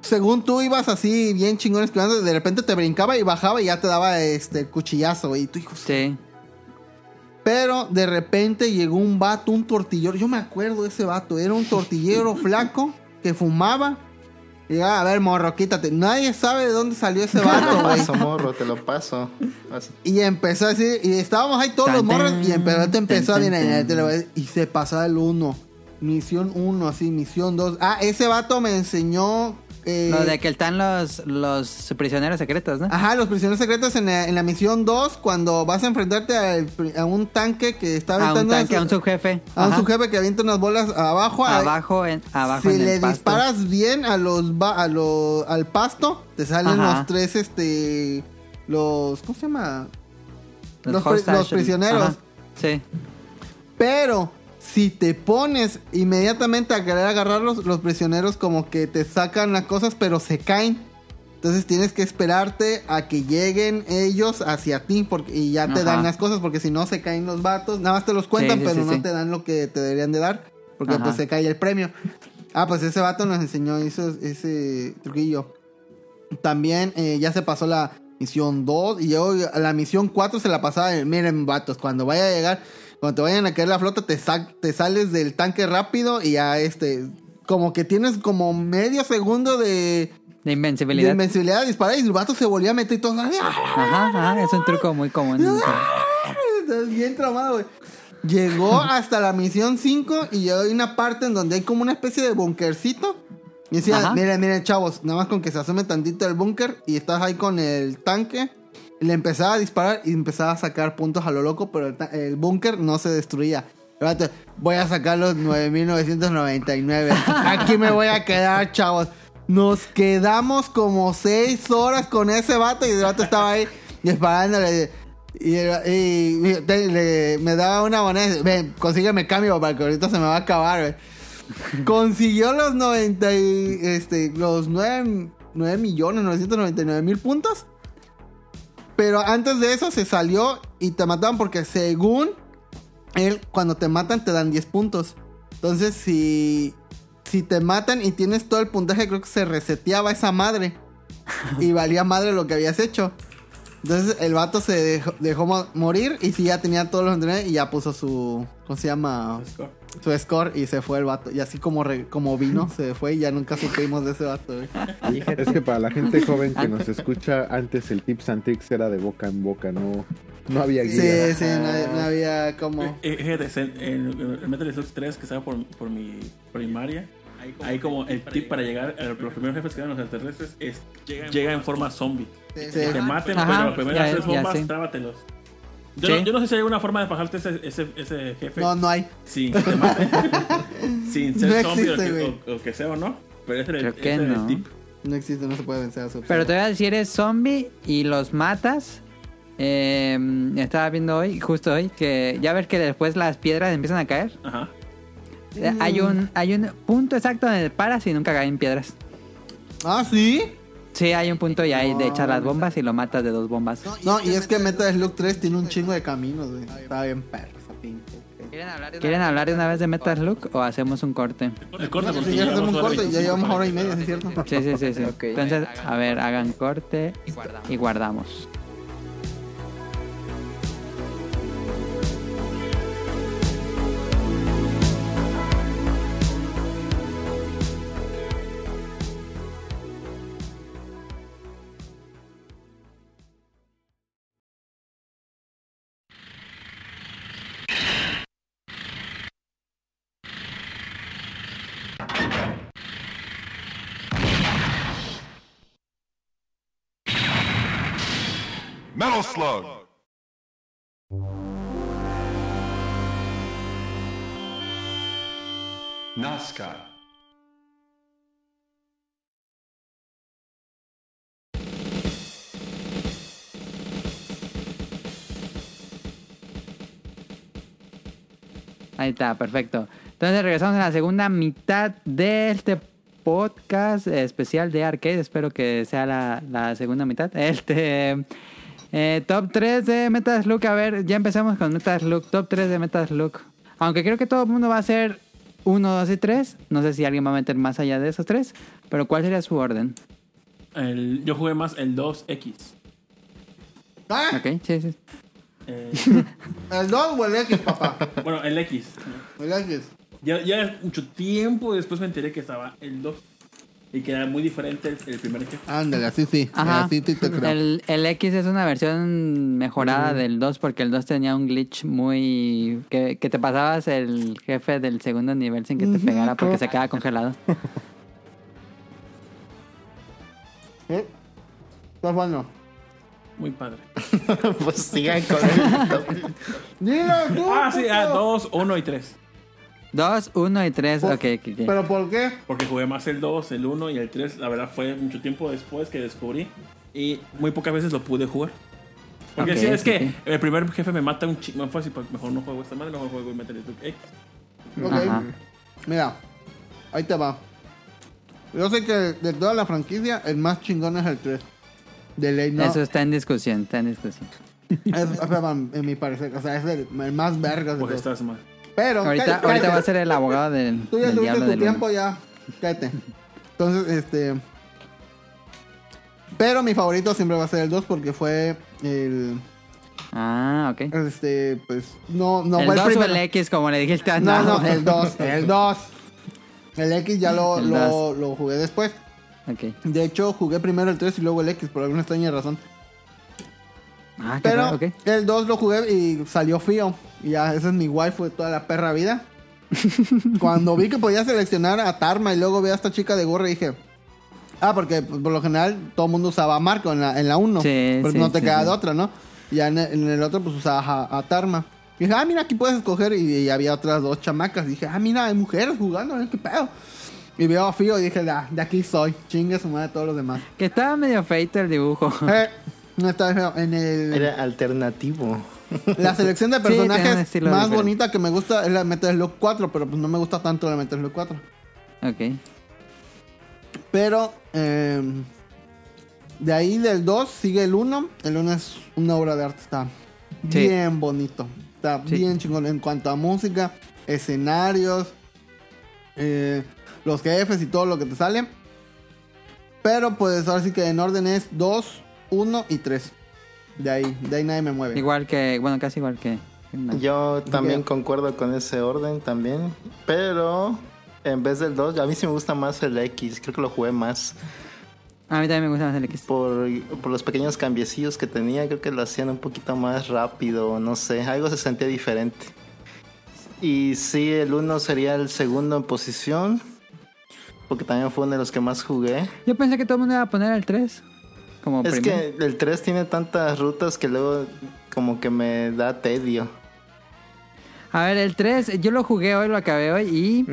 según tú ibas así, bien chingón esquivando, de repente te brincaba y bajaba y ya te daba este cuchillazo. Y tú, hijo, Sí. Pero de repente llegó un vato, un tortillero. Yo me acuerdo de ese vato. Era un tortillero flaco que fumaba. Y llegaba, a ver, morro, quítate. Nadie sabe de dónde salió ese Te vato, lo güey. paso, morro, te lo paso. Y empezó así, y estábamos ahí todos los morros, tan, y empezó, te empezó a tan, te lo a decir, y se pasaba el uno. Misión 1, así, misión 2. Ah, ese vato me enseñó. Eh, Lo de que están los, los prisioneros secretos, ¿no? Ajá, los prisioneros secretos en la, en la misión 2, cuando vas a enfrentarte al a, un tanque que está a un aventando. tanque, a un su- subjefe. a un subjefe que avienta unas bolas abajo. Abajo en, abajo si en el le pasto. disparas bien a los a lo- al pasto, te salen Ajá. los tres, este. Los. ¿Cómo se llama? los pri- los prisioneros. ajá. Sí. Pero si te pones inmediatamente a querer agarrarlos, los prisioneros como que te sacan las cosas, pero se caen. Entonces tienes que esperarte a que lleguen ellos hacia ti porque, y ya te Ajá. dan las cosas, porque si no se caen los vatos. Nada más te los cuentan, Sí, sí, pero sí, no te dan lo que te deberían de dar, porque Ajá. pues se cae el premio. Ah, pues ese vato nos enseñó eso, ese truquillo. También eh, ya se pasó la misión 2 y yo la misión 4 se la pasaba. en, Miren, vatos, cuando vaya a llegar, cuando te vayan a caer la flota, te, sa- te sales del tanque rápido y ya este, como que tienes como medio segundo de, De de invencibilidad. invencibilidad de disparar y el vato se volvía a meter y todo. ¡ah! Ajá, ajá. Es un truco muy común. Estás bien traumado, güey. Llegó hasta la misión 5 y llegó a una parte en donde hay como una especie de bunkercito. Y decía, miren, miren, chavos, nada más con que se asome tantito el búnker y estás ahí con el tanque. Le empezaba a disparar y empezaba a sacar puntos a lo loco, pero el, el búnker no se destruía. Voy a sacar los 9999. Aquí me voy a quedar, chavos. Nos quedamos como seis horas con ese vato y el vato estaba ahí disparándole. Y, me daba una moneda. Ven, consígueme cambio para que ahorita se me va a acabar. Consiguió los 90 y, este, los 9, 9 millones 999 mil puntos. Pero antes de eso se salió y te mataban porque según él, cuando te matan te dan 10 puntos. Entonces, si, si te matan y tienes todo el puntaje, creo que se reseteaba esa madre. Y valía madre lo que habías hecho. Entonces el vato se dejó, dejó mo- morir y si ya tenía todos los entrenadores y ya puso su... ¿Cómo se llama? Su score y se fue el vato. Y así como, re- como vino, se fue y ya nunca supimos de ese vato. güey. Es que para la gente joven que nos escucha, antes el Tips and Tricks era de boca en boca, no, no había Sí, guía. sí, no, no había como... Eh, fíjate, en, en el Metal Slug 3 que estaba por, por mi primaria, ahí como el tip para llegar a los primeros jefes que eran los extraterrestres es llega en forma zombie. Sí. Que te maten, Ajá, pero las primeras ya- tres ya bombas, trábatelos. Yo, Sí. no, yo no sé si hay alguna forma de bajarte ese, ese, ese jefe No, no hay. sin que te maten. sin ser No zombie o, existe, que, o- o que sea o no. Pero ese el, que ese el no. tip. No existe, no se puede vencer a su Pero te voy a decir, eres zombie y los matas. Eh, estaba viendo hoy, justo hoy, que ya ves que después las piedras empiezan a caer. Ajá. Eh, Hay un hay un punto exacto donde paras y nunca caen piedras. Ah, ¿sí? Sí, hay un punto y ahí de echar las bombas y lo matas de dos bombas. No, y es que Metal Slug 3 tiene un chingo de caminos, güey. Está bien perro esa pinche. ¿Quieren hablar de una vez de Metal Slug o hacemos un corte? El corte, porque Sí, ya hacemos un corte, ya 25, llevamos hora y media, ¿sí es cierto? Sí, sí, sí, sí. Entonces, a ver, hagan corte y guardamos. Slug. Nazca. Ahí está, perfecto. Entonces regresamos a la segunda mitad de este podcast especial de arcade. Espero que sea la, la segunda mitad. Este eh, top 3 de Metal Slug. A ver, ya empezamos con Metal Slug. Top 3 de Metal Slug. Aunque creo que todo el mundo va a ser 1, 2 y 3. No sé si alguien va a meter más allá de esos tres. Pero ¿cuál sería su orden? El- yo jugué más el 2X. ¿Ah? Ok, sí, sí. Eh, ¿El 2 o el X, papá? bueno, el X. El X. Ya, ya mucho tiempo después me enteré que estaba el 2. Y que era muy diferente el, el primer jefe. Ándale, así sí. Ajá. Así sí te creo. El, el X es una versión mejorada del 2 porque el 2 tenía un glitch muy... Que, que te pasabas el jefe del segundo nivel sin que te pegara porque se quedaba congelado. ¿Eh? Está bueno. Muy padre. pues sigan con el. Dilo tú. Ah, sí, ah, puto. 2, 1 y 3. 2, 1 y 3. Por- Ok, ok. ¿Pero por qué? Porque jugué más el 2, el 1 y el 3. La verdad fue mucho tiempo después que descubrí. Y muy pocas veces lo pude jugar. Porque Ok, sí, es ok, que el primer jefe me mata un chingo. Fue así, pues, mejor no juego esta madre, mejor juego Metal Slug X. Ok. Ajá. Mira, ahí te va. Yo sé que de toda la franquicia, el más chingón es el 3. De ley, no. Eso está en discusión, está en discusión. Es, en mi parecer, o sea, es el, el más vergas de Pues estás mal. Pero, Ahorita, cállate, ahorita cállate. va a ser el abogado del, Tú ya tuviste tu tiempo, uno. ya. Cállate. Entonces, este. Pero mi favorito siempre va a ser el 2 porque fue el. Ah, ok. Este, pues. No, no el fue 2 el o primero. el X, como le dijiste a No, no, el 2. El 2. El X ya lo, El lo, lo jugué después. Ok. De hecho, jugué primero el 3 y luego el X por alguna extraña razón. Ah, qué Pero raro, ok. el 2 lo jugué y salió frío. Y ya, esa es mi waifu de toda la perra vida. Cuando vi que podía seleccionar a Tarma y luego vi a esta chica de gorra dije... Ah, porque por lo general todo el mundo usaba a Marco en la, en la 1. Sí, porque sí, no te sí, queda de otra, ¿no? Y ya en el, en el otro pues usabas a, a Tarma. Y dije, ah, mira, aquí puedes escoger. Y, y había otras dos chamacas. Y dije, ah, mira, hay mujeres jugando, ¿eh? ¿qué pedo? Y veo a Fío y dije, "Da, de aquí soy. Chingue su madre todos los demás. Que estaba medio feito el dibujo. Eh, no está feo. En el, Era alternativo. la selección de Sí, personajes estilo más diferente. bonita que me gusta es la Metal Slug 4, pero pues no me gusta tanto la Metal Slug 4. ok. Pero eh, de ahí del 2 sigue el 1. El 1 es una obra de arte. Está Sí. bien bonito. Está Sí. bien chingón en cuanto a música, escenarios, eh, los jefes y todo lo que te sale. Pero pues ahora sí que en orden es 2, 1 y 3. De ahí, de ahí nadie me mueve. Igual que, bueno, casi igual que. Yo también concuerdo con ese orden también. Pero en vez del 2, a mí sí me gusta más el X. Creo que lo jugué más. A mí también me gusta más el X. Por, por los pequeños cambiecillos que tenía, creo que lo hacían un poquito más rápido, no sé, algo se sentía diferente. Y sí, el 1 sería el segundo en posición, porque también fue uno de los que más jugué. Yo pensé que todo el mundo iba a poner el 3. Como Es que el 3 tiene tantas rutas que luego como que me da tedio. A ver, el 3, yo lo jugué hoy, lo acabé hoy y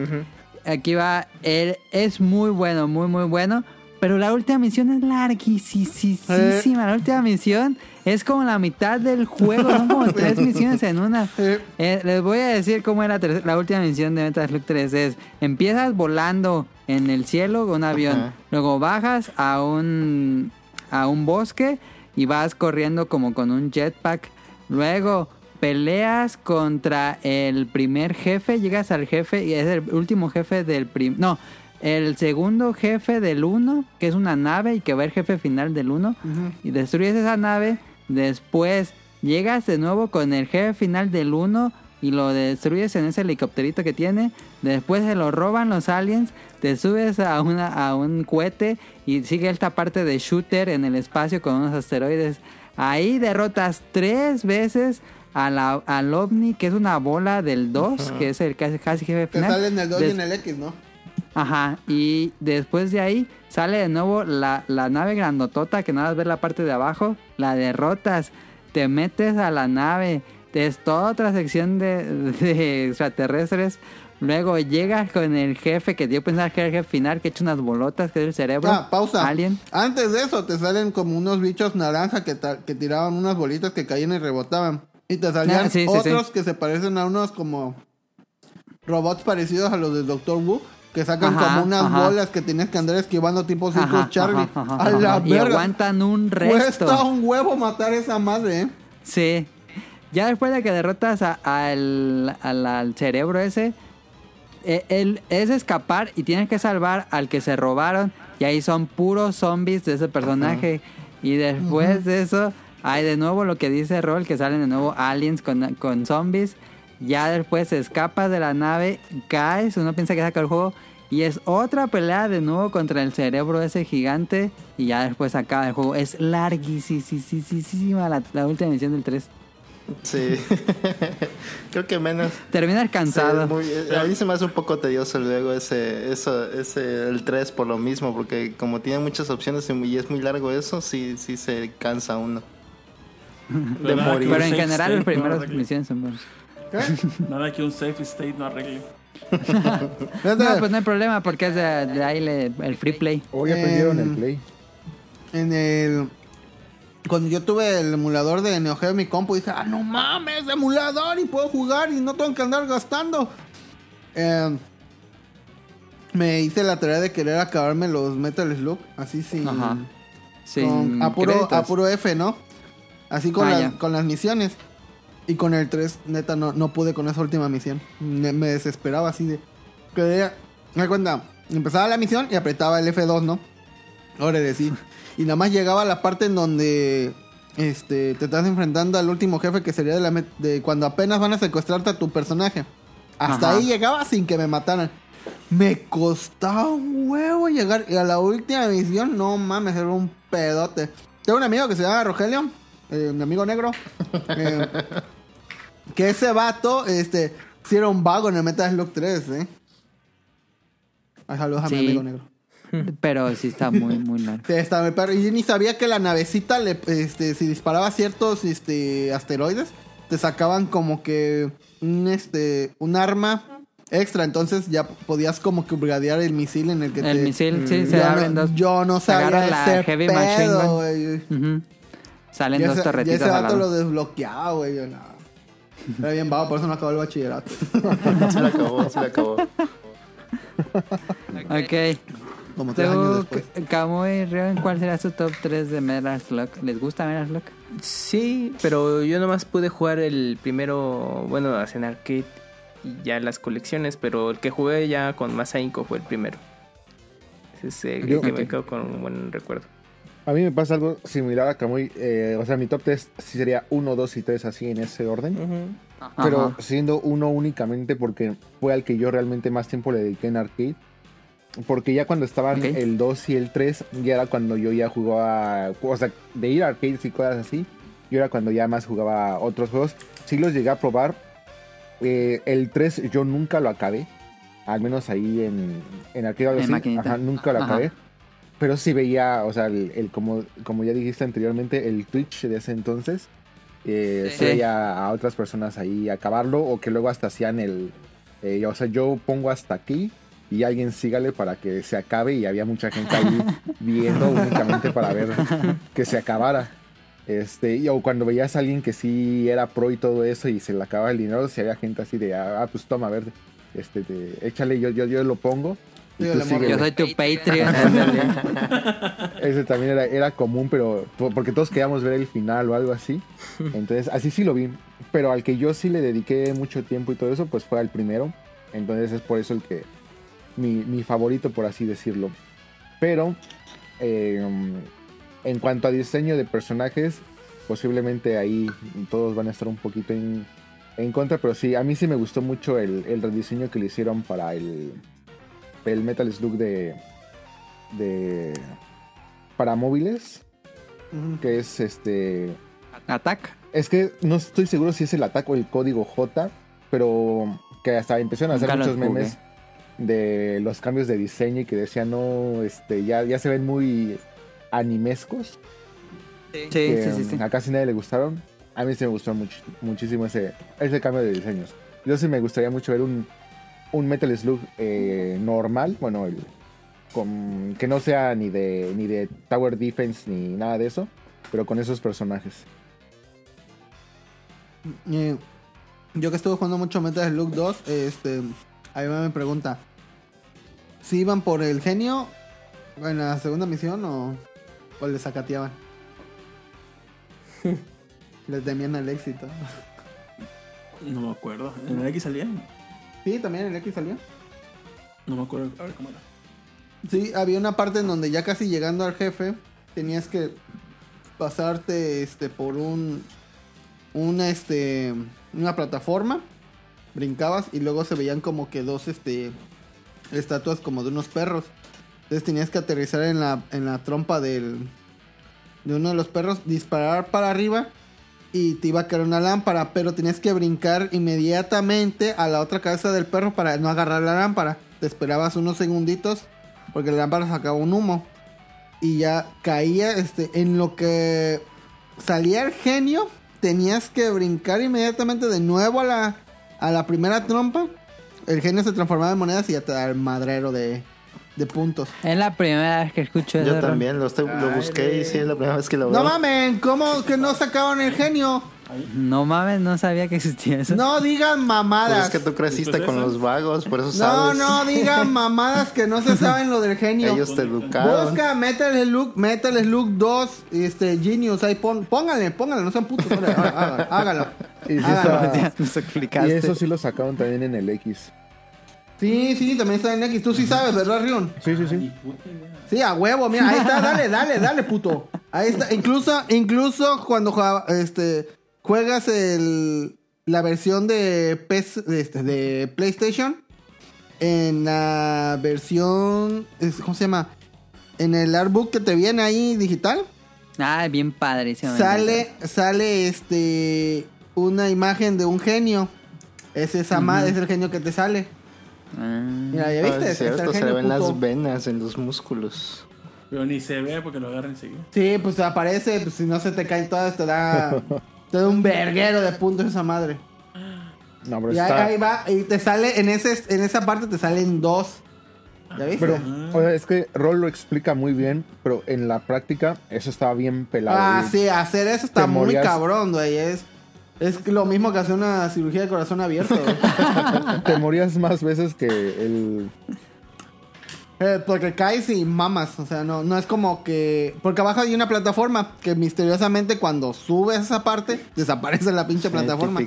aquí va. El, es muy bueno, muy, muy bueno. Pero la última misión es larguísima. La última misión es como la mitad del juego. Son como tres misiones en una. Eh, les voy a decir cómo es la, ter- la última misión de Metal Slug 3. Es, empiezas volando en el cielo con un avión. Luego bajas a un, a un bosque y vas corriendo como con un jetpack. Luego peleas contra el primer jefe. Llegas al jefe y es el último jefe del prim... No, el segundo jefe del 1, que es una nave y que va el jefe final del 1. Y destruyes esa nave. Después llegas de nuevo con el jefe final del 1 y lo destruyes en ese helicópterito que tiene. Después se lo roban los aliens. Te subes a, una, a un cohete y sigue esta parte de shooter en el espacio con unos asteroides. Ahí derrotas tres veces a la- al ovni, que es una bola del 2, que es el casi, casi jefe Te sale en el 2 y en el X, ¿no? Ajá, y después de ahí sale de nuevo la, la nave grandotota que nada más ves la parte de abajo, la derrotas, te metes a la nave, es toda otra sección de, de extraterrestres, luego llegas con el jefe que yo pensaba que era el jefe final, que echa unas bolotas, que es el cerebro. Ah, pausa. Alien. Antes de eso te salen como unos bichos naranja que, que tiraban unas bolitas que caían y rebotaban. Y te salían Ah, sí, otros sí. que se parecen a unos como robots parecidos a los del Doctor Who. Que sacan Ajá, como unas ajá. bolas que tienes que andar esquivando tipo Circo Charlie. ajá, a la ajá. Y verga. aguantan un resto. Cuesta un huevo matar esa madre, ¿eh? Sí. Ya después de que derrotas a- al, al- al cerebro ese, eh, él es escapar y tienes que salvar al que se robaron. Y ahí son puros zombies de ese personaje. Y después de eso, hay de nuevo lo que dice Roll, que salen de nuevo aliens con, con zombies. Ya después escapas de la nave, caes, uno piensa que saca el juego. Y es otra pelea de nuevo contra el cerebro ese gigante. Y ya después acaba el juego. Es larguísima la, la última misión del 3. Sí. Creo que menos. Terminas cansado. Sí, muy- eh, a mí se me hace un poco tedioso luego ese, eso, ese, el 3 por lo mismo, porque como tiene muchas opciones y es muy largo eso, sí, sí se cansa uno. De morir. Pero en general las primeras no misiones son buenas. Nada que un safe state no arregle. No, pues no hay problema porque es de, de ahí le- el free play. Hoy aprendieron Em, el play. En el. Cuando yo tuve el emulador de Neo Geo en mi compu, dije, ah, no mames, emulador y puedo jugar y no tengo que andar gastando. Eh, me hice la tarea de querer acabarme los Metal Slug, así sin. Ajá. con, Sin a, puro, créditos. a puro F, ¿no? Así con, Ah, la- con las misiones. Y con el 3, neta, no, no pude con esa última misión. Me, me desesperaba así de. Quería. Me cuenta, empezaba la misión y apretaba el F2, ¿no? Ahora decir. Y nada más llegaba a la parte en donde. Este, te estás enfrentando al último jefe que sería de, la de cuando apenas van a secuestrarte a tu personaje. Hasta Ajá. ahí llegaba sin que me mataran. Me costaba un huevo llegar. Y a la última misión, no mames, era un pedote. Tengo un amigo que se llama Rogelio, eh, un amigo negro. eh, que ese vato, este, era un vago en el Metal Slug 3, ¿eh? Ay, saludos a mi amigo negro. Pero sí está muy, muy largo. Sí, estaba muy perro. Y yo ni sabía que la navecita, le, este, si disparaba ciertos este, asteroides, te sacaban como que un, este, un arma extra. Entonces ya podías como que brigadear el misil en el que El te... misil, sí, se yo, abren no, dos. yo no se sabía la ese Heavy Machine pedo, Gun. güey. Ujú. Salen Ya dos ese, ya torretitas ese al vato lo desbloqueaba, güey. Yo, no. Era bien vago, por eso no acabó el bachillerato. Se la acabó, se la acabó. Ok. Como tres años después. Rion, ¿cuál será su top 3 de Metal Slug? ¿Les gusta Metal Slug? Sí, pero yo nomás pude jugar el primero, bueno, en arcade y ya las colecciones, pero el que jugué ya con más ahínco fue el primero. Ese es el Yo- que me quedo con un buen recuerdo. A mí me pasa algo similar a Kamui. eh, o sea, mi top 3 sí sería 1, 2 y 3 así en ese orden. Pero Ajá. siendo uno únicamente porque fue al que yo realmente más tiempo le dediqué en arcade. Porque ya cuando estaban Ok. el 2 y el 3, ya era cuando yo ya jugaba. O sea, de ir a arcades y cosas así. Yo era cuando ya más jugaba otros juegos. Sí los llegué a probar. Eh, el 3 yo nunca lo acabé. Al menos ahí en, en arcade o algo En. Ajá, nunca lo Ajá. acabé. Pero sí veía, o sea, el, el como, como ya dijiste anteriormente, el Twitch de ese entonces. Eh, Sí. se veía a otras personas ahí acabarlo o que luego hasta hacían el... eh, o sea, yo pongo hasta aquí y alguien sígale para que se acabe y había mucha gente ahí viendo únicamente para ver que se acabara. Este, y, o cuando veías a alguien que sí era pro y todo eso y se le acababa el dinero, si había gente así de, ah, pues toma, a ver, este, te- échale, yo, yo, yo lo pongo. Y tú. Yo soy tu Patreon. Ese también era, era común, pero po- porque todos queríamos ver el final o algo así. Entonces, así sí lo vi. Pero al que yo sí le dediqué mucho tiempo y todo eso, pues fue al primero. Entonces es por eso el que. Mi, mi favorito, por así decirlo. Pero. eh, en cuanto a diseño de personajes, posiblemente ahí todos van a estar un poquito en, en contra. Pero sí, a mí sí me gustó mucho el, el rediseño que le hicieron para el. El Metal Slug de de para móviles que es este Attack. es que no estoy seguro si es el ataque o el código J pero que hasta empezaron a hacer Nunca muchos memes de los cambios de diseño y que decían no este ya ya se ven muy animescos Sí, que sí, sí, sí. a casi nadie le gustaron a mí sí me gustó much- muchísimo ese ese cambio de diseños yo sí me gustaría mucho ver un un Metal Slug eh, normal bueno el con, que no sea ni de ni de Tower Defense ni nada de eso, pero con esos personajes. Eh, yo que estuve jugando mucho Metal Slug 2, este, ahí me pregunta, si iban por el genio en la segunda misión o, o les sacateaban. les temían el éxito. No me acuerdo. ¿En el X salía? Sí, también el X salió. No me acuerdo. A ver cómo era. Sí, había una parte en donde ya casi llegando al jefe tenías que pasarte este por un una este una plataforma, brincabas y luego se veían como que dos este estatuas como de unos perros. Entonces tenías que aterrizar en la en la trompa del de uno de los perros, disparar para arriba y te iba a caer una lámpara, pero tenías que brincar inmediatamente a la otra cabeza del perro para no agarrar la lámpara. Te esperabas unos segunditos porque la lámpara sacaba un humo y ya caía este en lo que salía el genio, tenías que brincar inmediatamente de nuevo a la a la primera trompa. El genio se transformaba en monedas y ya te da el madrero de, de puntos. Es la primera vez que escucho eso. Yo también lo, estoy- lo busqué y sí es la primera vez que lo veo. No mamen, ¿cómo que no sacaban el genio? No mames, no sabía que existía eso. No digan Pues mamadas. es que tú creciste Pues con los vagos, por eso No, sabes. no digan mamadas que no se saben lo del genio. Ellos te educaron. Busca Metal Slug, Metal Slug 2, este, Genius, ahí pon, pónganle, pónganle, no sean putos, órale, hágalo, hágalo. Y, sí Hágalo. está- Ya nos y explicaste. eso sí lo sacaron también en el X. Sí, sí, también está en X, tú sí sabes, ¿verdad, Rion? Sí, sí, sí. Sí, a huevo, mira, ahí está, dale, dale, dale, puto. Ahí está, incluso, incluso cuando juega- este, juegas el, la versión de, PS, de, este, de PlayStation, en la versión, ¿cómo se llama? En el artbook que te viene ahí digital, Ah, bien padrísimo. sale, sale este, una imagen de un genio. Es esa es el genio que te sale. Ah. Mira, ¿ya viste? es cierto, se ven puto. las venas en los músculos. Pero ni se ve porque lo agarran enseguida. Sí, pues aparece, pues si no se te caen todas, te da, Te da un verguero de puntos esa madre. No, pero Y está... ahí va, y te sale, en, ese, en esa parte te salen dos. ¿Ya viste? Pero, o sea, es que Rol lo explica muy bien, pero en la práctica eso estaba bien pelado. ah, Y- sí, hacer eso está muy morías. cabrón, güey. Es, es lo mismo que hacer una cirugía de corazón abierto. Te morías más veces que el... Eh, porque caes y mamas, o sea, no, no es como que... Porque abajo hay una plataforma que misteriosamente cuando subes esa parte, desaparece la pinche plataforma.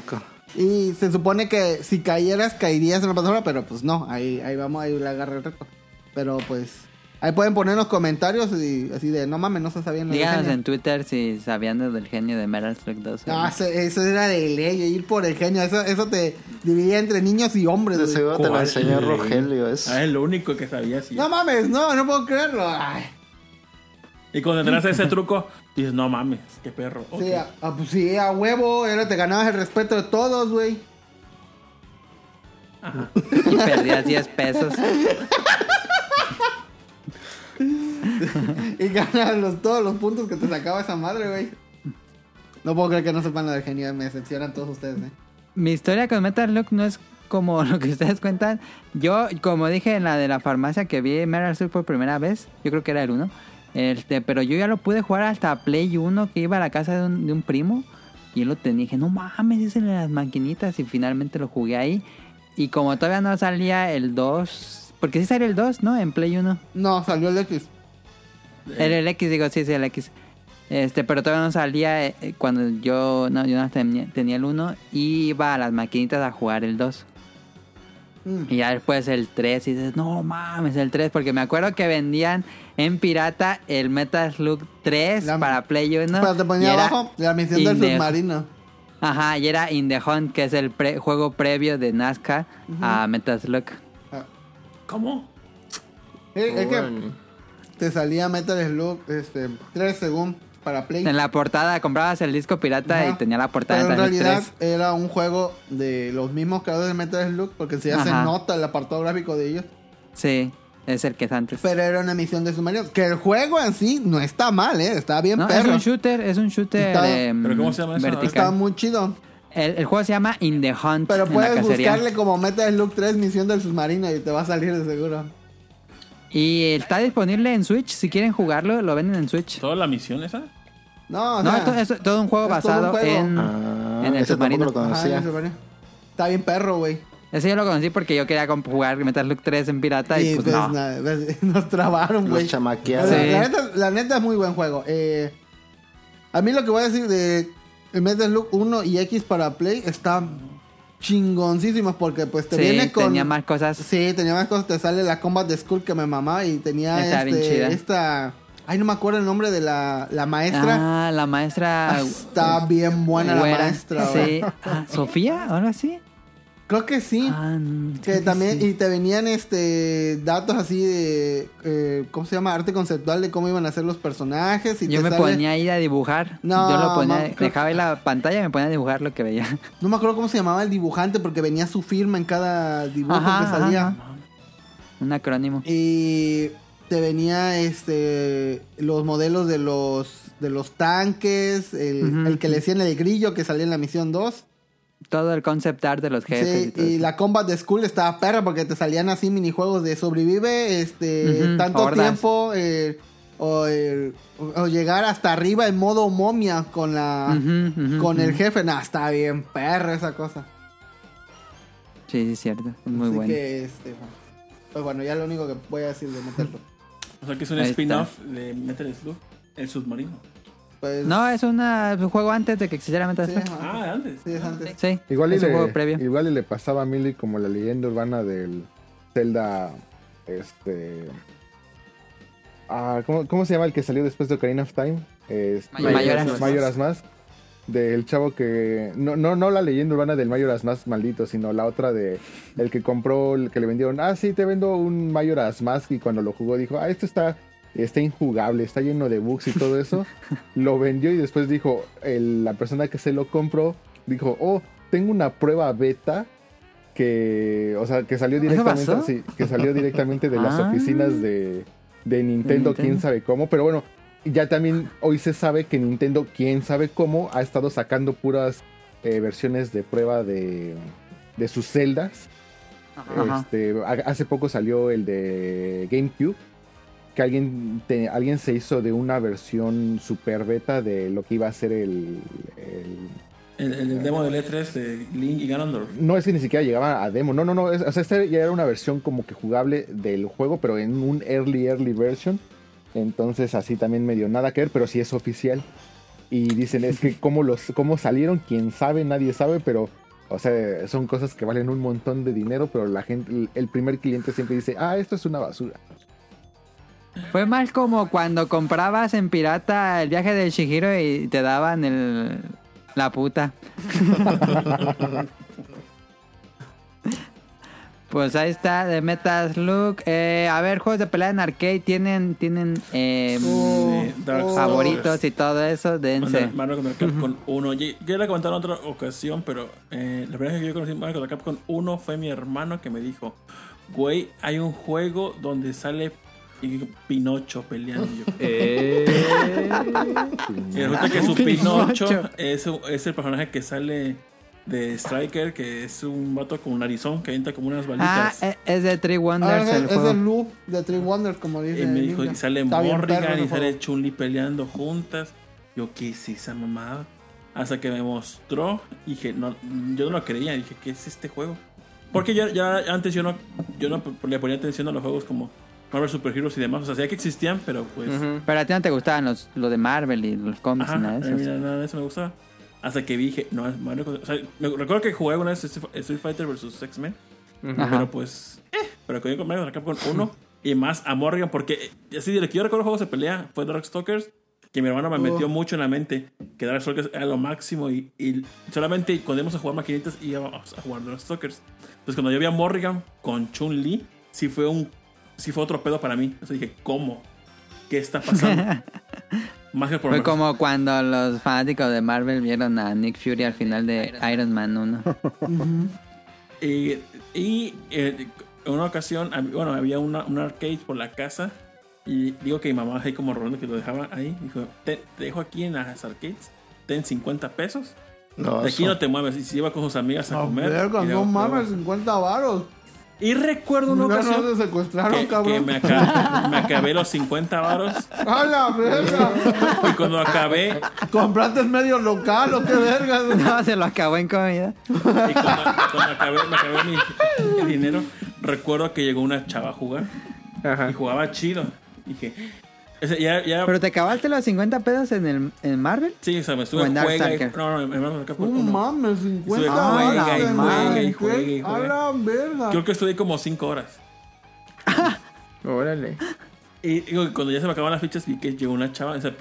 Y se supone que si cayeras, caerías en la plataforma, pero pues no, ahí, ahí vamos, ahí le agarra el reto. Pero pues, ahí pueden poner en los comentarios y así de, no mames, no se sabían lo del Díganos genio". en Twitter si sabían del genio de Metal Slug 2. o No, no. eso, eso era de ley, ir por el genio, eso, eso te dividía entre niños y hombres. De güey. seguro te lo enseñó Rogelio. Es... Ah, es lo único que sabía. Sí. No mames, no, no puedo creerlo. Ay. Y cuando entras a ese truco, dices, no mames, qué perro. Sí, a, a- pues sí, a huevo, era, te ganabas el respeto de todos, güey. Y perdías 10 pesos. Y ganabas los, todos los puntos que te sacaba esa madre, güey. No puedo creer que no sepan lo del genio, me decepcionan todos ustedes, eh. Mi historia con Metal Slug no es como lo que ustedes cuentan. Yo, como dije en la de la farmacia que vi Metal Slug por primera vez, yo creo que era el 1. Este, pero yo ya lo pude jugar hasta Play 1, que iba a la casa de un, primo. Y él lo tenía. Dije, no mames, es en las maquinitas. Y finalmente lo jugué ahí. Y como todavía no salía el 2. Porque sí salió el 2, ¿no? En Play 1. No, salió el X. El, el X, digo, sí, sí, el X. Este, pero todavía no salía eh, eh, cuando yo, no, yo no tenía, tenía el 1 y iba a las maquinitas a jugar el 2. Mm. Y ya después el 3 y dices, no mames, el 3, porque me acuerdo que vendían en pirata el Metal Slug 3 La- para Play 1. Pero te ponía era abajo la misión del submarino. Ajá, y era In the Hunt, que es el pre- juego previo de Nazca a Metal Slug. ¿Cómo? Eh, es que te salía Metal Slug este, 3 según para Play. En la portada comprabas el disco pirata Ajá. y tenía la portada Pero en de Metal Slug realidad 3. era un juego de los mismos creadores de Metal Slug porque se hace Ajá. nota el apartado gráfico de ellos. Sí, es el que es antes. Pero era una misión de submarinos. Que el juego en sí no está mal, ¿eh? Está bien No, es un shooter, es un shooter Está- eh, ¿Pero cómo se llama eso? vertical. Está muy chido. El, el juego se llama In the Hunt. Pero en la puedes buscarle como Metal Slug 3 misión del submarino y te va a salir de seguro. Y está disponible en Switch. Si quieren jugarlo, lo venden en Switch. ¿Toda la misión esa? No, o No, sea, esto es todo un juego es todo un basado juego. en, Ah, en el ese submarino. tampoco lo ajá, en el submarino. Está bien perro, güey. Ese yo lo conocí porque yo quería jugar Metal Slug 3 en pirata y, Y pues, pues no. ves, nos trabaron, güey. La, Sí. la neta, la neta es muy buen juego. Eh, a mí lo que voy a decir de Metal Slug 1 y X para Play está chingoncísimos porque pues te Sí, viene con... tenía más cosas. Sí, tenía más cosas. Te sale la Combat de Skull que me mamá y tenía Está este, esta... Ay, no me acuerdo el nombre de la, la maestra. Ah, la maestra. Está bien buena la maestra. Sí. Ah, ¿Sofía? ¿O algo así? Creo que sí. Ah, no, Que también, sí. y te venían este datos así de, eh, ¿cómo se llama? Arte conceptual de cómo iban a ser los personajes. Y Yo me sale- ponía ahí a dibujar. No, yo lo ponía, dejaba ahí la pantalla y me ponía a dibujar lo que veía. No me acuerdo cómo se llamaba el dibujante porque venía su firma en cada dibujo Ajá, que salía. ajá. Un acrónimo. Y te venía este los modelos de los de los tanques, el, el que le decían el grillo que salía en la misión 2. Todo el concept art de los jefes. Sí, y todo y eso. la Combat de School estaba perra porque te salían así minijuegos de sobrevive este tanto hordas. tiempo eh, o, eh, o- llegar hasta arriba en modo momia con la con el jefe. Nah, está bien perra esa cosa. Sí, sí, es cierto. Muy Así bueno. que este pues bueno, ya lo único que voy a decir de meterlo. O sea que es un spin-off de Metal Slug, el submarino. Pues, No, es una- un juego antes de que existiera Metal sí, Slug. Ah, antes. Sí, es antes. Sí, Igual y, un le, juego previo. igual y le pasaba a Millie como la leyenda urbana del Zelda. Este. Ah, ¿cómo, cómo se llama el que salió después de Ocarina of Time? Este, Majora's Mask. Majora's Mask. Del chavo que. No, no, no la leyenda urbana del Majora's Mask maldito, sino la otra de. El que compró, el que le vendieron. Ah, sí, te vendo un Majora's Mask. Y cuando lo jugó dijo, ah, esto está. Está injugable, está lleno de bugs y todo eso. lo vendió y después dijo, el- la persona que se lo compró, dijo, oh, tengo una prueba beta que, o sea, que salió ¿Eso directamente, sí, que salió directamente de las Ah. oficinas de, de Nintendo, Nintendo. quién sabe cómo, pero bueno, ya también hoy se sabe que Nintendo, quién sabe cómo, ha estado sacando puras eh, versiones de prueba de, de sus celdas. Este, ha- hace poco salió el de GameCube. Que alguien, te- alguien se hizo de una versión super beta de lo que iba a ser el. el- El, el demo del E3 de Link y Ganondorf. no es que ni siquiera llegaba a demo. No, no, no. es- o sea, esta ya era una versión como que jugable del juego, pero en un early, early version. Entonces, así también medio nada que ver, pero sí es oficial. Y dicen, es que cómo, los, cómo salieron, quién sabe, nadie sabe, pero. O sea, son cosas que valen un montón de dinero, pero la gente, el- el primer cliente siempre dice, ah, esto es una basura. Fue más como cuando comprabas en pirata el viaje de Shihiro y te daban el la puta. pues ahí está, de Metas Look. Eh, a ver, juegos de pelea en arcade tienen, tienen eh, Oh, oh. Favoritos y todo eso. Dense. Mario contra Capcom 1. Yo ya la comenté en otra ocasión, pero eh, la primera vez que yo conocí Mario contra Capcom 1 fue mi hermano que me dijo: Güey, hay un juego donde sale Pinocho peleando. Y yo, Eh, Y resulta que su Pinocho. Pinocho es, es el personaje que sale de Striker, que es un vato con un narizón que avienta como unas Ah, balitas. eh, es de Three Ah, Wonders es, el es juego. el loop de Three Wonders, como dice. y me dijo, y sale Está bien perro Morrigan y sale. Chun-Li peleando juntas. Yo, ¿qué es esa mamada? Hasta que me mostró, y dije, no, yo no lo creía. Dije, ¿qué es este juego? Porque ya, ya antes yo no, yo no le ponía atención a los juegos como Marvel Super Heroes y demás. O sea, sabía que existían, pero pues. ujú. Pero a ti no te gustaban los, lo de Marvel y los cómics Ajá, y nada a de mí eso. nada de eso me gustaba. Hasta que dije, no, es Mario. O sea, me recuerdo que jugué una vez Street Fighter vs X-Men. Ajá. Pero pues, eh, pero que yo con Mario contra Capcom 1 y más a Morrigan, porque eh, así de lo que yo recuerdo juegos de pelea fue Darkstalkers, que mi hermano me metió mucho en la mente que Darkstalkers era lo máximo y, y solamente cuando íbamos a jugar maquinitas íbamos a jugar Darkstalkers. Entonces cuando yo vi a Morrigan con Chun-Li, sí fue un sí fue otro pedo para mí. O sea, dije, ¿cómo? ¿Qué está pasando? más que por Fue como cuando los fanáticos de Marvel vieron a Nick Fury al final de Iron Man 1. Y, y, eh, en una ocasión, bueno, había una, un arcade por la casa. Y digo que mi mamá ahí como robando que lo dejaba ahí. Dijo, te, te dejo aquí en las arcades. Ten 50 pesos. No, De aquí eso- no te mueves. Y se iba con sus amigas a No, comer. verga, y no mames, 50 varos. Y recuerdo una No, ocasión secuestraron, que, que me, aca- me acabé los 50 varos. ¡A la verga! Y cuando acabé, ¿Compraste medio local o qué verga? No, se lo acabó en comida. y cuando, cuando acabé, me acabé mi, mi dinero, recuerdo que llegó una chava a jugar. Ajá. Y jugaba chido. Dije, ese, ya, ya, ¿Pero te acabaste los 50 pesos en el en Marvel? Sí, o sea, me estuve en juega y-. No, no, hermano, acá No por uno. mames, 50 Estuve varos. juega y juega y juega. A la verga. Creo que estuve como 5 horas. Órale. Y digo, cuando ya se me acababan las fichas, vi que llegó una chava. o sea,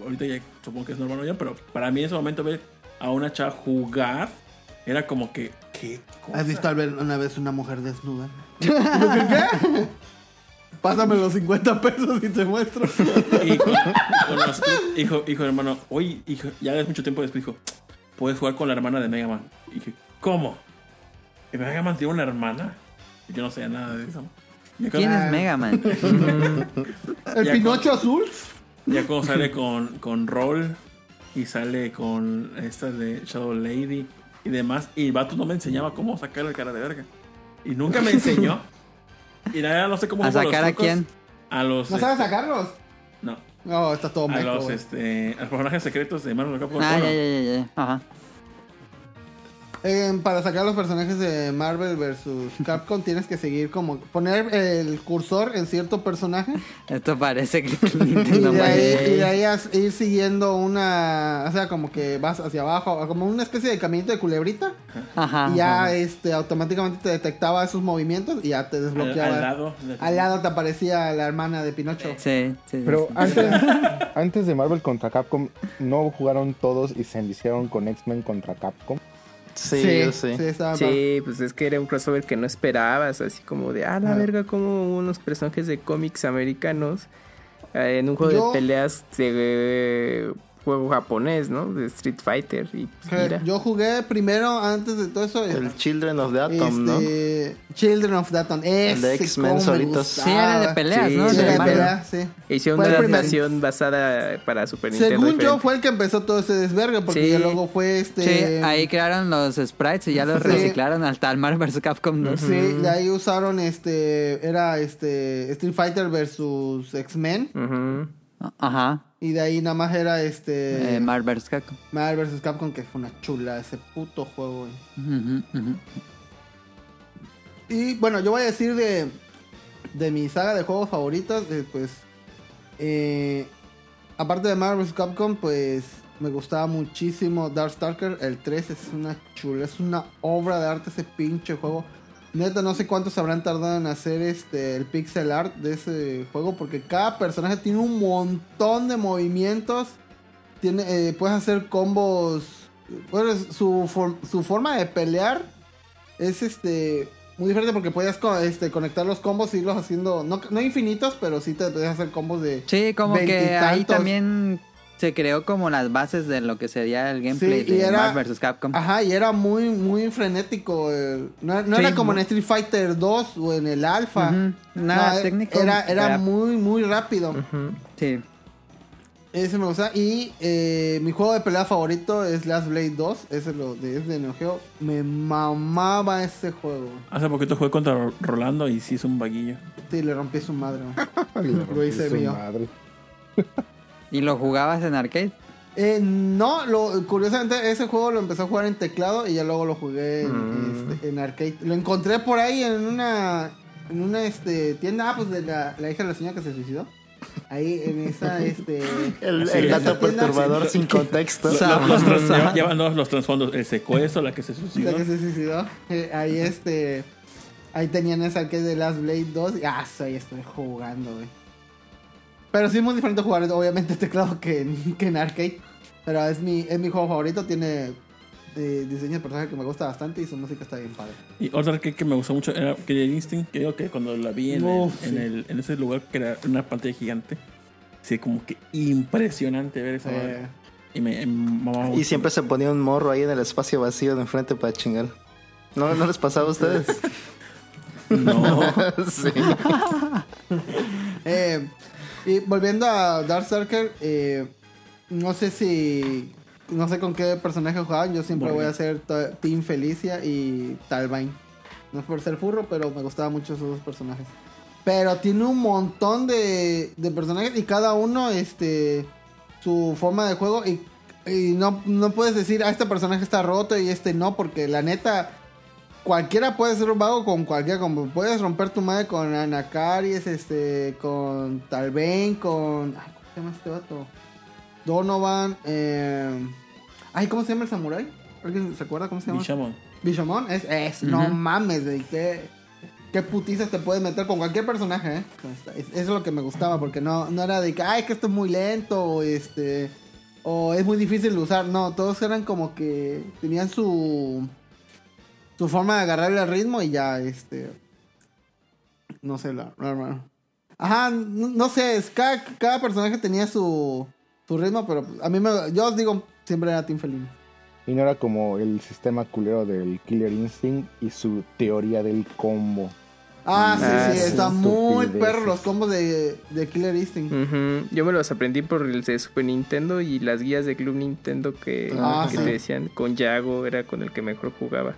ahorita ya supongo que es normal ya, pero para mí en ese momento ver a una chava jugar era como que, ¿qué cosa? ¿Has visto ver una vez una mujer desnuda? ¿Qué? Pásame los 50 pesos y te muestro. Y con, con los- hijo, hijo, hermano, hoy, hijo, ya es mucho tiempo después dijo, puedes jugar con la hermana de Mega Man. Y dije, ¿cómo? ¿Y Mega Man tiene una hermana? Y yo no sabía nada de eso. ¿Quién es Mega Man? ¿El Ya Pinocho azul? Ya como sale con, con Roll y sale con esta de Shadow Lady y demás. Y el vato no me enseñaba cómo sacar el cara de verga. Y nunca me enseñó. Y nada, no sé cómo ¿A los sacar a quién? A los. ¿No sabes este, sacarlos? No. No, está todo A meco, los, este, a los personajes secretos de Marvel Capcom. Ah, ya, ya, ya. Ajá. Eh, para sacar los personajes de Marvel versus Capcom tienes que seguir como poner el cursor en cierto personaje Esto parece que y Nintendo de ahí, y de ahí as- ir siguiendo una, o sea, como que vas hacia abajo, como una especie de caminito de culebrita Ajá. y ya ajá. este automáticamente te detectaba esos movimientos y ya te desbloqueaba. al lado. de- Al lado te aparecía la hermana de Pinocho. Sí, sí. sí, Pero sí. antes, antes de Marvel contra Capcom, ¿no jugaron todos y se enviciaron con X-Men contra Capcom? Sí, yo sí. estaba Sí, pues es que era un crossover que no esperabas, así como de, ah, la Ah. verga, como unos personajes de cómics americanos eh, en un juego Yo- de peleas se, juego japonés, ¿no? De Street Fighter. Y mira. Yo jugué primero, antes de todo eso, El Children of the Atom, ¿no? este, Children of the Atom. El de Ese X-Men solitos. Sí, era de peleas, Sí, ¿no? Sí, de era de Mario. pelea, sí. Hicieron Fue una adaptación basada para Super Nintendo. Según yo, fue el que empezó todo ese desvergue, porque Sí. ya luego fue este... Sí, ahí crearon los sprites y ya los Sí. reciclaron hasta el Marvel vs. Capcom 2. Sí, de ahí usaron este... Era este... Street Fighter versus X-Men. Ajá. Y de ahí nada más era este... Eh, Marvel vs. Capcom. Marvel vs. Capcom, que fue una chula ese puto juego. Y bueno, yo voy a decir de, de mi saga de juegos favoritos, eh, pues, eh, aparte de Marvel vs. Capcom, pues me gustaba muchísimo Darkstalker. El 3 es una chula, es una obra de arte ese pinche juego. Neta, no sé cuántos habrán tardado en hacer este el pixel art de ese juego, porque cada personaje tiene un montón de movimientos. Tiene, eh, puedes hacer combos. Bueno, su, for- su forma de pelear es este muy diferente porque puedes este, conectar los combos y irlos haciendo, no, no infinitos, pero sí te puedes hacer combos de... Sí, como que ahí también se creó como las bases de lo que sería el gameplay Sí, de era- Marvel vs. Capcom. Ajá, y era muy, muy frenético. el- no no Sí, era como en Street Fighter 2 o en el Alpha. Nada No, técnico, Era, era era- muy, muy rápido. Sí. Ese me gusta. Y eh, mi juego de pelea favorito es Last Blade 2. Ese lo de, es de Neo Geo. Me mamaba ese juego. Hace poquito jugué contra Rolando y sí es un vaguillo. Sí, le rompí su madre. Le Lo rompí hice su mío. madre. ¿Y lo jugabas en arcade? Eh, no, lo, curiosamente ese juego lo empecé a jugar en teclado y ya luego lo jugué en, Mm. este, en arcade. Lo encontré por ahí en una en una este, tienda ah, pues de la, la hija de la señora que se suicidó. Ahí en esa este El, Sí, el dato perturbador sin contexto. Llevan- los trasfondos. El secuestro, la que se suicidó. la que se suicidó. Eh, ahí este ahí tenían esa arcade de Last Blade 2 y ah, ahí estoy jugando, güey. Pero sí es muy diferente jugar obviamente en teclado que en, que en arcade. Pero es mi, es mi juego favorito, tiene eh, diseño de personaje que me gusta bastante y su música está bien padre. Y otra que, que me gustó mucho era Killer Instinct, que digo que cuando la vi en, el, en, sí. el- en ese lugar que era una pantalla gigante, sí, como que impresionante ver esa Eh, me, me. Y siempre se ponía un morro ahí en el espacio vacío de enfrente para chingar. ¿No, ¿no les pasaba a ustedes? No. sí. eh, y volviendo a Darkstalker, eh, no sé si. No sé con qué personaje jugaban. Yo siempre Bueno. voy a ser Team Felicia y Talvine. No es por ser furro, pero me gustaban mucho esos dos personajes. Pero tiene un montón de, de personajes y cada uno, este. Su forma de juego. Y, y no, no puedes decir, ah, este personaje está roto y este no, porque la neta. Cualquiera puede ser un vago con cualquiera. Como puedes romper tu madre con Anacaries, este, con Talbane, con. ay, ¿Cómo se llama este vato? Donovan. Eh... Ay, ¿cómo se llama el samurai? ¿Alguien se acuerda cómo se llama? Bishamon. Bishamon. Es, es no mames, güey. Qué, qué putizas te puedes meter con cualquier personaje, ¿eh? Eso es lo que me gustaba, porque no, no era de que, ay, que esto es muy lento, o este. O es muy difícil de usar. No, todos eran como que tenían su. Su forma de agarrarle el ritmo y ya, este. No sé, la. la- la- Ajá, no, no sé, es- cada, cada personaje tenía su, su ritmo, pero a mí me. Yo os digo, siempre era Team Felino. Y no era como el sistema culero del Killer Instinct y su teoría del combo. Ah, sí, Ah, sí, sí. están muy perros los combos de, de Killer Instinct. Ujú. Yo me los aprendí por el de Super Nintendo y las guías de Club Nintendo que, Ah, que sí. te decían con Yago era con el que mejor jugaba.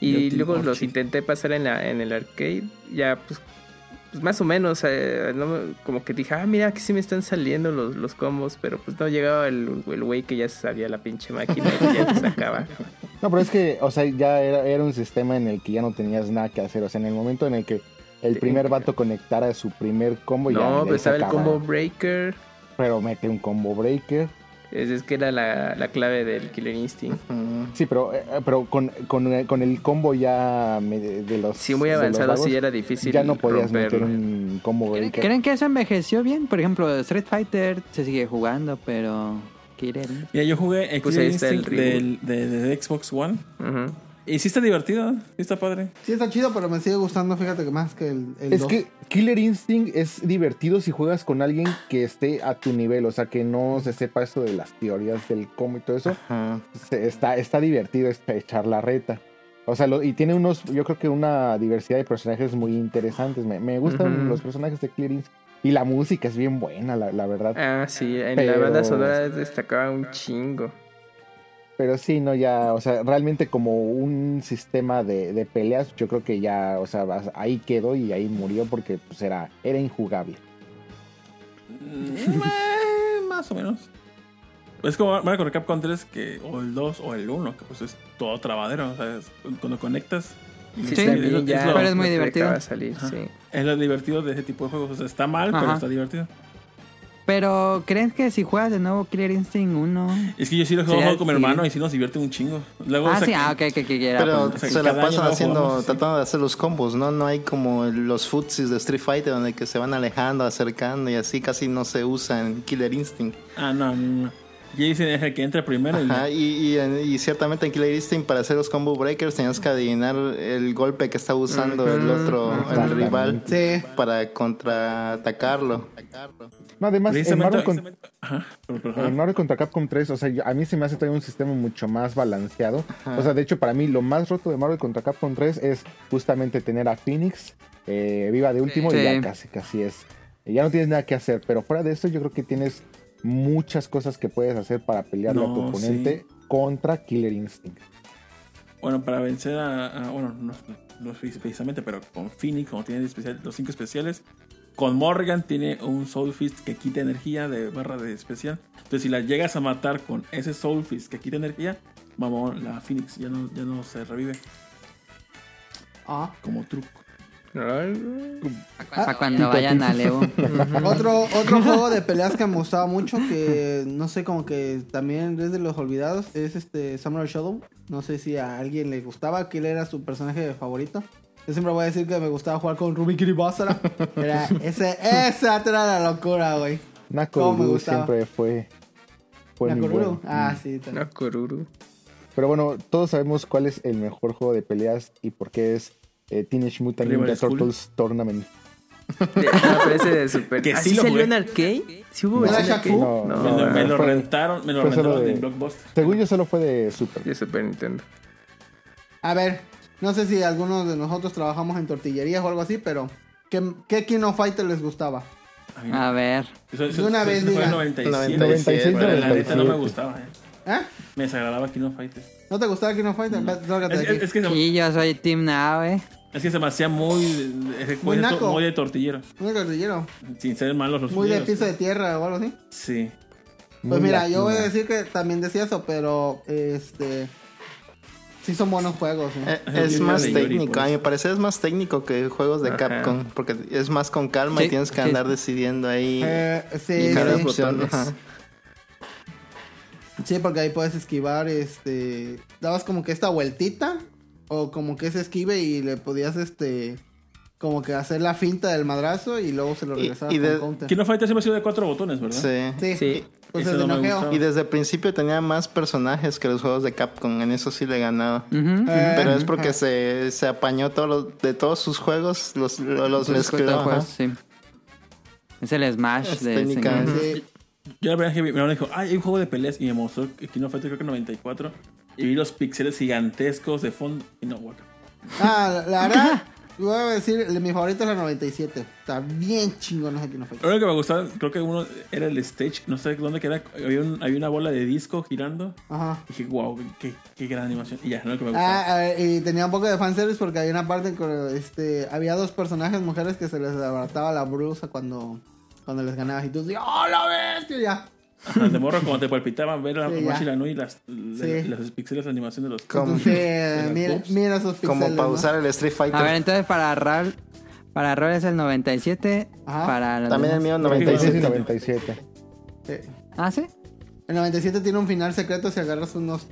Y luego los intenté pasar en, la, en el arcade, ya pues, pues más o menos, eh, no como que dije, ah, mira, que sí me están saliendo los, los combos, pero pues no llegaba el el güey que ya se sabía la pinche máquina y ya te sacaba. No, pero es que, o sea, ya era, era un sistema en el que ya no tenías nada que hacer. O sea, en el momento en el que el primer vato conectara su primer combo, ya. No, ya pero estaba el se combo breaker, Pero mete un combo breaker. Es, es que era la, la clave del Killer Instinct. Sí, pero, eh, pero con, con, con el combo ya de los. Sí, muy de avanzado, vagos, sí era difícil Ya no podías meter un combo breaker. ¿Creen que eso envejeció bien? Por ejemplo, Street Fighter se sigue jugando, pero... Killer Instinct. Mira, yo jugué el Pues Killer está el Instinct del, de, de Xbox One. Ujú. Y sí está divertido, sí está padre. Sí, está chido, pero me sigue gustando, fíjate que más que el, el Es que Killer Instinct es divertido si juegas con alguien que esté a tu nivel, o sea, que no se sepa esto de las teorías del cómo y todo eso. Ajá. Está, está divertido este, echar la reta. O sea, lo- y tiene unos, yo creo que una diversidad de personajes muy interesantes. Me, me gustan los personajes de Killer Instinct. Y la música es bien buena, la, la verdad. Ah, sí, en Pero- la banda sonora destacaba un chingo. Pero sí, no, ya, o sea, realmente como un sistema de, de peleas, yo creo que ya, o sea, ahí quedó y ahí murió porque pues era, era injugable. Mm, eh, más o menos. Es como Mario Capcom 3 que, o el 2 o el 1, que pues es todo trabadero. O sea, es- cuando conectas. Sí, Sí, es, ya lo, pero es muy divertido. salir, sí. es lo divertido de ese tipo de juegos. O sea, está mal, pero está divertido. Pero, ¿creen que si juegas de nuevo Killer Instinct 1? Es que yo sí lo Sería juego con mi hermano y sí nos divierte un chingo. Luego, Ah, o sea, sí, que- ah, ok, ok, ok, era Pero pregunta. o sea, se la pasan haciendo, jugamos, sí. tratando de hacer los combos, ¿no? No hay como los futsis de Street Fighter donde que se van alejando, acercando y así casi no se usa en Killer Instinct. Ah, no, no, no. Jason es el que entra primero y Ajá, y, y, en- y ciertamente en Killer Instinct para hacer los combo breakers tenías que adivinar el golpe que está usando el otro, el rival, Sí. para contraatacarlo. No, además, en. Mario, con- Ajá, en. Mario contra Capcom 3, o sea, yo- a mí se me hace todavía un sistema mucho más balanceado. O sea, de hecho, para mí lo más roto de Mario contra Capcom 3 es justamente tener a Phoenix eh, viva de último y ya casi, casi es. Ya no tienes nada que hacer, pero fuera de eso yo creo que tienes muchas cosas que puedes hacer para pelearle a tu No, oponente contra Killer Instinct. Bueno, para vencer a. a- bueno, no, no es precisamente, pero con Phoenix, como tiene especial- los cinco especiales. Con Morgan tiene un Soul Fist que quita energía de barra de especial. Entonces, si la llegas a matar con ese Soul Fist que quita energía, vamos, la Phoenix ya no, ya no se revive Ah. como truco. Para cuando vayan a Leo. Otro, otro juego de peleas que me gustaba mucho, que no sé, como que también es de los olvidados, es este Samurai Shodown. No sé si a alguien le gustaba, que él era su personaje favorito. Yo siempre voy a decir que me gustaba jugar con Ruby Kiribasara. Era ese, esa era la locura, güey. ¿Cómo me Nakoruru gustaba? siempre fue, fue muy Nakoruru. bueno. Ah, sí. también. No, Kururu. Pero bueno, todos sabemos cuál es el mejor juego de peleas y por qué es eh, Teenage Mutant Ninja School. Turtles Tournament. No, pero ese de Super. Que ¿Ah, sí sí lo salió en arcade? ¿Sí hubo ¿No era arcade? No, No, me, lo, me lo rentaron, me lo rentaron de- en Blockbuster. Según yo solo fue de Super. de Super Nintendo. A ver, no sé si algunos de nosotros trabajamos en tortillerías o algo así, pero ¿qué, qué King of Fighter les gustaba? A mí- A ver. Eso, eso- De una eso vez fue en digan. 97. 96, Pero la neta no me 97. gustaba. eh. ¿Eh? Me desagradaba Kino Fighters. ¿No te gustaba King of Fighter? Lárgate Es, de es- es que Y yo soy Team Now, eh. Es que se me hacía muy. es Muy muy, naco. muy de tortillero. Muy tortillero. Sin ser malos los Muy de piso de tierra o algo así. Sí. Pues Muy mira, yo voy a decir que también decía eso, pero este. Sí, son buenos juegos. ¿eh? Eh, Es más de técnico, a mi parecer es más técnico que juegos de Ajá. Capcom, porque es más con calma y tienes que sí. andar decidiendo ahí Eh, sí, y cada sí. opción. botones. ajá. Sí, porque ahí puedes esquivar, este... Dabas como que esta vueltita, o como que ese esquive y le podías, este... Como que hacer la finta del madrazo y luego se lo Y- regresabas y con de- counter. Kino Fighters siempre ha sido de cuatro botones, ¿verdad? Sí. Sí, Sí. pues el de no. Y desde el principio tenía más personajes que los juegos de Capcom, en eso sí le ganaba. Eh, Pero es porque se, se apañó todos los- de todos sus juegos, los, los mezcló. ¿cuántos ajá. juegos? Sí. Es el Smash Es de técnica. Sí. Yo la verdad es que mi hermano dijo, ay, hay un juego de peleas y me mostró Kino Fighters creo que 94 y vi los píxeles gigantescos de fondo y no, guaca. Ah, la, verdad, voy a decir, mi favorito es la 97. Está bien chingón ese Kino Fighter. Lo que me gustaba, creo que uno era el stage, no sé dónde queda, había, un- había una bola de disco girando. Ajá. Y dije, wow, qué, qué gran animación. Y ya, no lo que me gustaba. Ah, ver, y tenía un poco de fanservice porque había una parte con este había dos personajes mujeres que se les abarataba la brusa cuando cuando les ganabas y tú decías ¡Oh, la bestia! Ya. Ajá, de morro, cuando te palpitaban ver la Sí, ya. y la Nui y las, Sí. los píxeles de animación de los. Como, Entonces, las mira, mira esos pixeles. como para ¿no? usar el Street Fighter. A ver, entonces para Raúl, para Raúl es el 97. Ajá. Para los También el mío 96 y 97. 97. Sí. Ah, sí. El 97 tiene un final secreto si agarras unos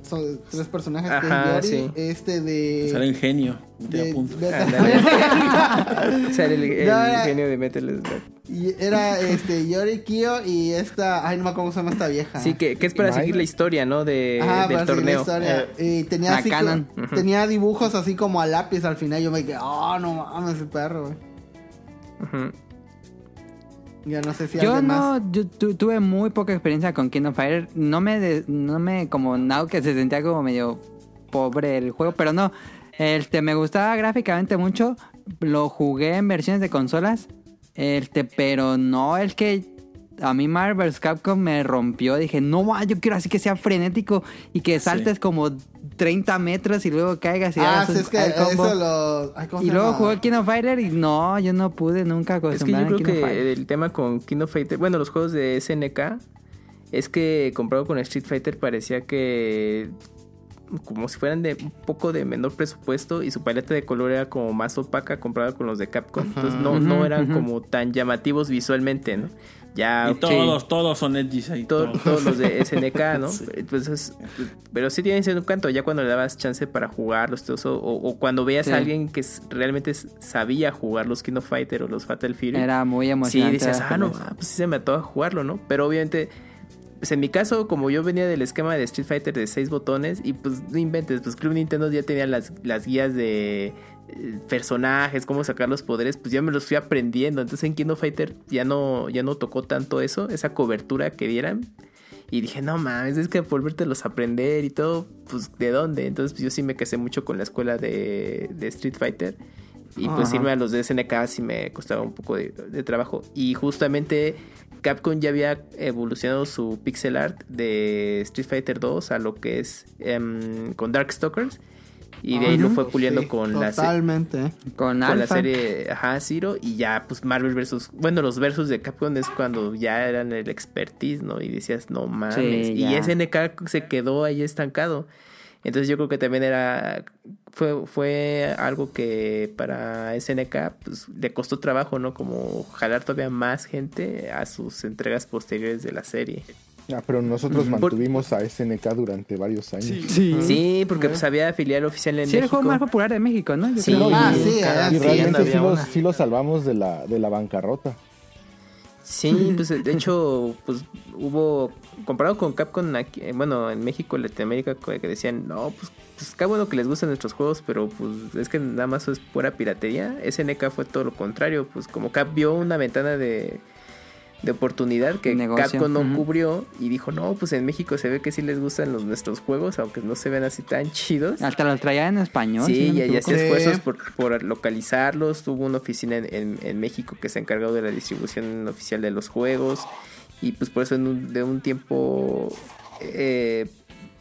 tres personajes Ajá, que es Yori, sí. este de... Sale ingenio. Te de- Ándale. Sale el, el No, era- genio de Metal Slug. y era este Yori Kyo y esta, ay no me acuerdo cómo se llama esta vieja. Sí, que, que es para seguir la historia, ¿no? De, Ajá, del para seguir la torneo. historia. y tenía así co- tenía dibujos así como a lápiz al final. Yo me quedé, oh no mames, ese perro, güey. Ujú. Ya no sé si Yo no, yo tu- tuve muy poca experiencia con Kingdom Fighter. No me, de- no me, como Now que se sentía como medio pobre el juego, pero no. Este, me gustaba gráficamente mucho. Lo jugué en versiones de consolas. Este, pero no el que a mí Marvel vs. Capcom me rompió. Dije, no, yo quiero así que sea frenético y que saltes como 30 metros y luego caigas y Ah, hagas sí, un- es que el combo. eso lo. ay, ¿cómo Y luego llama? jugué Kingdom Fighter y no, yo no pude nunca Es que yo creo que el tema con Kingdom Fighter, bueno, los juegos de SNK, es que comparado con Street Fighter parecía que como si fueran de un poco de menor presupuesto y su paleta de color era como más opaca comparada con los de Capcom. Entonces no, no eran como tan llamativos visualmente, ¿no? Ya Y todos, todos son edgys ahí. to- todos. todos los de SNK, ¿no? Sí. Entonces, pero sí tienen cierto encanto, ya cuando le dabas chance para jugarlos, todo eso, o, o cuando veías Sí. a alguien que realmente sabía jugar los Kingdom Fighter o los Fatal Fury. Era muy Sí, emocionante. decías, ah, no, ah, pues sí se me ató a jugarlo, ¿no? Pero obviamente, pues en mi caso, como yo venía del esquema de Street Fighter de seis botones, y pues no inventes, pues Club Nintendo ya tenía las, las guías de personajes, cómo sacar los poderes, pues ya me los fui aprendiendo. Entonces en Kingdom Fighter ya no, ya no tocó tanto eso, esa cobertura que dieran. Y dije, no mames, es que volvértelos a aprender y todo, pues ¿de dónde? Entonces pues, yo sí me casé mucho con la escuela de, de Street Fighter. Y pues irme a los de SNK sí me costaba un poco de, de trabajo. Y justamente Capcom ya había evolucionado su pixel art de Street Fighter 2 a lo que es em, con Darkstalkers. Y de ahí lo fue puliendo Sí, con la, se- Totalmente. Con, con la serie ajá, Zero. Y ya pues Marvel versus... Bueno, los versus de Capcom es cuando ya eran el expertise, ¿no? Y decías, no mames. Sí, y ya. SNK se quedó ahí estancado. Entonces yo creo que también era fue, fue algo que para SNK pues, le costó trabajo, ¿no? Como jalar todavía más gente a sus entregas posteriores de la serie. Ah, pero nosotros mantuvimos a SNK durante varios años. Sí. Sí, porque pues había filial oficial en Sí, el México. juego más popular de México, ¿no? Yo Sí. creo. Ah, y sí, ah, Y sí, realmente sí lo, sí salvamos de la, de la bancarrota. Sí, pues de hecho, pues hubo, comparado con Capcom, aquí, eh, bueno, en México, Latinoamérica, que que decían, no, pues, pues qué bueno que les gustan nuestros juegos, pero pues es que nada más es pura piratería. SNK fue todo lo contrario, pues como Cap vio una ventana de, de oportunidad que Negocio, Capcom no cubrió y dijo, no, pues en México se ve que sí les gustan los nuestros juegos, aunque no se ven así tan chidos. Hasta los traía en español. Sí, si no me y, hacía esfuerzos por, por localizarlos. Tuvo una oficina en, en- en México que se encargó de la distribución oficial de los juegos. Y pues por eso en un- de un tiempo eh,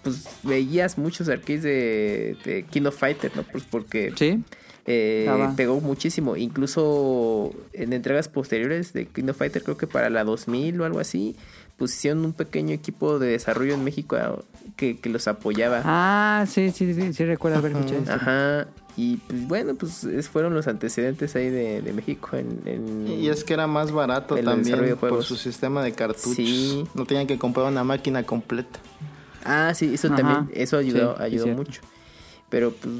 pues veías muchos arcades de, de King of Fighter, ¿no? Pues porque Sí. Eh, pegó muchísimo. Incluso en entregas posteriores de King of Fighter, creo que para la 2000 o algo así, pues hicieron un pequeño equipo de desarrollo en México ah, que, que los apoyaba. Ah, sí, sí, sí, sí recuerdo haber escuchado esto. Ajá. Y pues bueno, pues es- fueron los antecedentes ahí de, de México en, en- Y es que era más barato también por su sistema de cartuchos. Sí. No tenían que comprar una máquina completa. Ah, sí, eso Ajá. también, eso ayudó, Sí, ayudó es mucho. Pero pues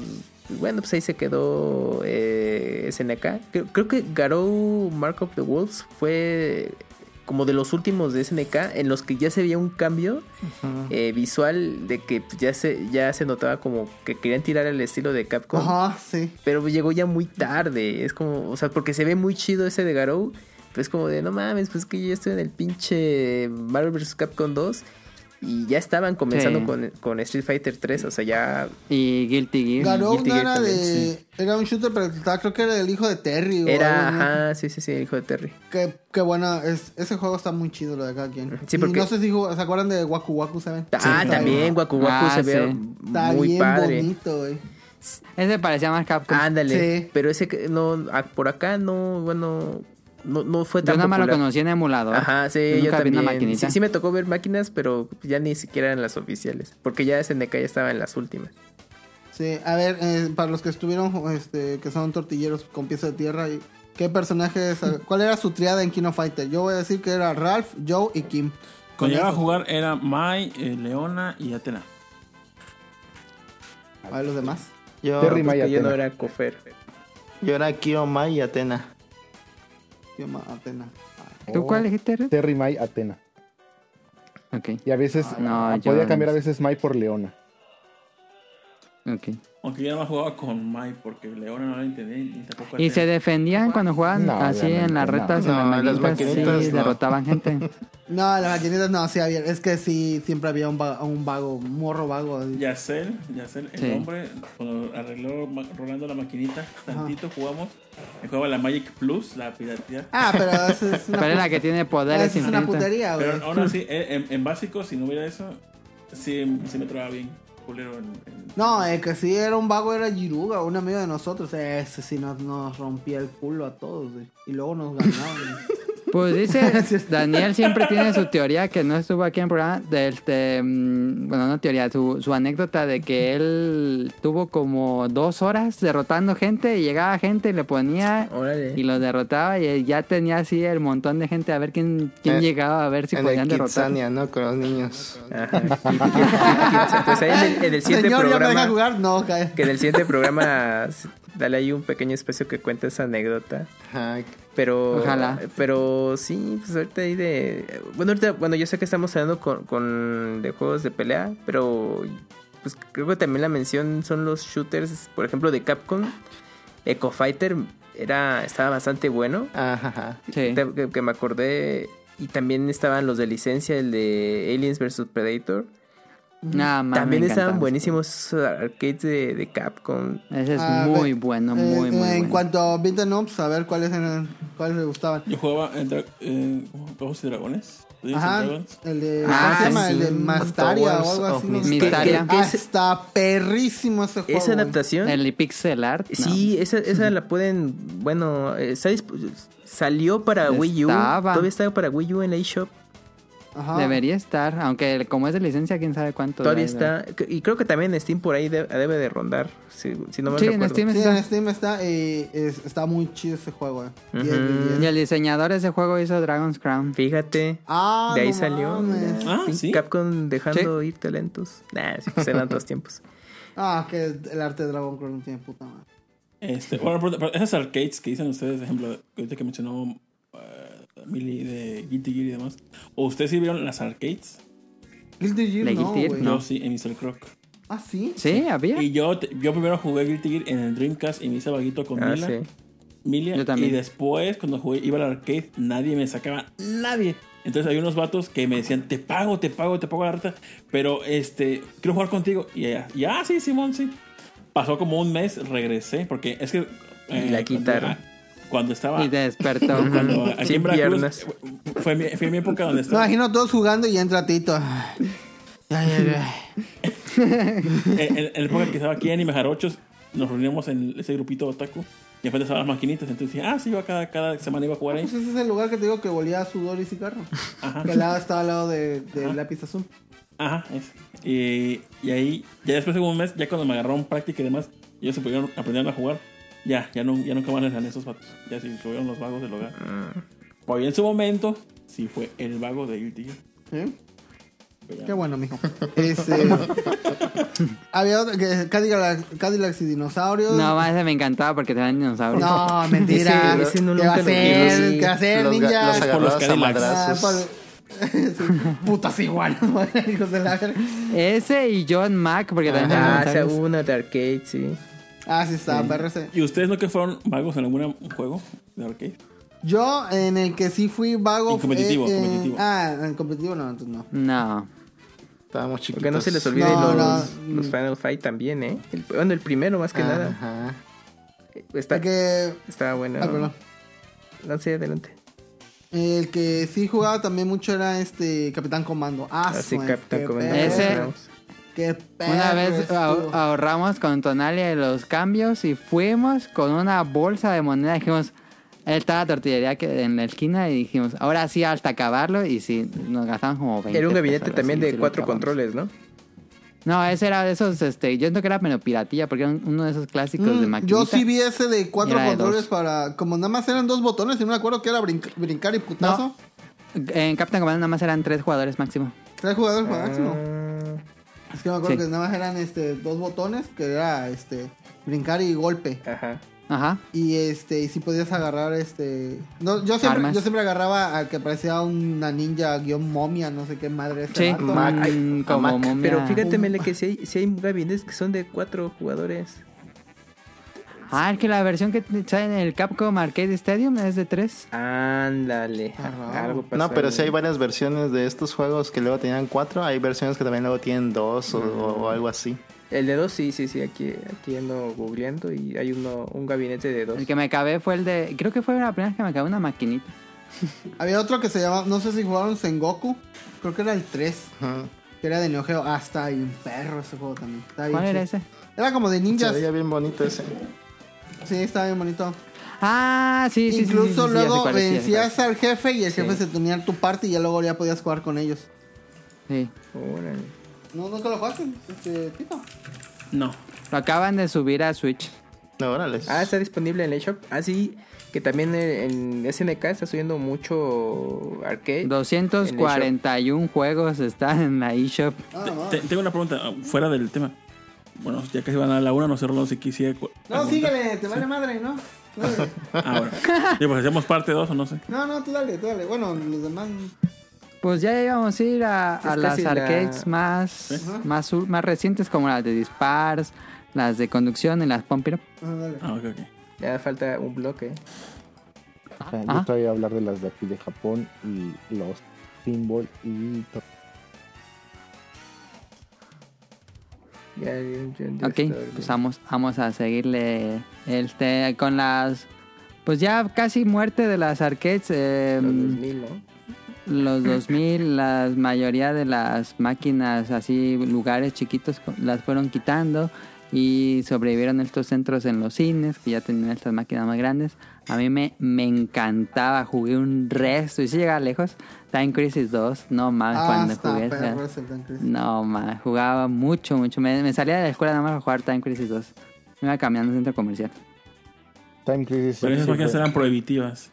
bueno, pues ahí se quedó eh, SNK. Creo, creo que Garou Mark of the Wolves fue como de los últimos de SNK en los que ya se veía un cambio eh, visual de que pues, ya se ya se notaba como que querían tirar el estilo de Capcom. Ajá, sí. Pero llegó ya muy tarde. Es como, o sea, porque se ve muy chido ese de Garou. Pero es como de, no mames, pues que yo ya estoy en el pinche Marvel vs. Capcom 2. Y ya estaban comenzando Sí. con, con Street Fighter 3. O sea, ya. Y Guilty Gear. Garou Guilty Gear era también, de. Era un shooter, pero estaba- creo que era el hijo de Terry. Era, ajá, sí, sí, sí, el hijo de Terry. Qué, qué buena. Es, ese juego está muy chido, lo de cada quien. Sí, Y porque- no sé si se acuerdan de Waku Waku, ¿saben? Ah, también, bien- Waku Waku Ah, se ve sí. Está muy bien padre. bonito, güey. Ese parecía más Capcom. Ándale. Sí. Pero ese que no, por acá no, bueno, no, no fue Yo tan nada más lo conocí en emulador. Ajá, sí, Yo yo, también. Sí, sí me tocó ver máquinas, pero ya ni siquiera eran las oficiales. Porque ya SNK ya estaba en las últimas. Sí, a ver, eh, para los que estuvieron, este, que son tortilleros con pieza de tierra, y- ¿qué personajes, cuál era su triada en Kino Fighter? Yo voy a decir que era Ralph, Joe y Kim. Cuando llegaba a jugar era Mai, eh, Leona y Atena. A ver los demás. Yo, Porque yo no era Cofer. yo era Kiyomai y Atena. Yo ma- Atena. ¿Tú cuál dijiste? Terry May Atena. Ok, Y a veces no, ah, podía no cambiar a veces May por Leona. ok. Aunque yo no más jugaba con Mai porque Leona no la entendí ni tampoco ¿Y se defendían cuando jugaban No, así en las retas, no. en No, las las maquinitas, sí, no. derrotaban gente? No, las maquinitas no, sí había. Es que sí, siempre había un, va- un vago, un morro vago. Yacel, Yacel, el Sí. hombre, cuando arregló rolando la maquinita, tantito jugamos, jugaba la Magic Plus, la piratería. Ah, pero eso es una, Pero es la que tiene poderes es una putería, güey. Pero aún así, eh, en, en básico, si no hubiera eso, sí, sí me trababa bien culero en, en- No, el que sí era un vago era Giruga, un amigo de nosotros. Ese sí nos, nos rompía el culo a todos. Y luego nos ganaban. Pues dice, Daniel siempre tiene su teoría que no estuvo aquí en el programa, de este, mm, bueno, no teoría, su, su anécdota de que él tuvo como dos horas derrotando gente y llegaba gente y le ponía Órale. y lo derrotaba y ya tenía así el montón de gente a ver quién, quién Eh, llegaba a ver si en podían el derrotar. ¿no? Con los niños. Ajá. Pues ahí en el, en el siguiente Señor, ¿ya me deja programa. jugar? No. Que en el siguiente programa dale ahí un pequeño espacio que cuente esa anécdota. Ajá. Pero, Ojalá. pero sí, pues ahorita ahí de... Bueno, ahorita, bueno, yo sé que estamos hablando con, con de juegos de pelea, pero pues creo que también la mención son los shooters, por ejemplo, de Capcom. Echo Fighter era, estaba bastante bueno. Ajá. Sí. Que me acordé. Y también estaban los de licencia, el de Aliens vs Predator. Nada más. también estaban buenísimos arcades de, de Capcom. Ese es Ah, muy ve- bueno, Eh, muy, muy En bueno. cuanto a Beaten Ups, a ver cuáles eran, cuáles le gustaban. Yo jugaba en en Ojos y Dragones. Ajá, el de, Ah, ¿cómo se llama? El de sí. Mastaria o algo así. no. Mysteria. Ah, está perrísimo ese juego. Esa güey. adaptación. El pixel art. no. Sí, esa, esa la pueden. Bueno, eh, salió para Wii U. Estaba. Todavía está para Wii U en la eShop. Ajá. Debería estar, aunque como es de licencia, quién sabe cuánto. Todavía está. Y creo que también en Steam por ahí de- debe de rondar. Si, si no me Sí, en recuerdo. Steam Sí, está. en Steam está, es- está muy chido ese juego. eh. Ujú. 10 de 10. Y el diseñador de ese juego hizo Dragon's Crown. Fíjate. Ah, de ahí no salió. Ah, ¿sí? Capcom dejando ir talentos. Nah, sí, pues eran dos tiempos. Ah, que el arte de Dragon Crown no tiene puta madre. Este, bueno, esas arcades que dicen ustedes, por ejemplo, ahorita que mencionó eh, Millie de Guilty Gear y demás, ¿o ustedes sí vieron las arcades? Guilty Gear ¿De no, Guilty Gear? güey. No. Yo sí, en Mr. Croc. Ah, sí. Sí, había. Y yo, yo primero jugué Guilty Gear en el Dreamcast y me hice vaguito con Ah, Mila. sí. Milia, Yo también. Y después, cuando jugué, iba al arcade, nadie me sacaba, nadie. Entonces había unos vatos que me decían, te pago, te pago, te pago la reta, pero este, quiero jugar contigo. Y ya, ya, sí, Simón, sí. Pasó como un mes, regresé, porque es que... Y la quitaron. Cuando, estaba... Y despertó. cuando aquí Sin en Veracruz, piernas. fue mi, fue mi época donde estaba... imagino todos jugando y entra Tito. Ay, ay, ay. en, en- la época que estaba aquí en Anime Jarochos, nos reuníamos en ese grupito de otaku. Y después estaban las maquinitas. Entonces dije, ah, sí, yo cada, cada semana iba a jugar ahí. Pues ese es el lugar que te digo que volía a sudor y cigarro. Ajá. Que al lado estaba al lado de, de Ajá. lápiz azul. Ajá, es. Y, y ahí, ya después de un mes, ya cuando me agarraron práctica y demás, ellos se pudieron aprender a jugar. Ya, ya, no, ya nunca van a ser esos vatos. Ya sí, fueron los vagos del hogar. Pues en su momento, sí fue el vago de Guilty Gear. ¿Sí? Pero ya- Qué bueno, mijo. Este, había otro que Cadillac, Cadillacs y dinosaurios. No, más ese me encantaba porque te dan dinosaurios. No, mentira. Ese- ese no ¿Qué va a hacer? ¿Qué va a hacer, Los, ninja? los por los Cadillacs. Ah, por- Sí, putas igual, hijos de la verga. Ese y John Mac, porque también Ah, una de arcade, sí. Ah, sí está, perro ese. ¿Y ustedes no que fueron vagos en algún juego de arcade? Yo, en el que sí fui vago. Y competitivo, fue en- competitivo. Ah, en competitivo no, entonces no. No. Estábamos chiquitos. Porque no se les olvide No, los, no. los Final Fight también, ¿eh? El- bueno, el primero más que nada. Ajá. Está, El que, Estaba bueno. ah, perdón. No sé, adelante. El que sí jugaba también mucho era este Capitán Comando. Ah, Así su- Capitán Comando. Ese- Qué perro Una vez estuvo. ah- ahorramos con Tonalia los cambios y fuimos con una bolsa de moneda. Dijimos, él estaba la tortillería que en la esquina y dijimos, ahora sí, hasta acabarlo. Y sí, nos gastamos como 20 Era un gabinete pesos, también así, de cuatro controles, ¿no? No, ese era de esos, este, yo siento que era menos piratilla porque era un- uno de esos clásicos de Mm, maquinita. yo sí vi ese de cuatro de controles dos. para. Como nada más eran dos botones y no me acuerdo que era brinc- brincar y putazo. En Captain Commando nada más eran tres jugadores máximo. Tres jugadores máximo. Ah, Es que me acuerdo Sí. que nada más eran este, dos botones, que era este brincar y golpe. Ajá. Ajá. Y este, y si podías agarrar este. No, yo siempre, Armas. yo siempre agarraba al que parecía una ninja guion momia, no sé qué madre es. Sí, Mac. mm, como Mac. momia. Pero fíjate, Mele, que si hay, si hay gabinetes que son de cuatro jugadores. Ah, es que la versión que sale en el Capcom Arcade Stadium es de tres. Ándale. Ah, Algo pasó No, pero si hay varias versiones de estos juegos que luego tenían cuatro, hay versiones que también luego tienen dos o, o algo así. El de dos, sí, sí, sí. Aquí, aquí ando googleando y hay uno, un gabinete de dos. El que me acabé fue el de. Creo que fue la primera vez que me acabé una maquinita. Había otro que se llamaba, no sé si jugaron Sengoku, creo que era el 3, Ajá. que era de Neo Geo. Ah, está bien perro ese juego también. Está bien ¿Cuál era ese? Era como de Se ninjas. veía bien bonito ese. Sí, estaba bien bonito. Ah, sí, sí, sí, Incluso sí, sí, luego vencías al jefe y el Sí. jefe se tenía en tu parte y ya luego ya podías jugar con ellos. Sí. Órale. No, nunca lo jugaste, este tipo. No. Lo acaban de subir a Switch. No, órale. Ah, está disponible en el eShop. Ah, sí. Que también en en SNK está subiendo mucho arcade. 241 juegos están en la eShop. Ah, no. te- tengo una pregunta fuera del tema. Bueno, ya casi van a la una, no sé, Rolando, si quisiera. No, preguntar. síguele, te vale madre, ¿no? Dale. Ah, bueno. Digo, pues hacemos parte 2 o no sé. No, no, tú dale, tú dale. Bueno, los demás. Pues ya íbamos a ir a, a las la- arcades más, más, más recientes como las de Dispars, las de conducción y las Up. Ah, dale. Ah, ok, ok. Ya falta un bloque. O sea, yo estoy a hablar de las de aquí de Japón y los pinball y ya Ok, pues vamos, vamos a seguirle este con las pues ya casi muerte de las arcades eh, Los 2000, ¿no? los 2000 la mayoría de las máquinas así lugares chiquitos las fueron quitando y sobrevivieron estos centros en los cines que ya tenían estas máquinas más grandes a mí me, me encantaba jugué un resto y si llegaba lejos Time Crisis 2 no más Ah, cuando está jugué Time Crisis. no, más jugaba mucho, mucho. Me, me salía de la escuela nada más a jugar Time Crisis 2. Me iba caminando al centro comercial. Time Crisis. Pero esas máquinas eran prohibitivas.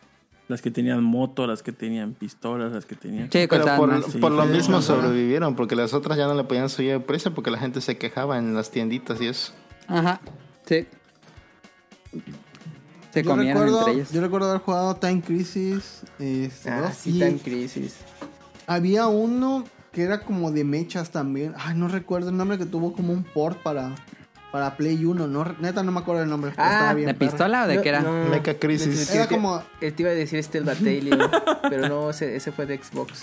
Las que tenían moto, las que tenían pistolas, las que tenían. Sí, Pero por, más. sí, por lo sí, mismo sí. sobrevivieron, porque las otras ya no le podían subir el precio porque la gente se quejaba en las tienditas y eso. Ajá, sí. Se Yo comieron recuerdo, entre ellos. yo recuerdo haber jugado Time Crisis este, Ah, dos, sí, y Time Crisis. había uno que era como de mechas también. Ay, no recuerdo el nombre que tuvo como un port para, para Play 1. No, neta no me acuerdo el nombre. pero Ah, estaba bien ¿De perro. pistola o de No, qué era? no. Mecha Crisis. Era como Te iba a decir Steel Battalion, pero no, ese, ese fue de Xbox.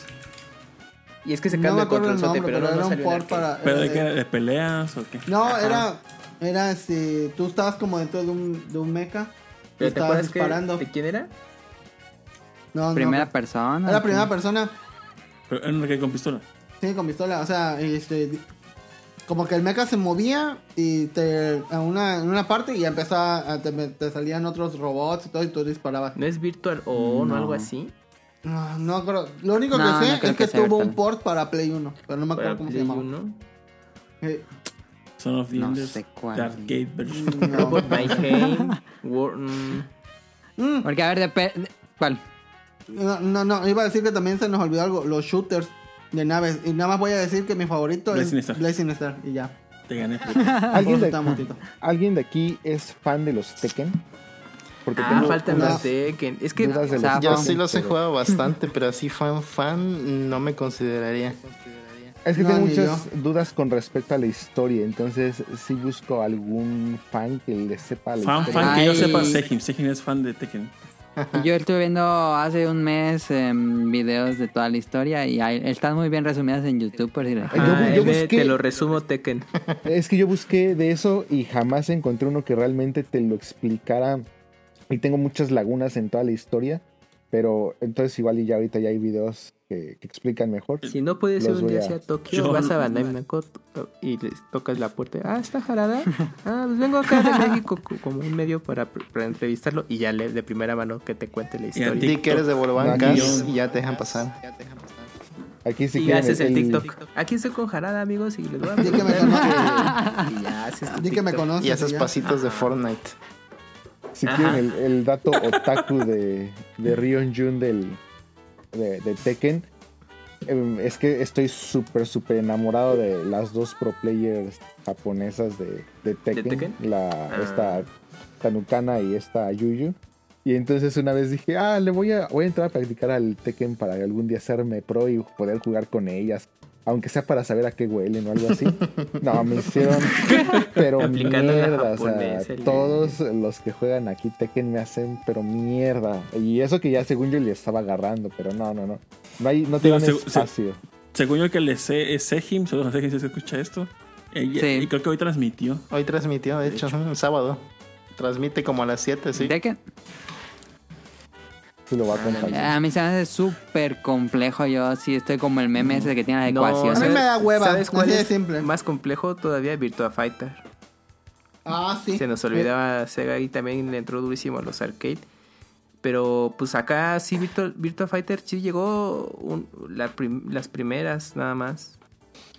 Y es que se no cambió me el nombre, pero, pero, no, no era un port para ¿Pero de era qué? de- era? ¿De peleas o qué? No, Ajá. era era este, tú estabas como dentro de un de un mecha ¿Pero te acuerdas que- disparando. de quién era? No, Primera no. persona. Era primera persona. Pero era una que con pistola. Sí, con pistola, o sea, este como que el mecha se movía y te a una en una parte y empezó a, a- te, te salían otros robots y todo y tú disparabas. ¿No es Virtual On o No. algo así? No, no creo. Lo único No, que sé no es que, que tuvo un port para Play 1, pero no me acuerdo Para cómo se Play llamaba. 1. Eh, Son of the No Enders. sé cuál. The arcade version. no. Robot. War- mm, Mm, Porque a ver, de, ¿cuál? no, no, no, iba a decir que también se nos olvidó algo, los shooters de naves. Y nada más voy a decir que mi favorito Blazing es Star. Blazing Star y ya. Te gané. ¿Alguien de. ¿Alguien de aquí es fan de los Tekken? Porque Ah, tengo faltan unas los Tekken. Es que Zafo. Yo sí los he jugado bastante, pero así fan fan no me consideraría. Es que No, tengo muchas dudas con respecto a la historia, entonces sí busco algún fan que le sepa la Fan, historia. fan, que yo sepa, Sejim. Sejim es fan de Tekken. Yo estuve viendo hace un mes em, videos de toda la historia y hay- están muy bien resumidas en YouTube por si les- Yo- yo busqué- te lo resumo Tekken. Es que yo busqué de eso y jamás encontré uno que realmente te lo explicara. Y tengo muchas lagunas en toda la historia. Pero entonces igual y ya ahorita ya hay videos que, que explican mejor. Si no puedes ir un día a- hacia Tokio, Yo- vas a Bandai Namco y les tocas la puerta. Ah, ¿está Jarada? Ah, pues vengo acá de México co- como un medio para, para entrevistarlo y ya le, de primera mano que te cuente la a historia. ti- Di que eres de No, Bolobancas y ya te dejan pasar. Aquí sí y quieren haces el, TikTok. Aquí estoy con Jarada, amigos, y les voy a Di que me Y ya haces tu Di que me TikTok. conoces. Y haces ya. pasitos de Fortnite. Si Ajá. quieren el, el dato otaku de, de Rion Jun del, de, de Tekken, em, es que estoy súper, súper enamorado de las dos pro players japonesas de, de Tekken. Tekken? La, Ah. Esta Tanukana y esta Yuyu. Y entonces una vez dije, ah, le voy a, voy a entrar a practicar al Tekken para algún día hacerme pro y poder jugar con ellas. Aunque sea para saber a qué huelen o algo así. No, me hicieron, pero Aplicando mierda. O sea, el- todos los que juegan aquí Tekken me hacen, pero mierda. Y eso que ya según yo le estaba agarrando, pero no, no, no. No, hay, no Digo, tienen seg- seg- espacio. Según yo el que le sé es Sejim, a Sejim si se escucha esto. Ella- Sí. Y creo que hoy transmitió. Hoy transmitió, de hecho, un sábado. Transmite como a las 7, sí. Tekken. Sí lo va a acompañar. A mí se me hace súper complejo. Yo sí estoy como el meme ese que tiene la No. A mí me da hueva, ¿Sabes cuál así de es simple. más complejo todavía? Virtua Fighter. Ah, sí. Se nos olvidaba Sega y también le entró durísimo a los arcade. Pero pues acá sí Virtua, Virtua Fighter sí llegó un- la prim- las primeras nada más.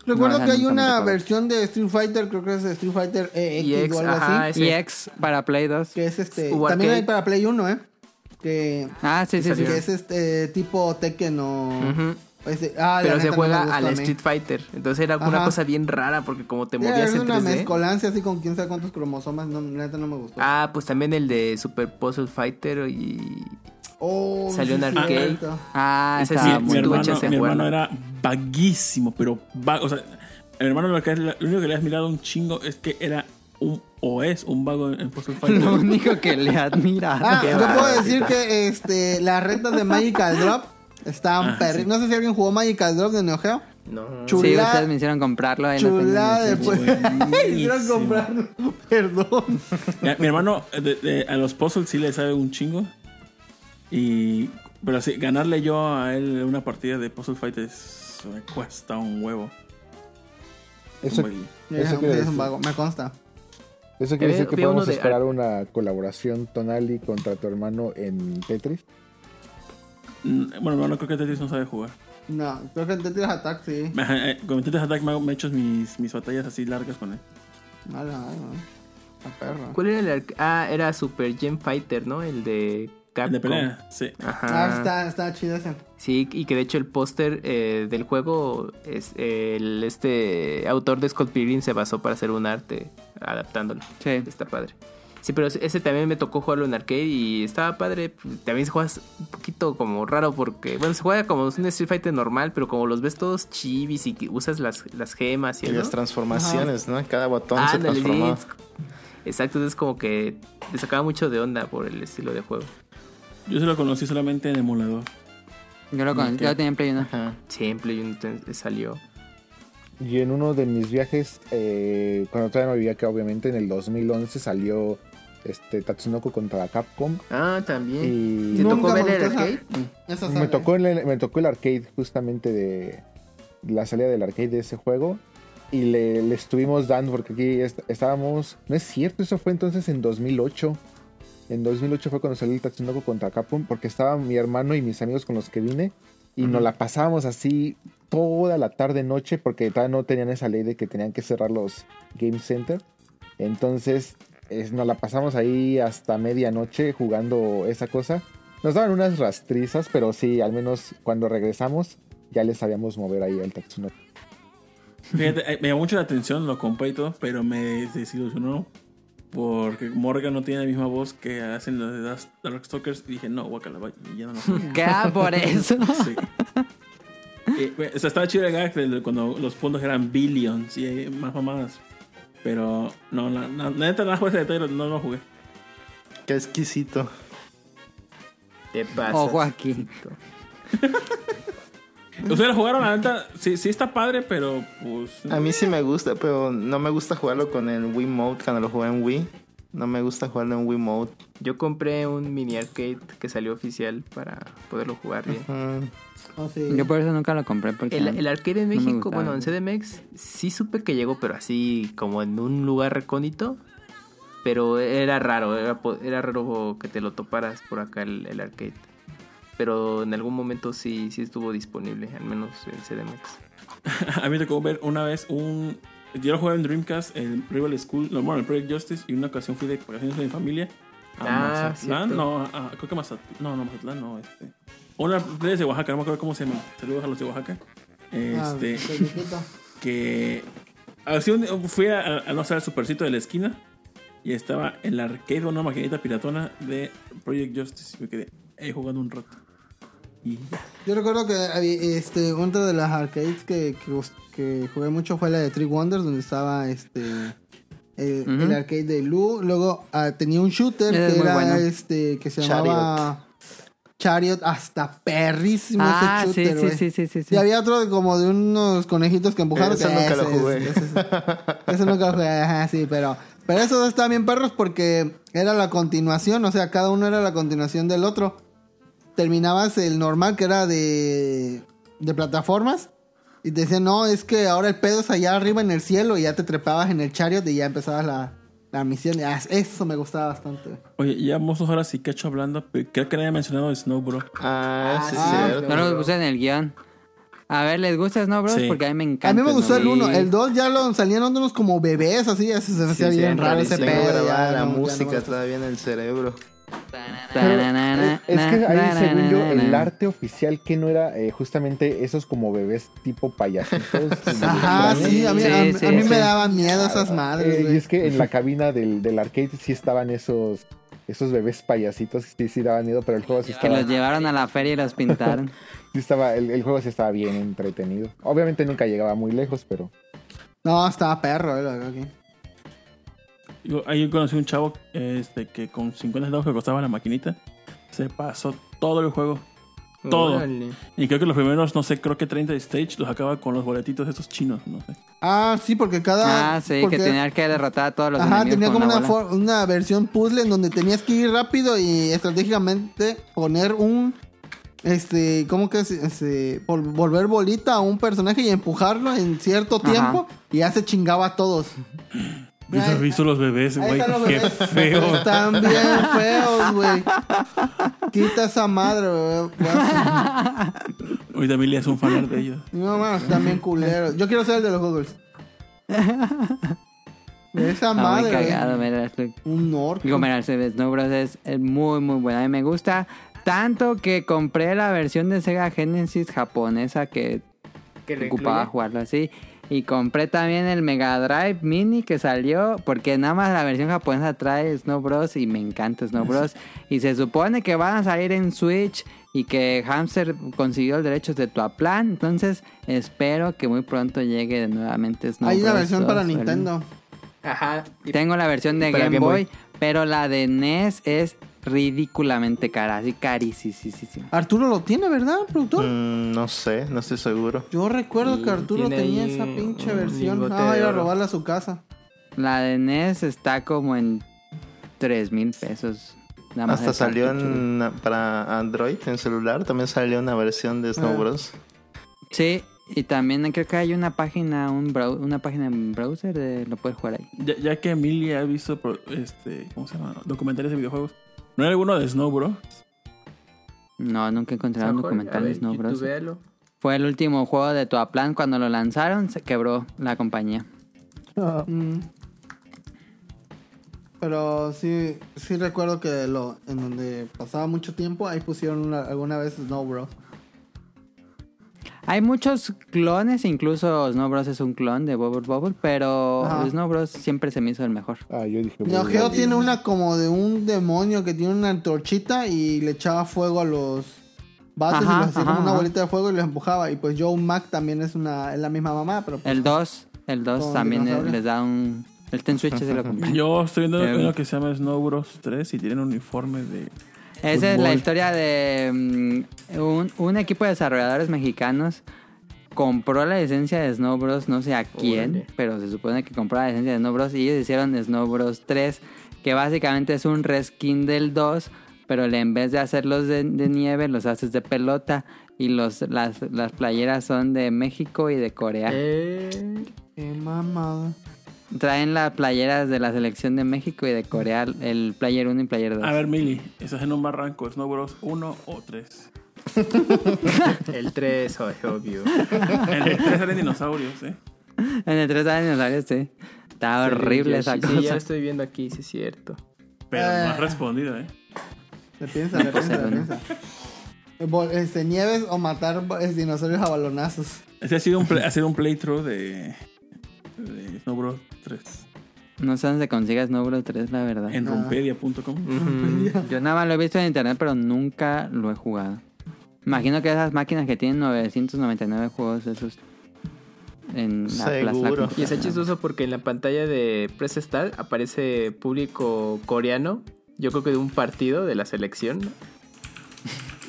Recuerdo No, que hay una versión de Street Fighter, creo que es de Street Fighter EX Y X, o algo ajá, así. Y ese. X para Play 2. Que es este. También hay para Play 1, ¿eh? Que, Ah, sí, sí, sí. que es este tipo Tekken o. Ujú. ese- ah, la Pero se no juega al a mí. Street Fighter. Entonces era una Ajá. cosa bien rara porque como te Sí, movías es en una 3D. mezcolancia así con quién sabe cuántos cromosomas. No, la neta no me gustó. Ah, pues también el de Super Puzzle Fighter y Oh, salió sí, en sí, arcade. Ah, Ese sí, mi, sí, mi hermano, mi hermano era vaguísimo, pero va- o sea, el hermano lo, que lo único que le has mirado un chingo es que era un o es un vago en, Puzzle Fighter. Lo único que le admira. Ah, yo puedo decir que este, las retas de Magical Drop estaban Ah, perri- sí. No sé si alguien jugó Magical Drop de Neo Geo. no. Chu- Sí, ustedes me hicieron comprarlo. ahí el después. Buenísimo. Hicieron comprarlo. Perdón. Ya, mi hermano de- de- a los puzzles sí le sabe un chingo. Y pero sí, ganarle yo a él una partida de Puzzle Fighter es- me cuesta un huevo. Eso, Eso es un vago, me consta. Eso quiere Había- decir que podemos de- esperar una colaboración Tonali contra tu hermano en Tetris. Mm, Bueno, hermano creo que Tetris no sabe jugar. No, creo que en Tetris Attack sí. Eh, Con Tetris Attack me, he hecho mis, mis batallas así largas con él. Mala, mala. La perra. ¿Cuál era el Ah, era Super Gen Fighter, ¿no? El de Capcom. De pelea, sí. Ajá. Ah, está, está chido ese. Sí, y que de hecho el póster eh, del juego, es el este autor de Scott Pilgrim se basó para hacer un arte adaptándolo. Sí. Está padre. Sí, pero ese también me tocó jugarlo en arcade y estaba padre. También se juega un poquito como raro porque, bueno, se juega como un Street Fighter normal, pero como los ves todos chivis y que usas las, las gemas y Y las transformaciones, ¿no? Cada botón se Ándale, sí, transformaba. es- Exacto, entonces como que le sacaba mucho de onda por el estilo de juego. Yo se lo conocí solamente en emulador. Yo lo, con, yo lo tenía en Play 1. Ajá. Siempre y un- salió. Y en uno de mis viajes, eh, cuando todavía no vivía acá, obviamente, en el 2011 salió este Tatsunoko contra Capcom. Ah, también. Y ¿Te tocó me ver el esa- arcade? Esa me tocó, el, me tocó el arcade justamente de la salida del arcade de ese juego. Y le, le estuvimos dando, porque aquí est- estábamos... No es cierto, eso fue entonces en 2008. En 2008 fue cuando salió el Tatsunoko contra Capcom, porque estaba mi hermano y mis amigos con los que vine. Y nos la pasábamos así toda la tarde noche, porque todavía no tenían esa ley de que tenían que cerrar los Game Center. Entonces es- nos la pasamos ahí hasta medianoche jugando esa cosa. Nos daban unas rastrizas, pero sí, al menos cuando regresamos ya le sabíamos mover ahí al Tatsunoko. Fíjate, eh, me llamó mucho la atención, lo compré y todo, pero me desilusionó. Porque Morgan no tiene la misma voz que hacen los de Darkstalkers. Y dije, no, guacala, vaya, y ya no lo por eso. Sí. O sea, estaba chido el gag de cuando los puntos eran billions y eh, más mamadas. Pero no, la, la- la neta, nada jugué detalle, no lo jugué. Qué exquisito. Te pasa. Ojo aquí. Ustedes lo jugaron, la neta, sí, sí está padre, pero pues. A mí sí me gusta, pero no me gusta jugarlo con el Wii Mode cuando lo jugué en Wii. No me gusta jugarlo en Wii Mode. Yo compré un mini arcade que salió oficial para poderlo jugar bien. Oh, sí. Yo por eso nunca lo compré. Porque El, el arcade en México, bueno, en CDMX, sí supe que llegó, pero así como en un lugar recóndito. Pero era raro, era, raro que te lo toparas por acá el, el arcade. Pero en algún momento sí, sí estuvo disponible, al menos en CDMX. A mí me tocó ver una vez un. Yo lo jugué en Dreamcast, el Rival School, no, bueno, el Project Justice, y una ocasión fui de vacaciones con mi familia a Ah, Mazatlán. cierto. No, a- creo que Mazatlán. No, no, Mazatlán, no, este. Una playlist de Oaxaca, no me acuerdo cómo se llama. Saludos a los de Oaxaca. Ah, Este, riquito. que así un- fui a, a no sé al supercito de la esquina y estaba en la arcade una maquinita piratona de Project Justice y me quedé ahí jugando un rato. Y ya. Yo recuerdo que había, este, otra de las arcades que, que, jugué mucho fue la de Three Wonders, donde estaba este eh, el arcade de Lu. Luego ah, tenía un shooter es que era bueno. este que se llamaba Chariot, hasta perrísimo Ah, ese sí, shooter. sí, güey. sí, sí, sí, sí. Y había otro como de unos conejitos que empujaron. Ese que nunca lo ese jugué. ese es- Ese nunca lo jugué, ajá, sí, pero... Pero esos estaban bien perros porque era la continuación, o sea, cada uno era la continuación del otro. Terminabas el normal que era de, de plataformas y te decían, no, es que ahora el pedo es allá arriba en el cielo y ya te trepabas en el chariot y ya empezabas la, la misión. Ah, eso me gustaba bastante. Oye, ya vamos dos horas y cacho hablando, pero creo que nadie ha mencionado Snow Bro. Ah, sí, Ah, cierto. No lo puse en el guion. A ver, ¿les gusta Snow Bros? Sí. Porque a mí me A encanta. mí me gustó el Snow Bros. 1, el 2 ya lo salían unos como bebés así, así se hacía Sí, bien sí, raro ese pedo. ya la no- no música gustó. todavía en el cerebro. Eh, es que ahí, según yo, el arte oficial que no era justamente esos como bebés tipo payasitos. Ajá, sí, a mí, me daban miedo esas madres, y es que en la cabina del, arcade sí estaban esos esos bebés payasitos, sí, sí daban miedo, pero el juego sí Que estaba, los llevaron a la feria y los pintaron. sí estaba el, el juego sí estaba bien entretenido. Obviamente nunca llegaba muy lejos, pero No, estaba perro, eh, ahí conocí un chavo este, que con 50 centavos que costaba la maquinita se pasó todo el juego. Todo. Órale. Y creo que los primeros, no sé, creo que 30 de stage los acaba con los boletitos estos chinos, no sé. Ah, sí, porque cada... Ah, sí, porque- que tenías que derrotar a todos los Ajá, tenía con como una, una bola. for- una versión puzzle en donde tenías que ir rápido y estratégicamente poner un... Este, ¿cómo que es? Este, vol- volver bolita a un personaje y empujarlo en cierto Ajá. tiempo y ya se chingaba a todos. ¿Has Ahí- visto los bebés, güey? Qué bebés. feo. Están bien feos, güey. Quita esa madre, güey. Hoy también le hace un fanar de ellos. No, mano, están bien culeros. Yo quiero ser el de los Googles. De esa muy madre, cagado, mira, estoy- Un orco. Digo, mira, el Snow Bros. es, muy, muy bueno. A mí me gusta tanto que compré la versión de Sega Genesis japonesa que Que ocupaba incluye. jugarlo así. Y compré también el Mega Drive Mini que salió, porque nada más la versión japonesa trae Snow Bros. y me encanta Snow Bros. y se supone que van a salir en Switch y que Hamster consiguió los derechos de Tuaplan. Entonces espero que muy pronto llegue nuevamente Snow Hay una Bros. versión para 2, el- Nintendo. Ajá. Y- tengo la versión de Game, Game Boy, Boy. pero la de NES es ridículamente cara, así carísima. Arturo lo tiene, ¿verdad, productor? Mm, no sé, no estoy seguro. Yo recuerdo que Arturo tenía esa pinche un versión. Ah, va a robarla a su casa. La de NES está como en 3 mil pesos. Nada más Hasta salió en, para Android, en celular, también salió una versión de Snow Ah. Bros. Sí, y también creo que hay una página, un una página en browser, de, lo puedes jugar ahí. Ya, ya que Emilia ha visto este, ¿cómo se llama? documentales de videojuegos. ¿No hay alguno de Snow Bro? No, nunca encontré un Mejor, documental de Snow Bros. Fue el último juego de Tuaplan. Cuando lo lanzaron, se quebró la compañía. Mm. Pero sí, sí recuerdo que lo, en donde pasaba mucho tiempo, ahí pusieron una- alguna vez Snow Bros. Hay muchos clones, incluso Snow Bros. es un clon de Bubble Bubble, pero Ajá. Snow Bros. siempre se me hizo el mejor. ah, yo dije muy Geo tiene una como de un demonio que tiene una antorchita y le echaba fuego a los vatos y Ajá, les hacía como una bolita de fuego y los empujaba. Y pues Joe Mac también es una es la misma mamá, pero pues, El 2, el 2 Con también dinosaurio. les da un... El Ten Switch se lo compré. Yo estoy viendo Eh, uno que se llama Snow Bros 3 y tienen un uniforme de... Esa es la historia de mm, un, un equipo de desarrolladores mexicanos compró la licencia de Snow Bros. No sé a quién, Órale. pero se supone que compró la licencia de Snow Bros. y ellos hicieron Snow Bros. 3, que básicamente es un reskin del 2, pero en vez de hacerlos de, de nieve, los haces de pelota. Y los, las, las playeras son de México y de Corea. Eh, qué mamada. Traen las playeras de la selección de México y de Corea, el player 1 y player 2. A ver, Mili, ¿estás en un barranco? ¿Snow Bros 1 o 3? el 3, obvio. En el 3 salen dinosaurios, ¿eh? En el 3 años, ¿sabes? Sí. Está horrible esa Sí, cosa. Sí, ya lo estoy viendo aquí, sí es cierto. Pero no has Eh. respondido, ¿eh? Le piensa, le piensa, Segundo. piensa. Este, nieves o matar eh, dinosaurios a balonazos. Ese ha sido un, play- hacer un playthrough de, de Snow Bros 3 No sé dónde se consiga Snowball 3, la verdad. en Ah. rompedia.com. Yo nada más lo he visto en internet, pero nunca lo he jugado. Imagino que esas máquinas que tienen 999 juegos esos en la plaza. Seguro. Y está chistoso porque en la pantalla de Press Start aparece público coreano, yo creo que de un partido de la selección.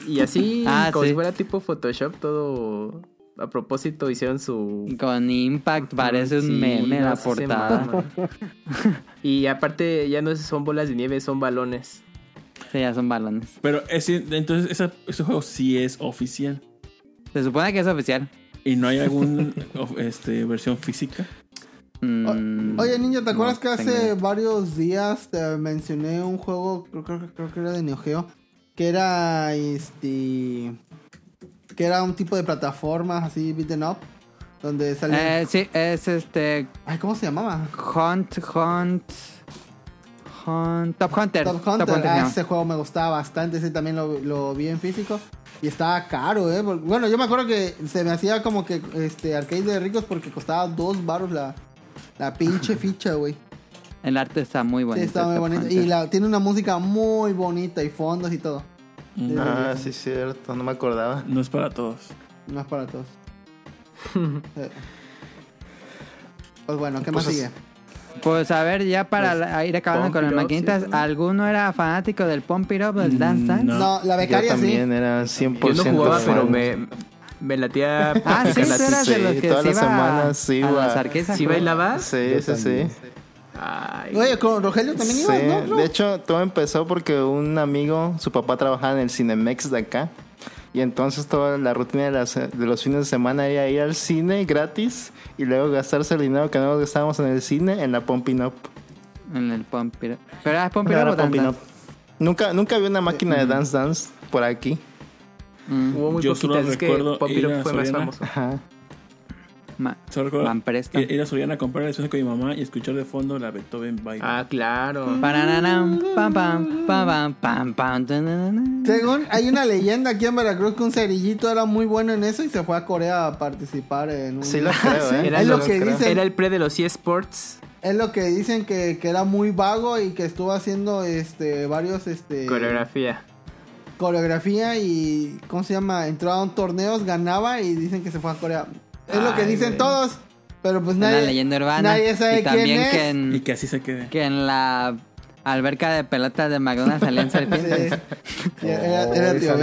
Y así, Ah, como sí. si fuera tipo Photoshop, todo a propósito hicieron su... Con Impact parece un meme no, la portada. y aparte ya no son bolas de nieve, son balones. Sí, ya son balones. Pero entonces esa- ese juego sí es oficial. Se supone que es oficial. ¿Y no hay alguna este, versión física? Mm, Oye, niño, ¿te acuerdas no que hace tengo- varios días te mencioné un juego, creo, creo- creo que era de Neo Geo, que era este que era un tipo de plataformas así beaten up donde salía Eh, sí, es este. Ay, ¿cómo se llamaba? Hunt, Hunt. Hunt. Top Hunter. Top Hunter. se Ah, ese juego me gustaba bastante, ese también lo, lo vi en físico y estaba caro, eh. Porque- Bueno, yo me acuerdo que se me hacía como que este arcade de ricos porque costaba dos baros la, la pinche ficha, güey. El arte está muy bonito. Sí, está muy Top bonito. Y la, tiene una música muy bonita y fondos y todo. Sí, Ah, sí, sí, cierto, no me acordaba. No es para todos. No es para todos. Eh. Pues bueno, ¿qué Pues más es- sigue? Pues a ver, ya para la- ir acabando con las maquinitas, ¿sí, no? ¿alguno era fanático del Pump It Up, del Dance Dance? No. No, la Yo becaria sí. también era 100% Yo no jugaba, fan. pero me, me latía... Ah, sí, tú la eras de sí, los que todas se las iba semanas a, iba. a las arquesas. ¿Sí bailabas? Sí, Yo sí, sí. Ay, Oye, con Rogelio también Sí, ibas, ¿no? ¿no? De hecho, todo empezó porque un amigo, su papá trabajaba en el Cinemex de acá. Y entonces toda la rutina de, las- de los fines de semana era ir al cine gratis y luego gastarse el dinero que no gastábamos en el cine en la Pumping Up. En el Pump It Up. ¿Pero era It Era Up o Dance Pumping? Up. Nunca, nunca vi una máquina de Dance Dance por aquí. Mm, hubo muy Yo solo poquitas, es que recuerdo It ir Up fue más famoso. Ajá. Ma- Solo recuerdo Van Presto. ir ir a Soriana a comprar el sueño con mi mamá y escuchar de fondo la Beethoven Baile. Ah, claro. Según hay una leyenda aquí en Veracruz que un cerillito era muy bueno en eso y se fue a Corea a participar en un... Sí lo creo, ¿eh? Era es lo lo- que dicen. Era el pre de los eSports. Es lo que dicen que, que era muy vago y que estuvo haciendo este varios este Coreografía. coreografía y ¿cómo se llama? Entró a un torneos, ganaba y dicen que se fue a Corea. Es lo que dicen güey. todos, pero pues Es nadie la leyenda urbana. nadie sabe y también quién es. que en, Y que así se quede. que en la alberca de pelotas de McDonald's salían serpientes. Sí. Era, Oh, era esa tío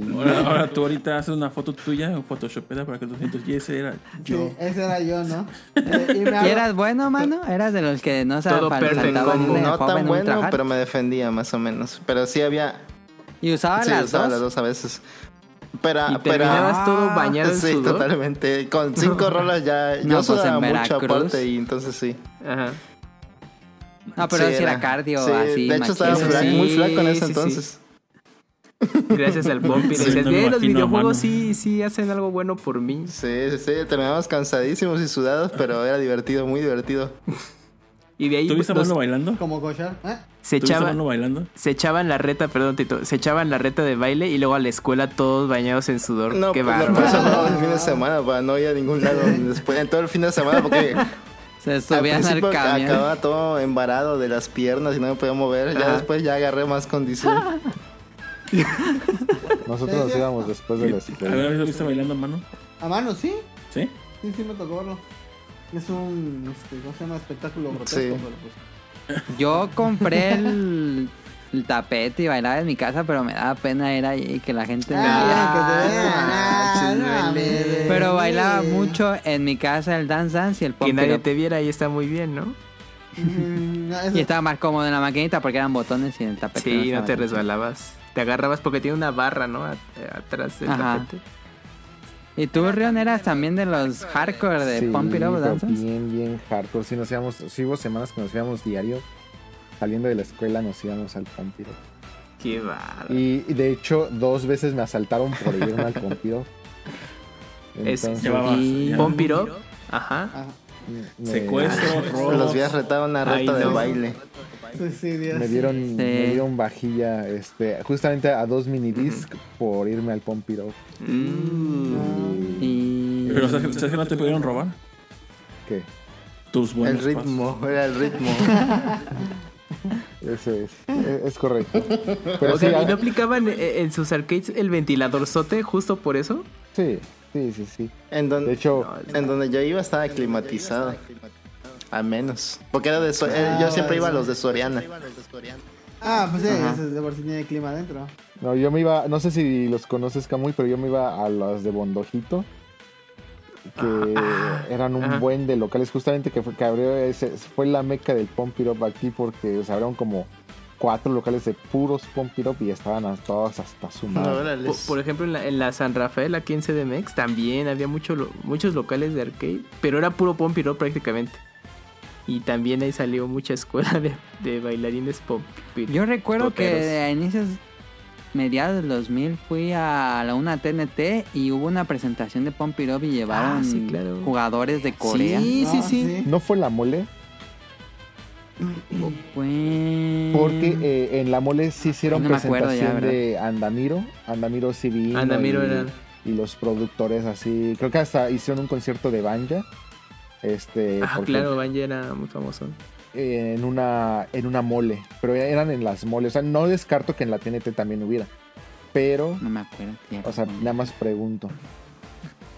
no. Ahora, ahora tú ahorita haces una foto tuya en Photoshopera para que tú sientas, y ese era yo. Sí, ese era yo, ¿no? Eh, y me ¿Y hago- eras bueno, mano? ¿Eras de los que no de No tan bueno, pero me defendía más o menos. Pero sí había... ¿Y usaba sí, las usaba dos? las dos a veces. Pero, Y pero terminabas todo bañado en Sí, sudor. totalmente. Con cinco rolas ya. No, yo pues, sudaba mucho aparte y entonces sí. Ajá. No, pero Sí, si era cardio sí, así. De hecho, estaba flaco, sí, muy flaco en ese sí, sí. entonces. Gracias al Bumpy. Sí, no me "Ve, los videojuegos mano". sí, sí hacen algo bueno por mí. Sí, sí, sí. Terminamos cansadísimos y sudados, pero era divertido, muy divertido. Y de ahí ¿Tú viste a los- Mano bailando? como Koshar, ¿eh? se ¿Tú viste a echaban, Mano bailando? se echaban la reta, perdón, Tito, se echaban la reta de baile y luego a la escuela todos bañados en sudor. No, Qué pues, no, por eso el fin de semana, para no ir a ningún lado después, en todo el fin de semana, porque Se subían al camión. acababa todo embarado de las piernas y no me podía mover. Ya Ajá. después ya agarré más condición. Nosotros nos íbamos después de la A escuela. ¿lo viste bailando, mano? A mano, sí. ¿Sí? Sí, sí me tocó verlo. Es un, este, ¿cómo se llama? Espectáculo grotesco, Sí. pero pues... Yo compré el, el tapete y bailaba en mi casa, pero me daba pena ir ahí y que la gente me viera. Ah, que. Ah, no, mames. Pero bailaba mucho en mi casa el dance dance y el Que pump nadie te viera y está muy bien, ¿no? Mm, eso- Y estaba más cómodo en la maquinita porque eran botones y en el tapete. Sí, no te resbalabas. Te agarrabas porque tiene una barra, ¿no? At- atrás del Ajá. tapete. ¿Y tú, Rion, eras también de los hardcore de Sí, Pump It Up bien, bien hardcore. Sí, nos íbamos, sí hubo semanas que nos íbamos diario. Saliendo de la escuela nos íbamos al Pompiro. Qué bárbaro. Y, y de hecho, dos veces me asaltaron por irme al Pompiro. Es- Entonces, Llevabas- Y-. Pump it up. Ajá. Ajá. me- Secuestro, robo. Los días retaba una Ay, reta de no. baile. Pues sí. Me dieron, me dieron vajilla, este, justamente a dos mini disc por irme al It Up. Y... Pero ¿sabes, sabes que no te pudieron robar? ¿Qué? Tus buenos El ritmo, era el ritmo. Eso es, es, es correcto. Pero sí, Oigan, ¿y no ah, aplicaban eh, en sus arcades el ventilador sote justo por eso? sí, sí, sí, sí. En donde, De hecho, en donde yo iba estaba climatizado. Al menos. Porque era de So- eh, yo siempre iba a los de Soriana. Ah, pues sí, ese de por sí tiene clima adentro. no, yo me iba, no sé si los conoces Camuy, pero yo me iba a las de Bondojito. Que eran un buen de locales, justamente que, fue, que abrió ese, fue la meca del Pump It Up aquí porque se abrieron como cuatro locales de puros Pump It Up y estaban a todas hasta su madre. Órale. Por, por ejemplo, en la, en la San Rafael, aquí en CDMX, también había mucho lo- muchos locales de arcade, pero era puro pump it up prácticamente. Y también ahí salió mucha escuela de, de bailarines it Yo recuerdo que a inicios mediados del 2000 fui a la una TNT y hubo una presentación de Pump It Up y llevaron Ah, sí, claro. jugadores de Corea. Sí, sí, Ah, sí. ¿No fue la mole? Fue- Porque eh, en la mole sí hicieron No ya, presentación ¿verdad? de Andamiro. Andamiro sí vino Andamiro y, era- y los productores así. Creo que hasta hicieron un concierto de Banja. Este, Ah, claro, Banje era muy famoso. en una en una mole, pero eran en las moles, o sea, no descarto que en la TNT también hubiera. Pero, No me acuerdo. tía, o sea, nada más pregunto.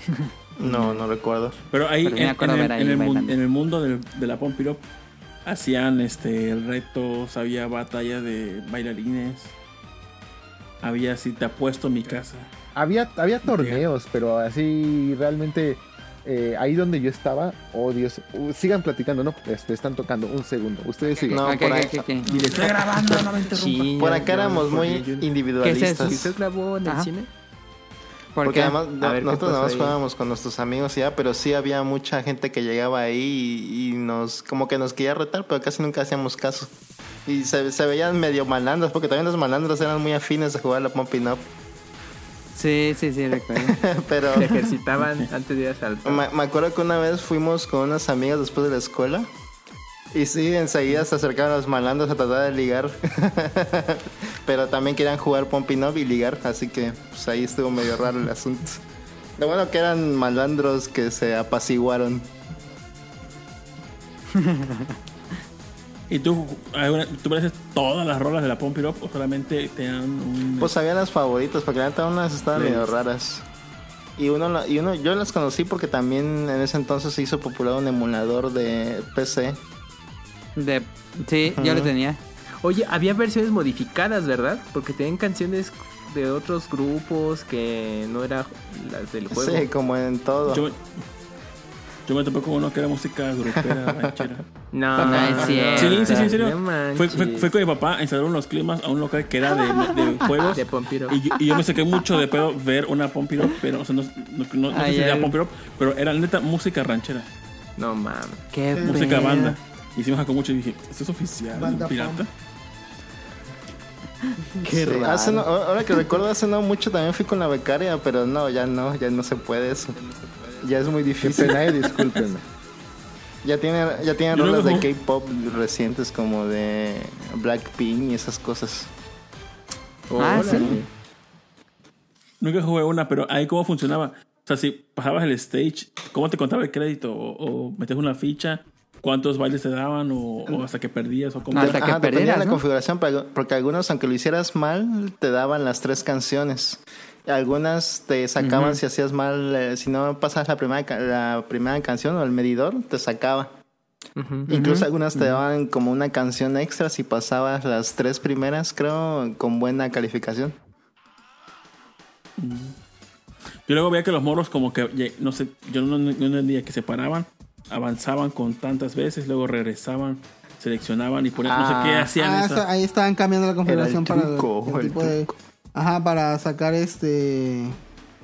No, no recuerdo. Pero ahí Pero en, acuerdo en el, ahí en el en mundo del- de la Up hacían este retos, había batalla de bailarines. Había si te apuesto mi casa. Había había torneos, pero así realmente eh, ahí donde yo estaba, oh Dios, uh, sigan platicando, no, este, están tocando un segundo. Ustedes sigan. No, por, ok, ahí- ok, ok. Y le estoy grabando, no me interrumpa. Sí, por acá éramos muy Jun. ¿Qué es individualistas. ¿Y usted grabó en el cine? ¿Por Porque qué? además ver, ¿qué nosotros nada más jugábamos con nuestros amigos y ya, pero sí había mucha gente que llegaba ahí y, y nos como que nos quería retar, pero casi nunca hacíamos caso. Y se, se veían medio malandros, porque también los malandros eran muy afines a jugar a la Pumping Up. Sí, sí, sí, recuerdo. pero Se ejercitaban antes de ir a saltar. me, me acuerdo que una vez fuimos con unas amigas después de la escuela. Y sí, enseguida se acercaban los malandros a tratar de ligar. pero también querían jugar Pumping Up y ligar, así que pues ahí estuvo medio raro el asunto. Lo bueno que eran malandros que se apaciguaron. ¿Y tú, alguna- tú pareces todas las rolas de la Pump It Up o solamente te dan un... Pues había las favoritas, porque la neta unas estaban medio raras. Y uno, y uno, yo las conocí porque también en ese entonces se hizo popular un emulador de PC. De... Sí, yo lo tenía. Oye, había versiones modificadas, ¿verdad? Porque tenían canciones de otros grupos que no eran las del juego. Sí, como en todo. yo, yo me topé con uno que era música grupera, ranchera. No, No es cierto. Sí, sí, sí, en serio. No. Fue, fue, fue con mi papá, instalaron los climas a un local que era de, de juegos. De Pompiro. Y yo, y yo me saqué mucho de pedo ver una Up, pero o sea, no, no, no, no sé si era Up, pero era neta música ranchera, No mames. Qué música pedo. banda. Y sí me sacó mucho y dije, ¿esto es oficial? Banda ¿Pirata? Sí, hace no- ahora que recuerdo, hace no mucho también fui con la becaria, pero no, ya no, ya no se puede eso. Ya es muy Qué difícil. pena, eh, discúlpenme. Ya tiene, ya tienen rolas de K-pop recientes como de Blackpink y esas cosas. Ah, sí. Nunca jugué una, pero ahí cómo funcionaba. O sea, si pasabas el stage, ¿cómo te contaba el crédito? ¿O, o metías una ficha? ¿Cuántos bailes te daban? ¿O, o hasta que perdías? ¿O cómo? Hasta que Ajá, dependía perdieras, de la ¿no? configuración, porque algunos, aunque lo hicieras mal, te daban las tres canciones. Algunas te sacaban si hacías mal, eh, si no pasas la primera, la primera canción o el medidor, te sacaba. Ujú. Incluso algunas te daban como una canción extra si pasabas las tres primeras, creo, con buena calificación. Yo luego veía que los morros como que, no sé, yo no, no entendía que se paraban, avanzaban con tantas veces, luego regresaban, seleccionaban y ponían, no sé qué Ah, hacían Ah, esa- ahí estaban cambiando la configuración para el- truco, el, el tipo de. Ajá, para sacar este.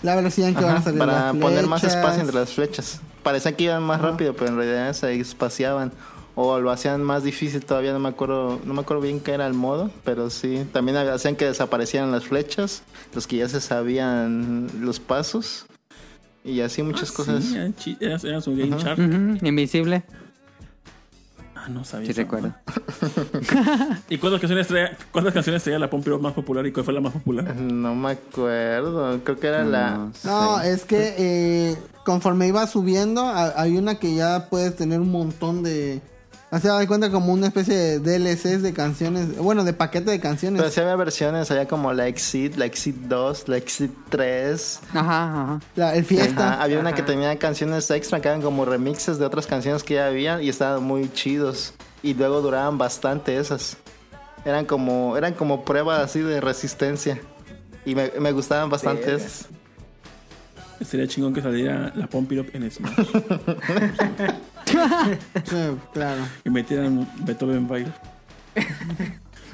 La velocidad en que van a Ajá, salir para las poner más espacio entre las flechas. Parecía que iban más rápido, pero en realidad se espaciaban. O lo hacían más difícil todavía, no me acuerdo, no me acuerdo bien qué era el modo, pero sí, también hacían que desaparecieran las flechas, los que ya se sabían los pasos. Y así muchas Ah, cosas. sí, eran- eran su Game Shark. Ujú, Invisible. Ah, no sabía. Sí, recuerdo. ¿Y cuántas canciones traía, cuántas canciones traía la Pompiro más popular y cuál fue la más popular? No me acuerdo. Creo que era la. No es que eh, conforme iba subiendo, a- hay una que ya puedes tener un montón de... O sea, da cuenta como una especie de DLCs de canciones, bueno, de paquete de canciones. Pero sí había versiones, había como la Exit, la Exit 2, la Exit 3. Ajá, ajá. La- el fiesta. Ajá, había una que tenía canciones extra que eran como remixes de otras canciones que ya había y estaban muy chidos. Y luego duraban bastante esas. Eran como, eran como pruebas así de resistencia. Y me, me gustaban bastante esas. Sería chingón que saliera la Pompiro en Smash claro. y metieran Beethoven Baile.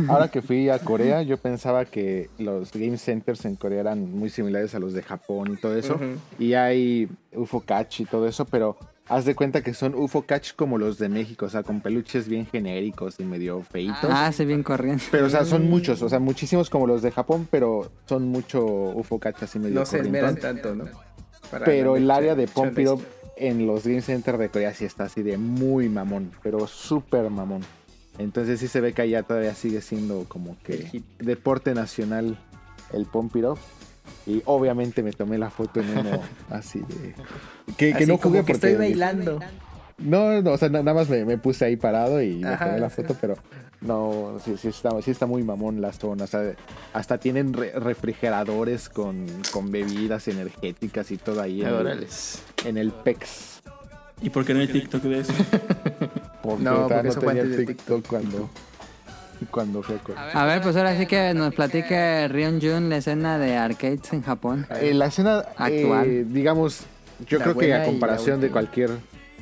Ahora que fui a Corea, yo pensaba que los game centers en Corea eran muy similares a los de Japón y todo eso. Y hay UFO Catch y todo eso, pero haz de cuenta que son UFO Catch como los de México, o sea, con peluches bien genéricos y medio feitos. Ah, sí, bien corriendo. Pero, o sea, son muchos, o sea, muchísimos como los de Japón, pero son mucho UFO Catch así medio No se esmeran tanto, ¿no? Pero el área de Up en los Game Center de Corea sí está así de muy mamón, pero súper mamón. Entonces sí se ve que allá todavía sigue siendo como que deporte nacional el Up. Y obviamente me tomé la foto en uno así de... Que, que Así no como jugué que porque... estoy bailando. No, no, o sea, na- nada más me, me puse ahí parado y me Ajá, tomé la sí. foto, pero no, sí, sí, está, sí está muy mamón la zona. O sea, hasta tienen re- refrigeradores con, con bebidas energéticas y todo ahí en, el, Órales. en el PEX. ¿Y por qué no hay TikTok de eso? Porque No, porque eso fue tenía de TikTok cuando, cuando fui a. A ver, pues ahora sí que nos platique Rion Jun la escena de arcades en Japón. Eh, la escena Actual. eh, digamos, yo La creo que a comparación de cualquier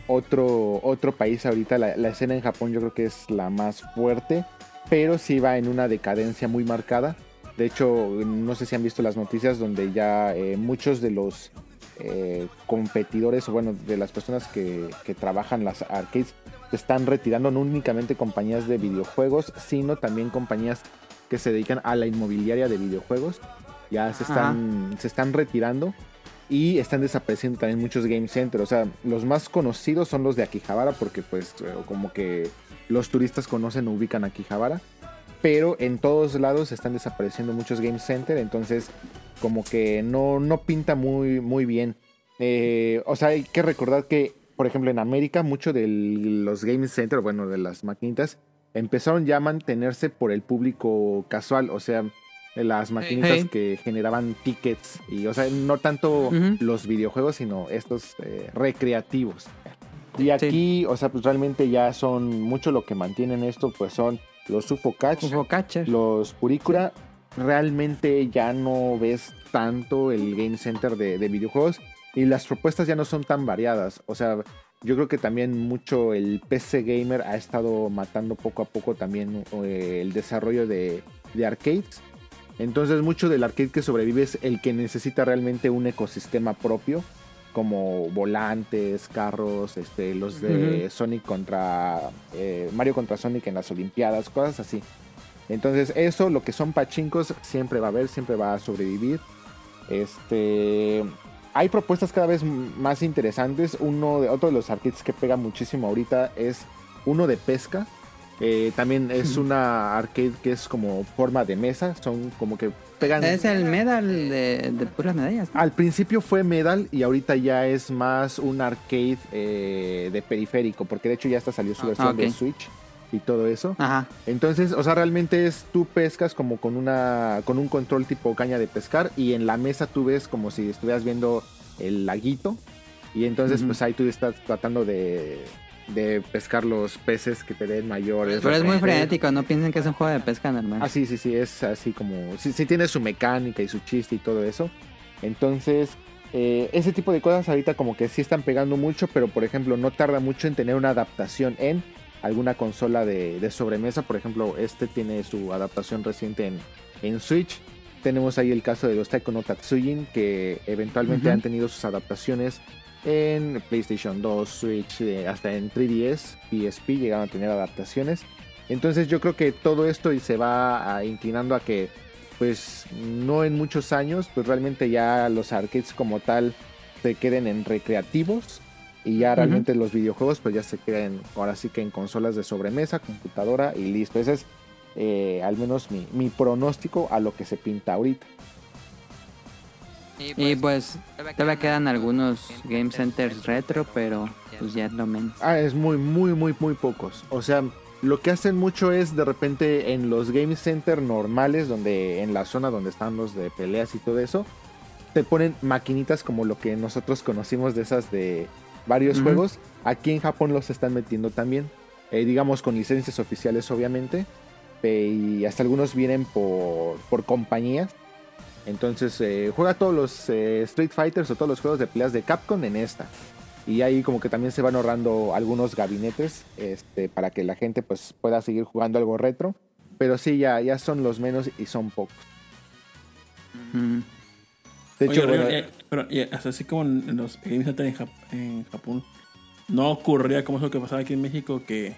otro, otro país ahorita, la, la escena en Japón yo creo que es la más fuerte, pero sí va en una decadencia muy marcada. De hecho, no sé si han visto las noticias donde ya eh, muchos de los eh, competidores, o bueno, de las personas que, que trabajan las arcades, se están retirando no únicamente compañías de videojuegos, sino también compañías que se dedican a la inmobiliaria de videojuegos. Ya se están, se están retirando y están desapareciendo también muchos game centers. O sea, los más conocidos son los de Akihabara porque pues eh, como que los turistas conocen o ubican Akihabara. Pero en todos lados están desapareciendo muchos game centers. Entonces como que no, no pinta muy, muy bien. Eh, o sea, hay que recordar que, por ejemplo, en América, mucho de los game centers, bueno, de las maquinitas, empezaron ya a mantenerse por el público casual. O sea, las maquinitas Hey. que generaban tickets y, o sea, no tanto Ujú. los videojuegos, sino estos eh, recreativos. Y aquí, o sea, pues realmente ya son mucho lo que mantienen esto, pues son los UFO Catch, UFO Catcher. los Puricura. Realmente ya no ves tanto el Game Center de, de videojuegos y las propuestas ya no son tan variadas. O sea, yo creo que también mucho el PC Gamer ha estado matando poco a poco también eh, el desarrollo de, de arcades. Entonces mucho del arcade que sobrevive es el que necesita realmente un ecosistema propio, como volantes, carros, este, los de. Sonic contra eh, Mario contra Sonic en las Olimpiadas, cosas así. Entonces eso, lo que son pachincos, siempre va a haber, siempre va a sobrevivir. Este, hay propuestas cada vez más interesantes. Uno de otro de los arcades que pega muchísimo ahorita es uno de pesca. Eh, también es una arcade que es como forma de mesa. Son como que pegan. Es el medal de, de puras medallas. ¿no? Al principio fue Medal y ahorita ya es más un arcade eh, de periférico, porque de hecho ya hasta salió su versión ok. de Switch y todo eso. Ajá. Entonces, o sea, realmente es tú pescas como con una con un control tipo caña de pescar y en la mesa tú ves como si estuvieras viendo el laguito y entonces pues ahí tú estás tratando de, de pescar los peces que te den mayores. Pero es muy frenético, no piensen que es un juego de pesca normal. Ah, sí, sí, sí, es así como. Sí, sí tiene su mecánica y su chiste y todo eso. Entonces, eh, ese tipo de cosas ahorita como que sí están pegando mucho, pero por ejemplo, no tarda mucho en tener una adaptación en alguna consola de, de sobremesa. Por ejemplo, este tiene su adaptación reciente en, en Switch. Tenemos ahí el caso de los Taiko no Tatsujin, que eventualmente han tenido sus adaptaciones en PlayStation 2, Switch, eh, hasta en 3DS, PSP llegaron a tener adaptaciones. Entonces yo creo que todo esto se va a- inclinando a que, pues no en muchos años, pues realmente ya los arcades como tal se queden en recreativos y ya realmente los videojuegos pues ya se queden ahora sí que en consolas de sobremesa, computadora y listo. Ese es eh, al menos mi, mi pronóstico a lo que se pinta ahorita. Y pues todavía quedan algunos Game Centers retro, pero pues ya es lo menos. Ah, es muy, muy, muy, muy pocos. O sea, lo que hacen mucho es de repente en los Game Center normales, donde en la zona donde están los de peleas y todo eso, te ponen maquinitas como lo que nosotros conocimos de esas de varios juegos. Aquí en Japón los están metiendo también. Eh, digamos con licencias oficiales, obviamente. eh, y hasta algunos vienen por, por compañías. Entonces, eh, juega todos los eh, Street Fighters o todos los juegos de peleas de Capcom en esta. Y ahí como que también se van ahorrando algunos gabinetes este, para que la gente pues pueda seguir jugando algo retro. Pero sí, ya, ya son los menos y son pocos. Mm. De Oye, hecho, Río, eh, pero eh, así como en los Game Center en, Jap- en Japón, no ocurría como eso que pasaba aquí en México, que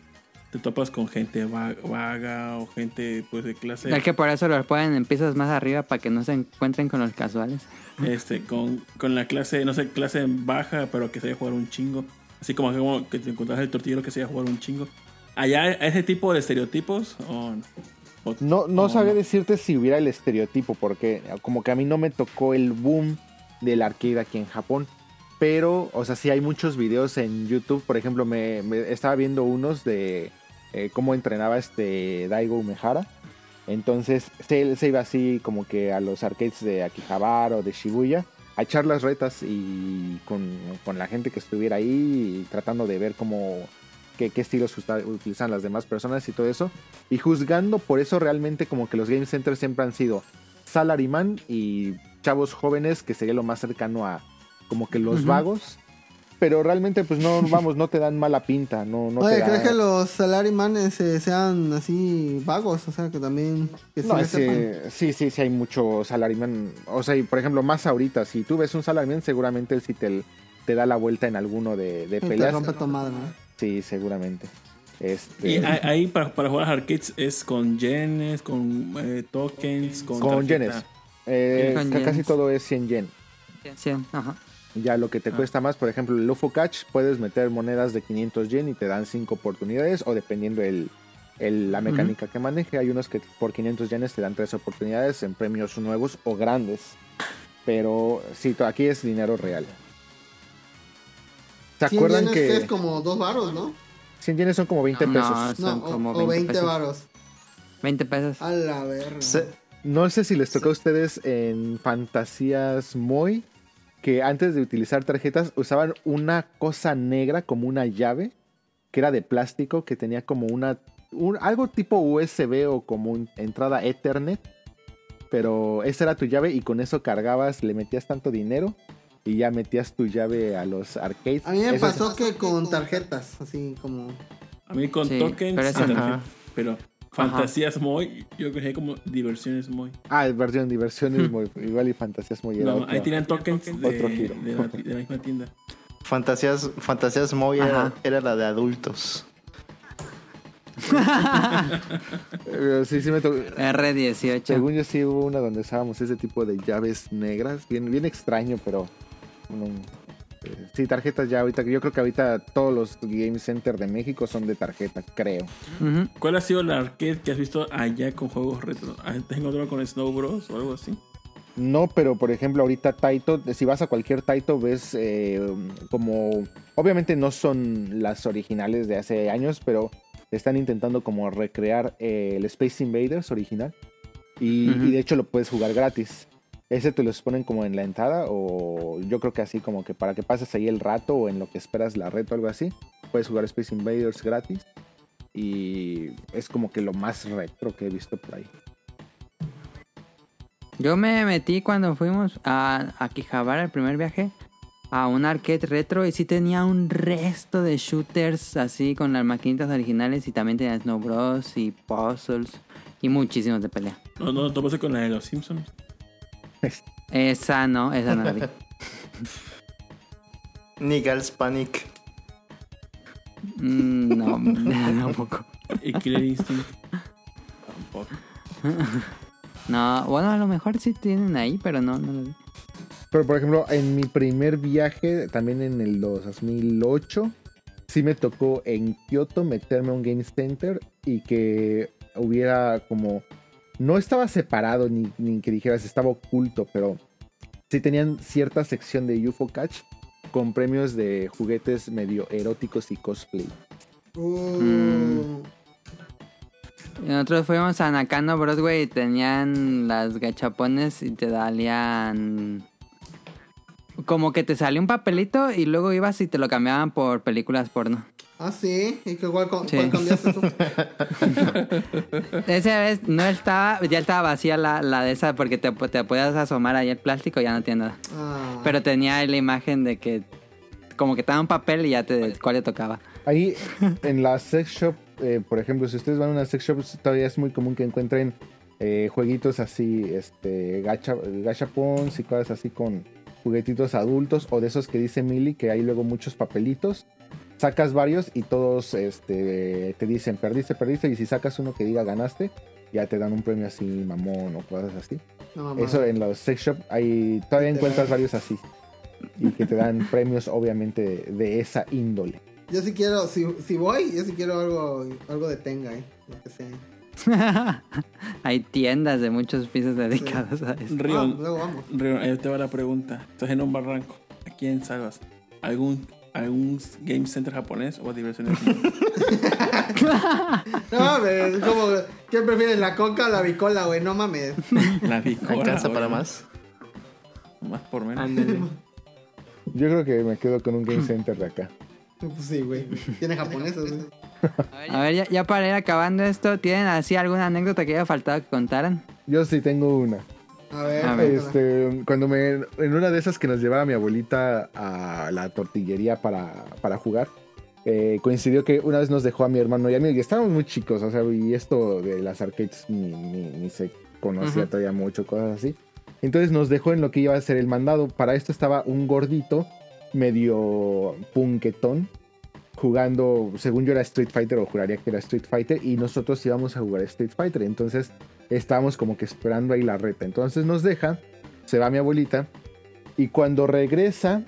te topas con gente va- vaga o gente pues de clase Es que por eso los ponen en piezas más arriba para que no se encuentren con los casuales. este con, con la clase, no sé, clase baja, pero que se jugar un chingo. Así como, como que te encontrás el tortillero que se jugar un chingo. ¿Allá ese tipo de estereotipos? O, o- no, no o sabría decirte si hubiera el estereotipo, porque como que a mí no me tocó el boom del arcade aquí en Japón. Pero, o sea, sí hay muchos videos en YouTube. Por ejemplo, me, estaba viendo unos de eh, cómo entrenaba este Daigo Umehara. Entonces, se, se iba así como que a los arcades de Akihabara o de Shibuya a echar las retas y con, con la gente que estuviera ahí tratando de ver cómo qué, qué estilos utilizan las demás personas y todo eso. Y juzgando por eso realmente como que los game centers siempre han sido salaryman y chavos jóvenes que sería lo más cercano a como que los vagos. Pero realmente pues no, vamos, no te dan mala pinta, no, no Oye, te ¿crees da- que los salarymanes eh, sean así vagos? O sea, que también... Que No, sí, sí, sí hay mucho salaryman. O sea, y por ejemplo, más ahorita, si tú ves un salaryman, seguramente él sí te, te da la vuelta en alguno de, de Y te peleas. rompe tu madre, ¿no? Sí, seguramente. Este, Y ahí para, para jugar arcades es con yenes, con eh, tokens, con, con tarjeta. yenes. Eh, casi yenes. todo es 100 yen. Sí, ajá. Ya lo que te Ah. cuesta más, por ejemplo, el UFO Catch, puedes meter monedas de 500 yen y te dan 5 oportunidades, o dependiendo el, el- la mecánica que maneje, hay unos que por 500 yenes te dan 3 oportunidades en premios nuevos o grandes. Pero sí, aquí es dinero real. ¿Se 100 acuerdan yenes que es como dos varos, ¿no? 100 yenes son como 20 No, pesos? son No, o, como o 20 20 pesos. varos. 20 pesos. A la verga. Se- No sé si les tocó a ustedes en Fantasías Moy que antes de utilizar tarjetas usaban una cosa negra como una llave que era de plástico que tenía como una un- algo tipo USB o como un- entrada Ethernet, pero esa era tu llave y con eso cargabas, le metías tanto dinero y ya metías tu llave a los arcades. A mí me Eso es- pasó que con tarjetas, así como... A mí con Sí, tokens, pero fantasías muy, yo creo que como diversiones muy. Ah, versión diversiones muy igual y Fantasías Moy era No, otro. ahí tienen tokens de, otro giro. de la, de la misma tienda. Fantasías, Fantasías Moy era, era la de adultos. Eh, Sí, sí me tocó. R18. Según yo sí hubo una donde usábamos ese tipo de llaves negras, bien, bien extraño, pero no, sí, tarjetas ya ahorita, yo creo que ahorita todos los Game Center de México son de tarjeta, creo. ¿Cuál ha sido la arcade que has visto allá con juegos retro? ¿Has encontrado con Snow Bros o algo así? No, pero por ejemplo ahorita Taito, si vas a cualquier Taito ves eh, como, obviamente no son las originales de hace años, pero están intentando como recrear eh, el Space Invaders original y de hecho lo puedes jugar gratis. Ese te los ponen como en la entrada o yo creo que así como que para que pases ahí el rato o en lo que esperas la reto o algo así, puedes jugar Space Invaders gratis y es como que lo más retro que he visto por ahí. Yo me metí cuando fuimos a, a Quijabara el primer viaje a un arcade retro y sí tenía un resto de shooters así con las maquinitas originales y también tenía Snow Bros y puzzles y muchísimos de pelea. No, no, no pasé con la de los Simpsons. Esa no, esa no la vi. Ni Girls Panic. Mm, no, tampoco. Y Killer Instinct. Tampoco. No, bueno, a lo mejor sí tienen ahí, pero no, no lo vi. Pero por ejemplo, en mi primer viaje, también en el 2008, sí me tocó en Kioto meterme a un Game Center y que hubiera como... No estaba separado ni, ni que dijeras estaba oculto, pero sí tenían cierta sección de UFO Catch con premios de juguetes medio eróticos y cosplay. Y Nosotros fuimos a Nakano Broadway y tenían las gachapones y te dalían... Como que te salía un papelito y luego ibas y te lo cambiaban por películas porno. Ah, sí. ¿Y qué, cuál, cuál Sí. cambiaste tú? Esa vez no estaba, ya estaba vacía la, la de esa porque te, te podías asomar ahí el plástico y ya no tiene nada. Ah, Pero tenía ahí la imagen de que como que te daban un papel y ya te cuál le tocaba. Ahí en la sex shop, eh, por ejemplo, si ustedes van a una sex shop, todavía es muy común que encuentren eh, jueguitos así, este, gacha, gachapons y cosas así con juguetitos adultos o de esos que dice Mili, que hay luego muchos papelitos. Sacas varios y todos este, te dicen perdiste, perdiste. Y si sacas uno que diga ganaste, ya te dan un premio así, mamón o cosas así. no. Eso en los sex shop hay, todavía encuentras varios así. Y que te dan premios, obviamente, de, de esa índole. Yo sí quiero, si, si voy, yo sí quiero algo, algo de Tenga, eh, lo que sea. Hay tiendas de muchos pisos dedicados a eso. Ah, Rion, luego vamos. Rion, ahí te va la pregunta. Estás en un barranco. ¿A quién salvas? ¿Algún, algún game center japonés o diversiones? No mames, es como, ¿qué prefieres, la coca o la bicola, güey? No mames. La bicola. ¿Alcanza para más? Más por menos. Ándale. Yo creo que me quedo con un game center de acá. Pues sí, güey. Tiene japoneses, güey. A ver, ya, ya para ir acabando esto, ¿tienen así alguna anécdota que haya faltado que contaran? Yo sí tengo una. A ver, A ver. Este, cuando me, en una de esas que nos llevaba mi abuelita a la tortillería para, para jugar, eh, coincidió que una vez nos dejó a mi hermano y a mí, y estábamos muy chicos, o sea, y esto de las arcades ni, ni- ni se conocía todavía mucho, cosas así. Entonces nos dejó en lo que iba a ser el mandado. Para esto estaba un gordito, medio punquetón, jugando, según yo era Street Fighter o juraría que era Street Fighter, y nosotros íbamos a jugar Street Fighter. Entonces estábamos como que esperando ahí la reta. Entonces nos deja, se va mi abuelita, y cuando regresa,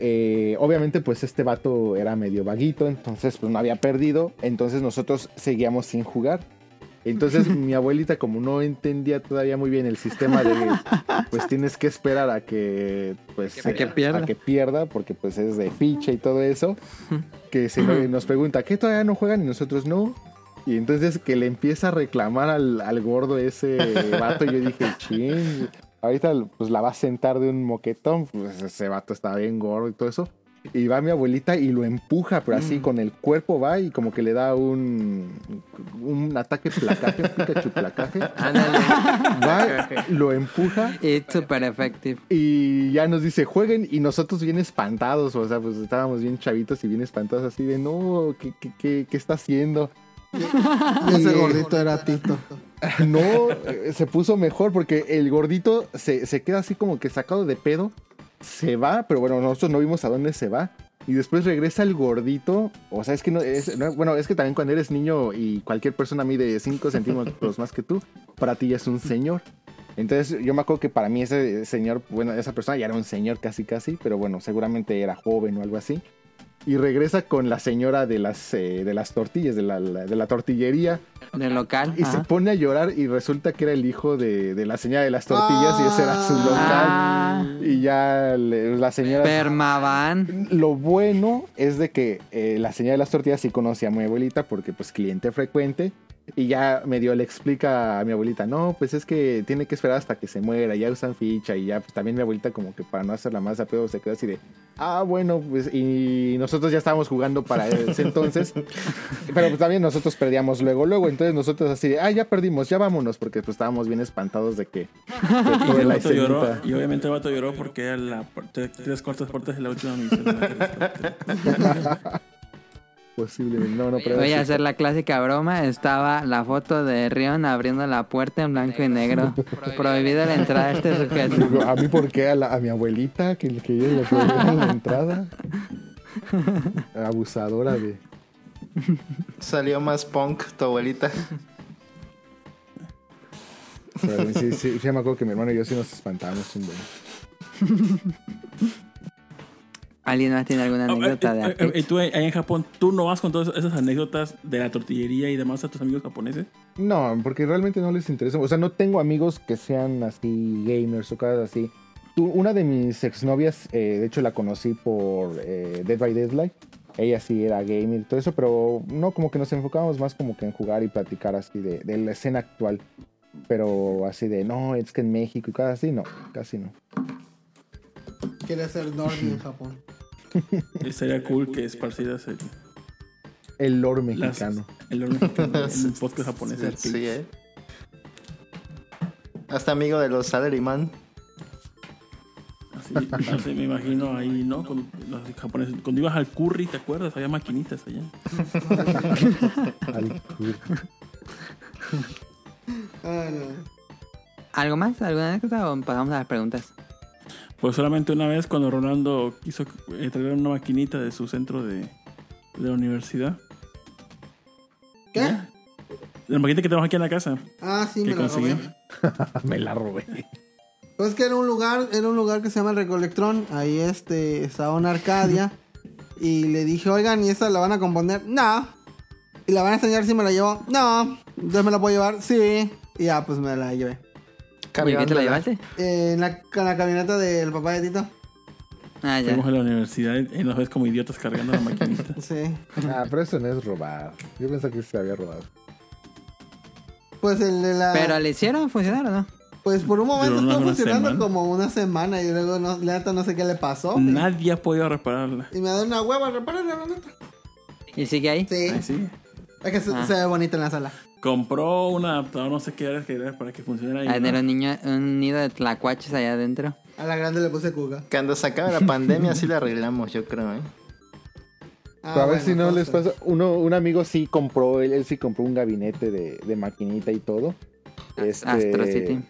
eh, obviamente pues este vato era medio vaguito, entonces pues no había perdido, entonces nosotros seguíamos sin jugar. Entonces mi abuelita como no entendía todavía muy bien el sistema de pues tienes que esperar a que pues A que eh, pierda. a que pierda porque pues es de ficha y todo eso, que se no- nos pregunta, ¿qué todavía no juegan? Y nosotros no. Y entonces que le empieza a reclamar al, al gordo ese vato, yo dije, ching, ahorita pues la va a sentar de un moquetón, pues ese vato está bien gordo y todo eso. Y va mi abuelita y lo empuja, pero así con el cuerpo va y como que le da un, un ataque placaje, un Pikachu placaje. Ándale. Va, lo empuja It's super effective. y ya nos dice, jueguen, y nosotros bien espantados, o sea, pues estábamos bien chavitos y bien espantados así de, no, ¿qué, qué, qué, qué está haciendo? Y ese gordito era Tito. No, eh, se puso mejor porque el gordito se, se queda así como que sacado de pedo, se va, pero bueno, nosotros no vimos a dónde se va. Y después regresa el gordito, o sea, es que no es, no- bueno, es que también cuando eres niño y cualquier persona mide 5 centímetros más que tú, para ti ya es un señor. Entonces yo me acuerdo que para mí ese señor, bueno, esa persona ya era un señor casi casi, pero bueno, seguramente era joven o algo así. Y regresa con la señora de las, eh, de las tortillas, de la, de la tortillería. Del local. Y se pone a llorar y resulta que era el hijo de, de la señora de las tortillas y ese era su local. Ah, Y ya le- la señora... Permaban. Lo bueno es de que eh, la señora de las tortillas sí conocía a mi abuelita porque pues cliente frecuente y ya medio le explica a mi abuelita, no, pues es que tiene que esperar hasta que se muera, ya usan ficha y ya pues también mi abuelita como que para no hacerla más a pedo se quedó así de, ah, bueno, pues y nosotros ya estábamos jugando para ese entonces, pero pues también nosotros perdíamos luego, luego, entonces nosotros así de, ah, ya perdimos, ya vámonos porque pues estábamos bien espantados de que... de Y el vato lloró, y obviamente el vato lloró porque era la tres cuartas partes de la última misión. Posiblemente, no, no, pero... Voy a hacer la clásica broma. Estaba la foto de Rion abriendo la puerta en blanco y negro. Prohibida la entrada a este sujeto. Digo, a mí por qué a, la- a mi abuelita que, que ella le prohibieron la entrada abusadora de Salió más punk tu abuelita. pero sí, sí, sí me acuerdo que mi hermano y yo sí nos espantábamos un buen. ¿Alguien más tiene alguna Ah, anécdota de eh, eh, eh, tú ahí en Japón, ¿tú no vas con todas esas anécdotas de la tortillería y demás a tus amigos japoneses? No, porque realmente no les interesa. O sea, no tengo amigos que sean así gamers o cosas así. Tú- Una de mis exnovias, eh, de hecho la conocí por eh, Dead by Daylight. Ella sí era gamer y todo eso, pero no, como que nos enfocábamos más como que en jugar y platicar así de, de la escena actual. Pero así de, no, es que en México y cosas así, no, casi no. Quiere ser Norby en Japón. Y sería cool que esparcieras el, El lore las- mexicano. el orden mexicano en un podcast japonés. Sí, sí, eh. Hasta amigo de los Salaryman. Así, así me imagino ahí, ¿no? Con los japoneses. Cuando ibas al curry, ¿te acuerdas? Había maquinitas allá. Al- no. ¿Algo más? ¿Alguna anécdota o pasamos a las preguntas? Pues solamente una vez cuando Ronaldo quiso eh, traer una maquinita de su centro de, de la universidad. ¿Qué? La maquinita que tenemos aquí en la casa. Ah, sí, ¿Qué me la consiguió? robé. Me la robé. Pues que era un lugar, era un lugar que se llama el Recolectrón. Ahí este estaba una Arcadia. Y le dije, oigan, ¿y esta la van a componer? No. ¿Y la van a enseñar si me la llevo? No. Entonces me la puedo llevar, sí. Y ya, pues me la llevé. ¿Y qué te la llevaste? Eh, en, la, en la camioneta del papá de Tito. Ah, ya. Fuimos a la universidad y nos ves como idiotas cargando la maquinita. Sí. Ah, pero eso no es robar. Yo pensé que se había robado. Pues el de la. ¿Pero le hicieron funcionar o no? Pues por un momento estuvo funcionando semana. como una semana. Y luego, no, la neta, no sé qué le pasó. Nadie ha podido repararla. Y me da una hueva repararla, la neta. ¿Y sigue ahí? Sí. Ay, sí. Es que se, Ah. se ve bonita en la sala. Compró un adaptador, no sé qué era, que era para que funcionara ahí. A tener ¿no? un niño, un nido de tlacuaches allá adentro. A la grande le puse cuca. Cuando se acabe la pandemia sí la arreglamos, yo creo, ¿eh? Ah, a ver bueno, si no les pasa. Uno, un amigo sí compró, él, él sí compró un gabinete de, de maquinita y todo. Este, Astro City.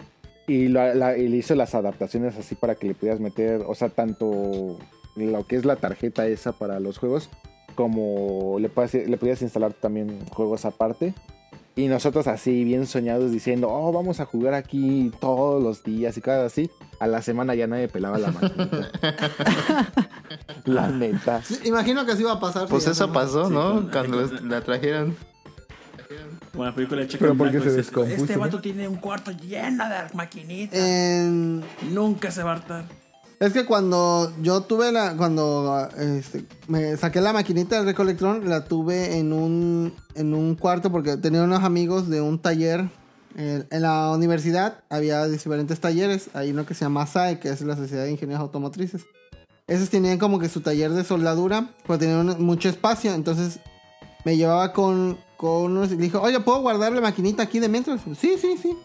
Y, lo- la- y le hizo las adaptaciones así para que le pudieras meter, o sea, tanto lo que es la tarjeta esa para los juegos, como le, puedas- le podías instalar también juegos aparte. Y nosotros así, bien soñados, diciendo, oh, vamos a jugar aquí todos los días y cada así. A la semana ya nadie pelaba la maquinita. la neta. Sí, imagino que así iba a pasar. Pues eso ¿no? pasó, Sí, ¿no? Cuando les- la trajeron. La película de Pero porque se descompuso, Este ¿no? vato tiene un cuarto lleno de maquinitas. En- Nunca se va a hartar. Es que cuando yo tuve la. Cuando este, me saqué la maquinita del Recolectron, la tuve en un, en un cuarto porque tenía unos amigos de un taller. En, en la universidad había diferentes talleres. Hay uno que se llama SAE, que es la Sociedad de Ingenieros Automotrices. Esos tenían como que su taller de soldadura, pero tenían mucho espacio. Entonces me llevaba con, con unos y dijo, oye, ¿puedo guardar la maquinita aquí de mientras? Sí, sí, sí.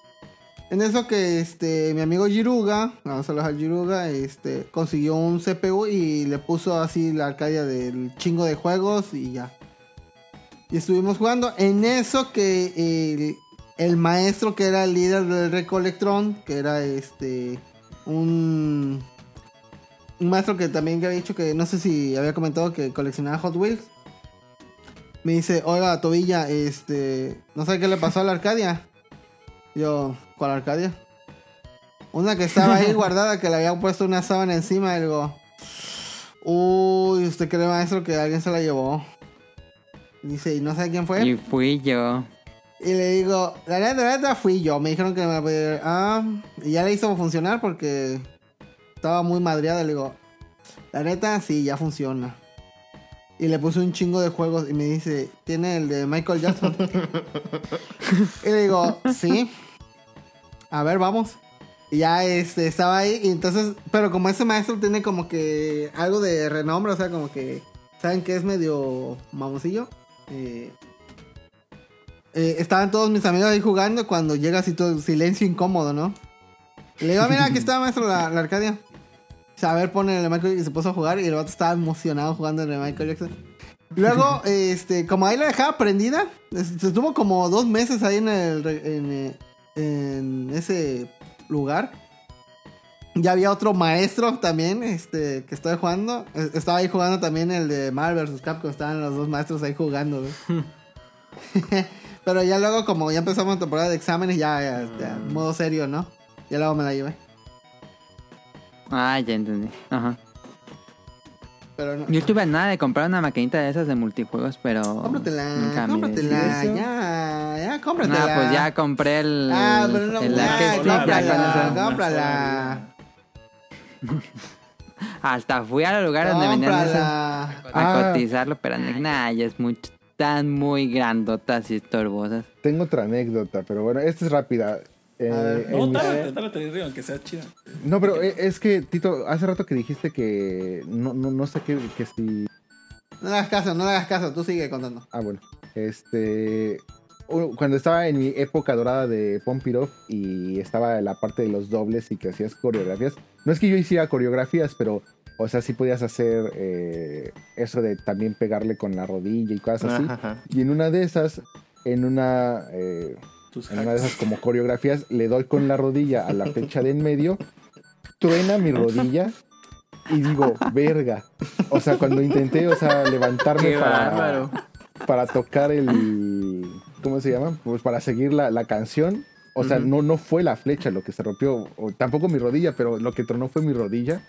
En eso que este mi amigo Giruga, vamos a hablar al Giruga, este consiguió un CPU y le puso así la arcadia del chingo de juegos y ya. Y estuvimos jugando. En eso que el, maestro que era el líder del Recolectron, que era este un un maestro que también había dicho que no sé si había comentado que coleccionaba Hot Wheels. Me dice, oiga, Tobilla, este, no sé qué le pasó a la Arcadia. Yo, ¿cuál Arcadia? Una que estaba ahí guardada, que le había puesto una sábana encima. Y digo, uy, ¿usted cree, maestro, que alguien se la llevó? Y dice, ¿y no sabe quién fue? Y fui yo. Y le digo, la neta, la neta fui yo. Me dijeron que me la. Ah, y ya le hizo funcionar porque estaba muy madreada. Le digo, la neta, sí, ya funciona. Y le puse un chingo de juegos y me dice, ¿tiene el de Michael Jackson? y le digo, sí. A ver, vamos. Y ya este, estaba ahí. Y entonces, pero como ese maestro tiene como que algo de renombre, o sea, como que, ¿saben que es medio mamosillo? Eh, eh, estaban todos mis amigos ahí jugando cuando llega así todo el silencio incómodo, ¿no? Y le digo, "Ah, mira, aquí está, maestro, la, la Arcadia. O sea, a ver, pone el de Michael y se puso a jugar y el vato estaba emocionado jugando en el Michael Jackson. Luego, este, como ahí la dejaba prendida, se estuvo como dos meses ahí en, el, en, eh, en ese lugar. Ya había otro maestro también, este, que estaba jugando. Eh, Estaba ahí jugando también el de Marvel vs. Capcom. Estaban los dos maestros ahí jugando, güey. Pero ya luego, como ya empezamos la temporada de exámenes, ya, ya, ya, modo serio, ¿no? Ya luego me la llevé. Ah, ya entendí. Ajá. Pero no. Yo estuve a nada de comprar una maquinita de esas de multijuegos, pero. Cómpratela, cómpratela, ya, ya, cómpratela. Nah, pues ya compré el. Ah, pero no, el ya, cómprala, con eso. cómprala. Hasta fui al lugar donde vendían eso. A Ah. cotizarlo, pero nah, ya es mucho. Están muy grandotas y estorbosas. Tengo otra anécdota, pero bueno, esta es rápida. Eh, ver. No, tárate, tárate, sea pero eh, es que, Tito, hace rato que dijiste que no, no, no sé qué, que si... No le hagas caso, no le hagas caso, tú sigue contando. Ah, bueno. Este... Cuando estaba en mi época dorada de Up y estaba la parte de los dobles y que hacías coreografías. No es que yo hiciera coreografías, pero, o sea, sí podías hacer eh, eso de también pegarle con la rodilla y cosas así. Ajá, ajá. Y en una de esas, en una... eh, Tus en una de esas como coreografías, le doy con la rodilla a la flecha de en medio, truena mi rodilla y digo, verga. O sea, cuando intenté, o sea, levantarme Qué para, bárbaro. para tocar el... ¿Cómo se llama? Pues para seguir la, la canción. O sea, no, no fue la flecha lo que se rompió, o tampoco mi rodilla, pero lo que tronó fue mi rodilla.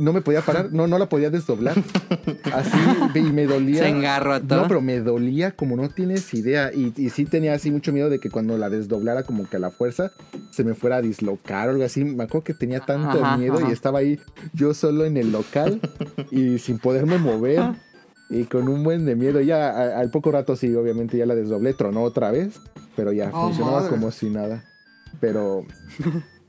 No me podía parar, no, no la podía desdoblar. Así, y me dolía. Se engarrotó. No, pero me dolía como no tienes idea. Y, y sí tenía así mucho miedo de que cuando la desdoblara como que a la fuerza se me fuera a dislocar o algo así. Me acuerdo que tenía tanto Ajá, miedo ajá. y estaba ahí yo solo en el local y sin poderme mover y con un buen de miedo. Ya a- al poco rato sí, obviamente ya la desdoblé, tronó otra vez, pero ya Oh, funcionaba madre. como si nada. Pero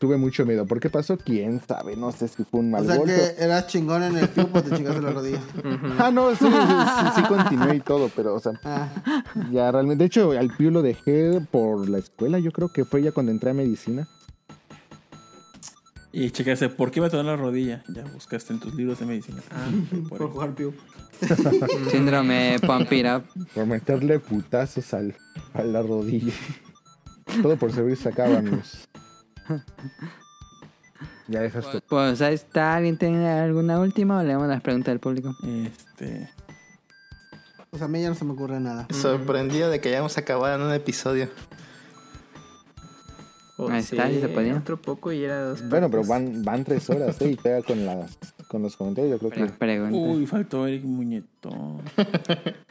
tuve mucho miedo. ¿Por qué pasó? ¿Quién sabe? No sé si fue un mal O sea golpe. que eras chingón en el tiempo, te chingaste la rodilla. Ah, no, sí, sí, sí, sí continué y todo, pero, o sea, Ah, ya realmente. De hecho, al Piu lo dejé por la escuela, yo creo que fue ya cuando entré a medicina. Y checaste, ¿por qué me doler la rodilla? Ya buscaste en tus libros de medicina. Ah, por por jugar piu. Síndrome Up. Por meterle putazos al, a la rodilla. Todo por servirse acá, amigos. Ya dejas tu... Pues ahí está. ¿Alguien tiene alguna última o leemos las preguntas del público? Este. Pues a mí ya no se me ocurre nada. Sorprendido de que hayamos acabado en un episodio. Oh, Ahí está, sí se podía. Otro poco y era dos Bueno, pero van tres horas, ¿eh? Y pega con, las, con los comentarios, yo creo que... Pregunta. Uy, faltó Eric Muñetón.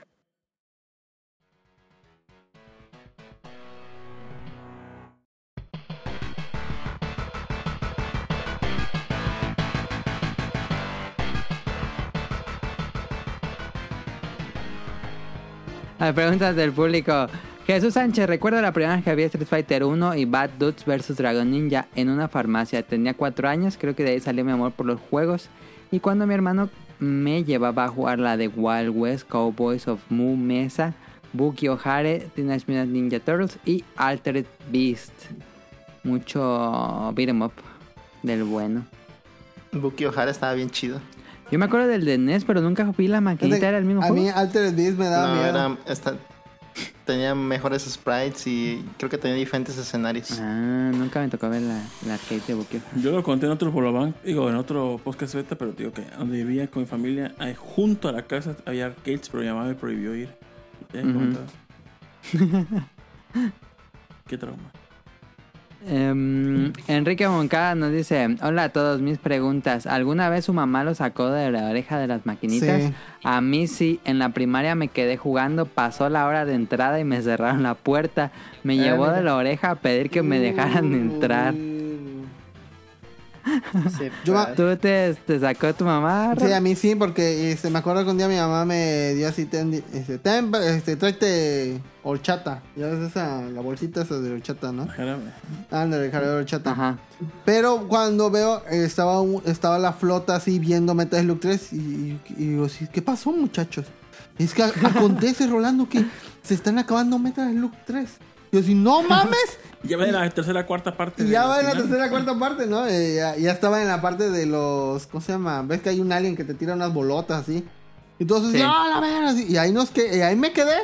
Las preguntas del público. Jesús Sánchez, recuerdo la primera vez que había Street Fighter 1 y Bad Dudes vs Dragon Ninja en una farmacia. Tenía 4 años, creo que de ahí salió mi amor por los juegos. Y cuando mi hermano me llevaba a jugar la de Wild West, Cowboys of Moo Mesa, Buki O'Hare, Teenage Mutant Ninja Turtles y Altered Beast. Mucho beat 'em up del bueno. Buki O'Hara estaba bien chido. Yo me acuerdo del de NES, pero nunca vi la maquinita, era el mismo a juego. mí Altered Beast me daba No, miedo. era, esta- tenía mejores sprites y creo que tenía diferentes escenarios. Ah, nunca me tocó ver la, la arcade de O'Hare. Yo lo conté en otro Bolobank, digo, en otro podcast beta, pero digo que donde vivía con mi familia, ahí junto a la casa había arcades, pero mi mamá me prohibió ir. Ya he. Qué trauma. Em, Enrique Moncada nos dice, hola a todos, mis preguntas. ¿Alguna vez su mamá lo sacó de la oreja de las maquinitas? Sí. A mí sí, en la primaria me quedé jugando, pasó la hora de entrada y me cerraron la puerta. Me Ah, llevó mira. de la oreja a pedir que me dejaran entrar. Yo pasa. ¿Tú te, te sacó tu mamá? Sí, a mí sí, porque este, me acuerdo que un día mi mamá me dio así, ten, este, ten, este, tráete horchata. Ya ves esa, la bolsita esa de horchata, ¿no? Ándale, jarabe de horchata. Ajá. Pero cuando veo, estaba, estaba la flota así viendo Metal Slug 3 y, y- y digo, sí, ¿qué pasó muchachos? Es que acontece, Rolando, que se están acabando Metal Slug 3. Yo así, no mames. Ya va en la tercera, cuarta parte. Ya va en la tercera, cuarta parte, ¿no? Eh, ya, ya estaba en la parte de los. ¿Cómo se llama? ¿Ves que hay un alien que te tira unas bolotas así? Y entonces, Sí. ¡ya la verga! Y ahí, nos que, y ahí me quedé.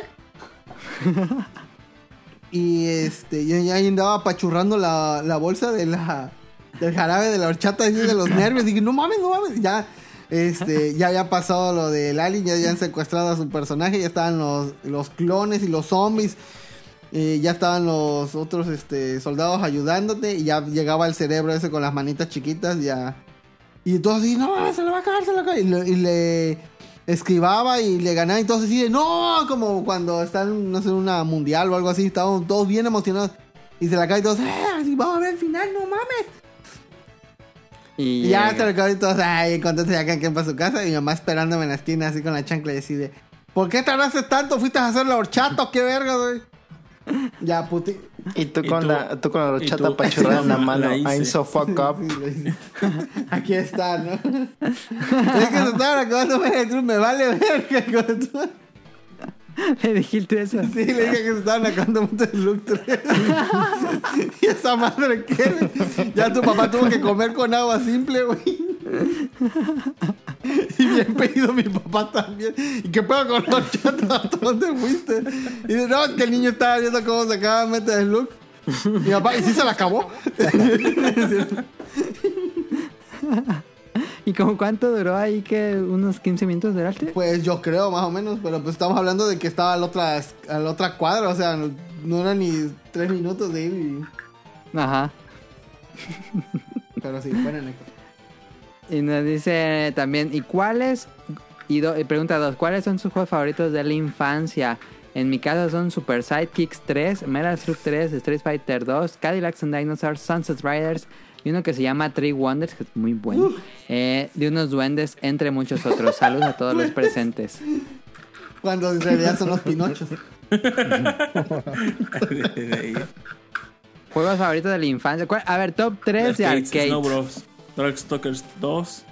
y este, yo ya andaba apachurrando la, la bolsa de la, del jarabe de la horchata así de los nervios. Y dije, no mames, no mames. Ya, este, ya había pasado lo del alien, ya habían secuestrado a su personaje, ya estaban los, los clones y los zombies. Eh, ya estaban los otros este, soldados ayudándote y ya llegaba el cerebro ese con las manitas chiquitas, ya Y todos así, no, se lo va a acabar, se lo va a acabar. Y le, y le esquivaba y le ganaba y todos así no, como cuando están, no sé, en una mundial o algo así, estaban todos bien emocionados. Y se la cae y todos, eh, así vamos a ver el final, no mames. Y, Y ya se lo acabó y todos, ay, contentos ya que para su casa. Y mi mamá esperándome en la esquina así con la chancla y así de, ¿por qué tardaste tanto? ¿Fuiste a hacer la horchata? ¿Qué verga, güey? Ya, puti. Y tú Y con tú- la, tú con la y horchata tú- apachurrada en la mano. I'm so fuck up. Aquí está, ¿no? es que se estaban acabando de ver el truco, me vale verga. Le dijiste eso. Sí, le dije que se estaban acabando mucho el look 3. y esa madre que ya tu papá tuvo que comer con agua simple, güey. y bien pedido mi papá también. ¿Y qué pedo con los chatos? ¿Dónde fuiste? Y dice, no, es que el niño estaba viendo cómo se acaba de meter el look. Mi papá, ¿y sí se la acabó? ¿Y como cuánto duró ahí? que ¿Unos 15 minutos duraste? Pues yo creo, más o menos, pero pues estamos hablando de que estaba a la otra, a la otra cuadra, o sea, no, no eran ni tres minutos de ir y... Ajá. Pero sí, buena anécdota. Y nos dice también, ¿y cuáles? Y, do- y pregunta dos, ¿cuáles son sus juegos favoritos de la infancia? En mi caso son Super Sidekicks 3, Metal Slug 3, Street Fighter 2, Cadillacs and Dinosaurs, Sunset Riders y uno que se llama Three Wonders, que es muy bueno, eh, de unos duendes, entre muchos otros. Saludos a todos los presentes. Cuando en realidad son los pinochos. Juegos favoritos de la infancia. A ver, top 3 de arcade. Snow Bros. Darkstalkers 2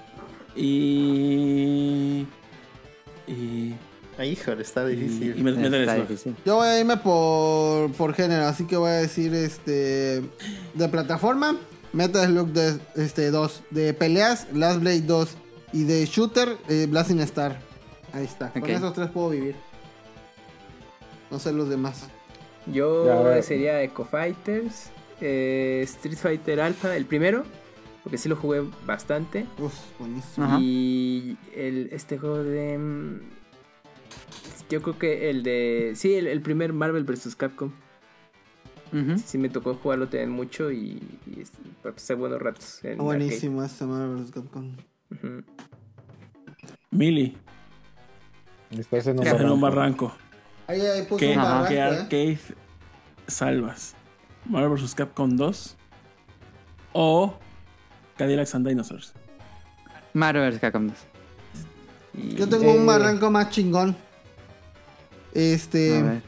y... Y... Ay, híjole, está Y, difícil. y Metal Metal Está Slug. difícil. Yo voy a irme por, por género, así que voy a decir este de plataforma, Metal Slug de, este, 2, de peleas, Last Blade 2 y de shooter, eh, Blasting Star. Ahí está, Ok. con esos tres puedo vivir. No sé los demás. Yo sería Echo Fighters, eh, Street Fighter Alpha, el primero, porque sí lo jugué bastante. Uf, buenísimo. Ajá. Y el, este juego de... mm, Yo creo que el de... Sí, el, el primer Marvel vs. Capcom. Ujú. Sí me tocó jugarlo también mucho y, y pasé buenos ratos. En Ah, buenísimo este Marvel vs. Capcom. arcade. Ujú. Mili, Estás en un estás en un barranco. barranco. Ahí, ahí puso ¿Qué, un barranco, qué eh. arcade salvas? ¿Marvel vs. Capcom 2? ¿O Cadillacs and Dinosaurs? Mario vs. Capcom 2. Y- Yo tengo un Eh. barranco más chingón. Este.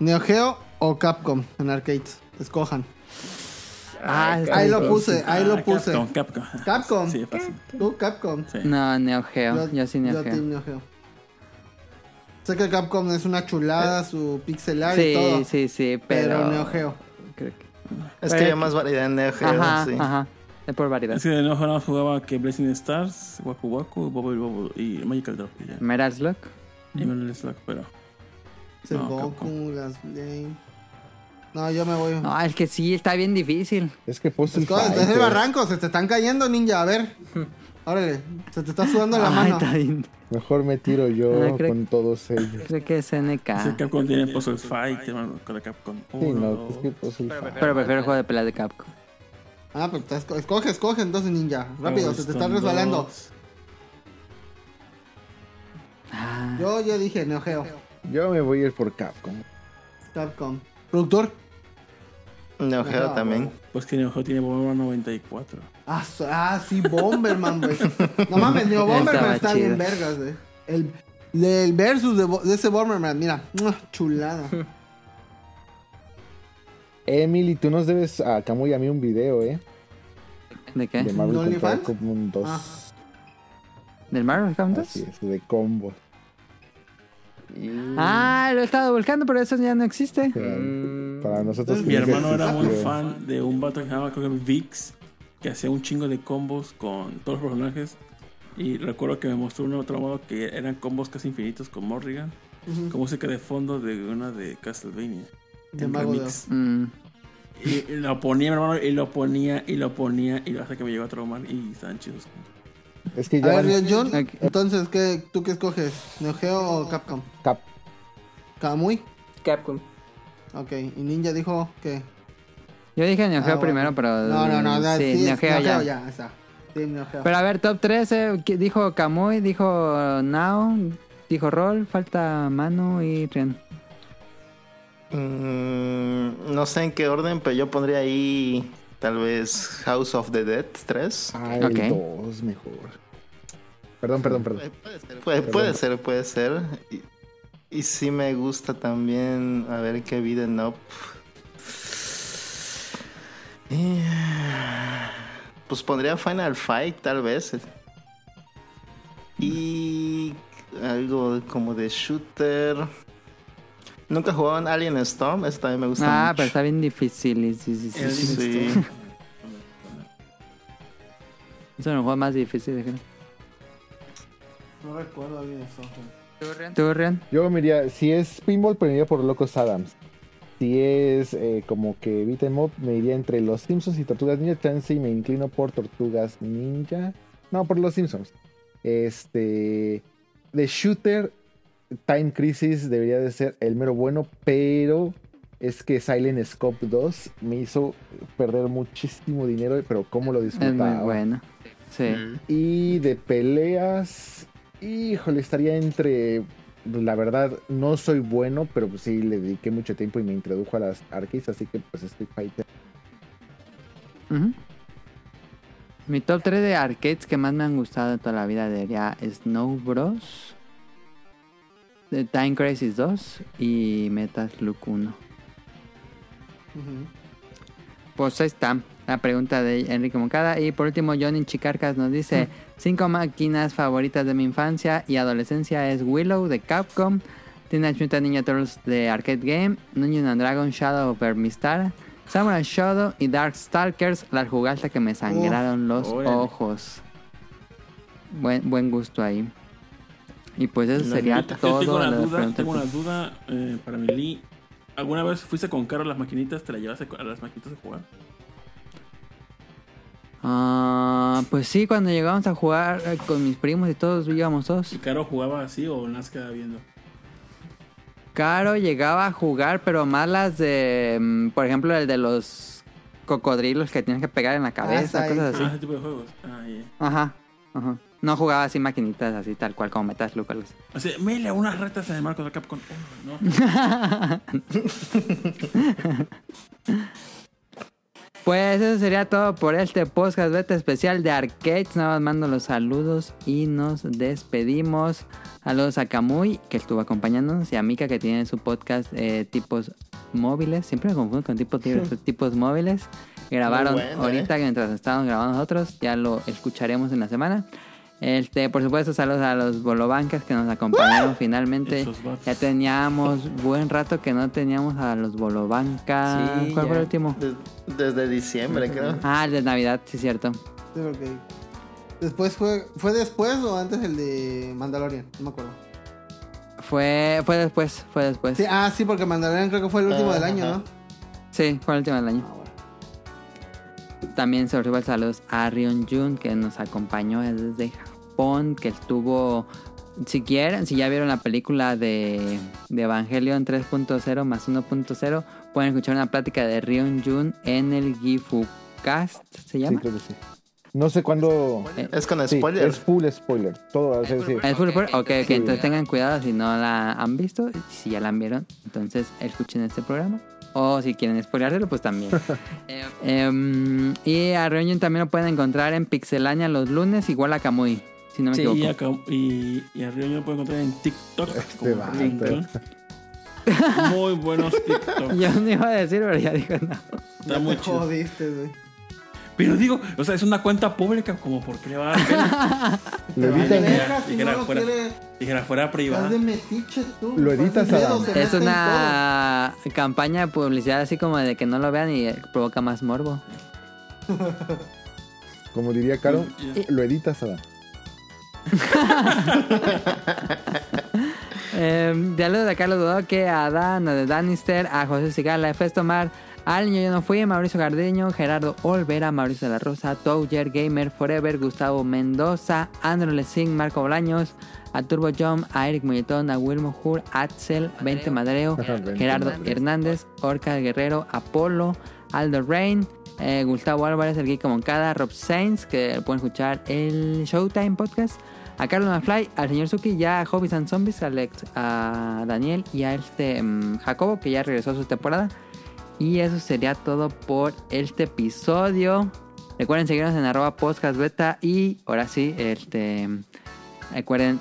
Neo Geo o Capcom en arcades. Escojan. Ah, Ahí lo puse, ahí lo Ah, puse. Capcom, Capcom. Capcom. Sí, fácil. Tú, Capcom. Sí. No, Neo Geo. Yo, sí Neo yo Geo. Team Neo Geo. Sé que Capcom es una chulada, su pixel art y Sí, todo. sí, sí, pero, pero... Neo Geo. Creo que... Es que hay que- más variedad en Neo Geo, Ajá, sí. ajá. Es por variedad. Es que de nuevo no jugaba que Blazing Stars, Waku Waku, Bubble Bubble y Magical Drop. Y, ya. Metal Slug. y Metal Slug, pero. Es el No, Goku, Capcom. las Blade. No, yo me voy. No, es que sí, está bien difícil. Es que puse el Escoge, es el barranco, se te están cayendo, ninja. A ver. Órale, se te está sudando la Ay, mano. está bien. Mejor me tiro yo Ah, creo- con todos ellos. Creo que es NK. Capcom tiene Puzzle Fight, hermano, con la Capcom Sí, 1, no, es que puse el fighter. Pero prefiero el juego de peleas de Capcom. Ah, esco- escoge, escoge entonces, ninja. Rápido, se te está resbalando. Ah, Yo, yo dije Neo Geo. Yo me voy a ir por Capcom. Capcom. Productor. Neo Geo Ajá, también. Pues que Neo Geo tiene Bomberman 94. Ah, ah, sí, Bomberman, güey. No mames, Neo Bomberman Estaba está chido. bien vergas, güey. El, el versus de, Bo- de ese Bomberman, mira, ¡mua! chulada. Emily, tú nos debes a Camu y a mí un video, ¿eh? ¿De qué? De Marvel contra ¿OnlyFans? Capcom 2. Ah. ¿Del Marvel 2? Así es, de combo. Y- Ah, lo he estado buscando, pero eso ya no existe. Para, Mm. para nosotros. Mi hermano era muy fan de un vato que se llamaba creo que Vix, que hacía un chingo de combos con todos los personajes. Y recuerdo que me mostró un otro modo que eran combos casi infinitos con Morrigan, con música de fondo de una de Castlevania. De Mago. Mm, Y, y lo ponía mi hermano, y lo ponía, y lo ponía, y hasta que me llegó a traumar, y estaban chidos. Es que A ya ver, van John, entonces, ¿qué, ¿tú qué escoges? ¿Neo Geo o Capcom? Cap. Kamui. Capcom. Ok, y Ninja dijo que. Yo dije Neo Geo Ah, bueno. primero, pero. No, no, no, no Sí, sí, Neo Geo ya. Ya, está. Sí, Neo Geo. Pero a ver, top 13, ¿qué- dijo Kamui, dijo Nao, dijo Roll, falta Manu y Rian. Mm, no sé en qué orden, pero yo pondría ahí tal vez House of the Dead 3. Ay, Ok. el 2 mejor. Perdón, perdón, perdón. Puede, puede ser, puede ser. Y, y sí me gusta también. A ver qué vida no. Eh, Pues pondría Final Fight, tal vez. Y algo como de shooter. Nunca jugaban Alien Storm, eso también me gusta Ah, mucho. pero está bien difícil. sí, sí, sí, sí. Es juegos más difíciles. creo. No recuerdo bien eso. ¿Tú, Rian? Yo me iría, si es pinball, me iría por Locos Adams. Si es eh, como que beat 'em up, me iría entre los Simpsons y Tortugas Ninja. Chance y me inclino por Tortugas Ninja. No, por los Simpsons. Este. De Shooter, Time Crisis debería de ser el mero bueno, pero es que Silent Scope 2 me hizo perder muchísimo dinero, pero cómo lo Es disfrutaba. muy bueno. Sí. Mm. Y de peleas, híjole, estaría entre. La verdad, no soy bueno, pero pues sí le dediqué mucho tiempo y me introdujo a las arcades, así que pues Street Fighter. Mi top 3 de arcades que más me han gustado de toda la vida sería Snow Bros, The Time Crisis 2 y Metal Slug 1. Pues ahí está la pregunta de Enrique Moncada. Y por último, Johnny Chicarcas nos dice: Cinco máquinas favoritas de mi infancia y adolescencia es Willow de Capcom, Teenage Mutant Ninja Turtles de Arcade Game, Dungeons and Dragon Shadow of Vermistara, Samurai Shadow y Dark Stalkers, las jugaste que me sangraron los órale. ojos. Buen, buen gusto ahí. Y pues eso La sería neta. Yo tengo todo. una duda, tengo una duda eh, para mi Lee. ¿Alguna vez fuiste con Caro a las maquinitas? ¿Te la llevaste a las maquinitas a jugar? Ah, pues sí, cuando llegamos a jugar eh, con mis primos y todos íbamos todos. ¿Y Caro jugaba así o más quedaba viendo? Caro llegaba a jugar, pero más las de, mm, por ejemplo, el de los cocodrilos que tienes que pegar en la cabeza, ahí. cosas Ah, así. ese tipo de juegos. Ah. Ajá, ajá. No jugaba así maquinitas así tal cual como Metal Slug o algo así. O sea, mele unas retas en el marco de Capcom. Oh, no. Pues eso sería todo por este podcast beta especial de Arcades. Nada más mando los saludos y nos despedimos. Saludos a Kamui, que estuvo acompañándonos, y a Mika, que tiene su podcast eh, tipos móviles. Siempre me confundo con tipos, tipos móviles. Grabaron bueno, ahorita mientras estábamos grabando nosotros. Ya lo escucharemos en la semana. Este, por supuesto, saludos a los bolobancas que nos acompañaron finalmente. Esos vatos. Ya teníamos buen rato que no teníamos a los bolobancas. Sí, ¿Cuál fue el último? Des- desde diciembre, creo. Ah, el de Navidad, sí, cierto. Sí, porque después fue, ¿fue después o antes el de Mandalorian? No me acuerdo. Fue, fue después, fue después. Sí, Sí, ah, sí, porque Mandalorian creo que fue el último Ah, del año, ajá. ¿no? fue el último del año. Ah, bueno. También sobre todo saludos a Rion Jun, que nos acompañó desde Japón, que estuvo... Si quieren, si ya vieron la película de, de Evangelion 3.0 más 1.0, pueden escuchar una plática de Rion Jun en el Gifukast, ¿se Sí, llama? creo que sí. No sé cuándo. Es con Sí, spoilers. es full spoiler. Todo, sea, sí. ¿Es full spoiler? Ok, ok, Sí. entonces tengan cuidado si no la han visto. Si ya la vieron, entonces escuchen este programa. O si quieren spoileárselo, pues también. Em, y a Reunion también lo pueden encontrar en Pixelania los lunes, igual a Kamui, si no me Sí, equivoco. Y, acá, y, y arriba yo lo puedo encontrar en TikTok. Este como. Twinkle. Muy buenos TikTok. Yo no iba a decir, pero ya dijo no. Está Ya muy te chido. jodiste, güey. Pero digo, o sea, es una cuenta pública, como por qué le va a dar pena? Lo editan, verga, si Dijera no fuera. quiere, Dijera fuera privada. Estás de metiche tú. Lo editas, se Es una campaña de publicidad así como de que no lo vean y provoca más morbo. como diría Caro, lo editas, Adam. Eh, saludos a Carlos Dudoque, a Dan, a de Danister, a José Sigala, a Festomar, al niño yo no fui, Mauricio Gardeño, Gerardo Olvera, Mauricio de la Rosa, Touger, Gamer Forever, Gustavo Mendoza, Andrew Lessing, Marco Bolaños, a Turbo Jump, a Eric Muñetón, a Wilmo Hur, Axel, Vente Madreo, Vente Gerardo. Hernández, Orca Guerrero, Apolo, Aldo Rain, eh, Gustavo Álvarez, el Geek Moncada, Rob Sainz, que pueden escuchar el Showtime Podcast, a Carlos Mafly, al señor Suki, ya a Hobbies and Zombies, a, Alex, a Daniel y a este mm, Jacobo, que ya regresó a su temporada. Y eso sería todo por este episodio. Recuerden seguirnos en arroba podcast beta y ahora sí, este, recuerden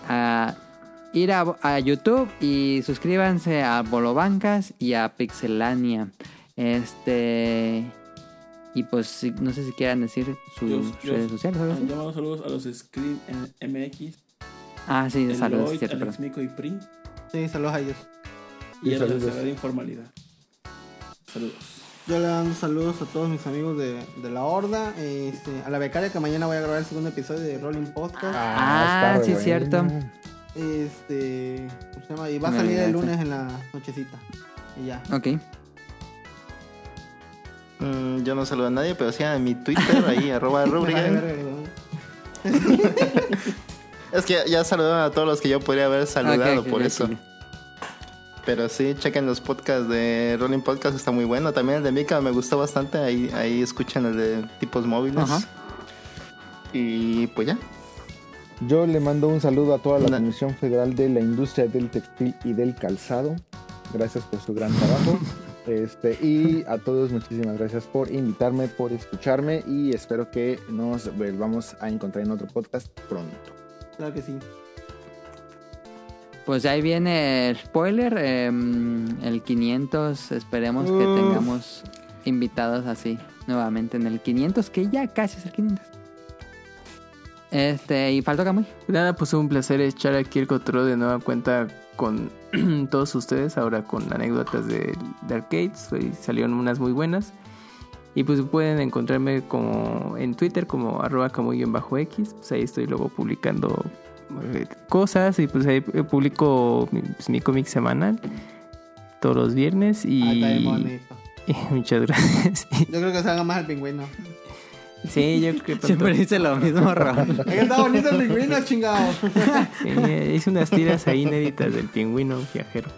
ir a, a YouTube y suscríbanse a Bolobancas y a Pixelania. Este y pues si- no sé si quieran decir sus redes sociales o algo Ah, así. Llamamos saludos a los Screen MX, Ah, sí, el saludos, Lloyd, cierto, Alex. Mico y Pri. Sí, saludos a ellos. Y Sí, a los de saludos. Sagrada Informalidad. Saludos. Yo le mando saludos a todos mis amigos de, de la Horda. este, a la becaria que mañana voy a grabar el segundo episodio de Rolling Podcast. Ah, está re sí, bueno. cierto. Este. ¿cómo se llama? Y va a salir el lunes en la nochecita. Y ya. Ok. Mm, yo no saludo a nadie, pero sí a mi Twitter, ahí, arroba ¿no? Es que ya saludaron a todos los que yo podría haber saludado, por eso. Pero sí, chequen los podcasts de Rolling Podcast, está muy bueno. También el de Mika me gustó bastante. Ahí, ahí escuchan el de tipos móviles. Ajá. Y pues ya. Yo le mando un saludo a toda la Na- Comisión Federal de la Industria del Textil y del Calzado. Gracias por su gran trabajo. Este, y a todos muchísimas gracias por invitarme, por escucharme y espero que nos volvamos a encontrar en otro podcast pronto. Claro que sí. Pues ahí viene el spoiler. em, el 500, esperemos que tengamos invitados así nuevamente en el 500, que ya casi es el 500. Este, y faltó Camuy. Nada, pues un placer echar aquí el control de nueva cuenta con todos ustedes, ahora con anécdotas de, de arcades, salieron unas muy buenas. Y pues pueden encontrarme como en Twitter como arroba bajo x pues ahí estoy luego publicando eh, cosas y pues ahí eh, publico mi, pues, mi cómic semanal todos los viernes Ah, está bien y, bonito. y muchas gracias. Yo creo que salga más el pingüino. Sí, yo creo que Siempre dice lo mismo, Raúl. Está bonito el pingüino, chingado. Sí, hice unas tiras ahí inéditas del pingüino viajero.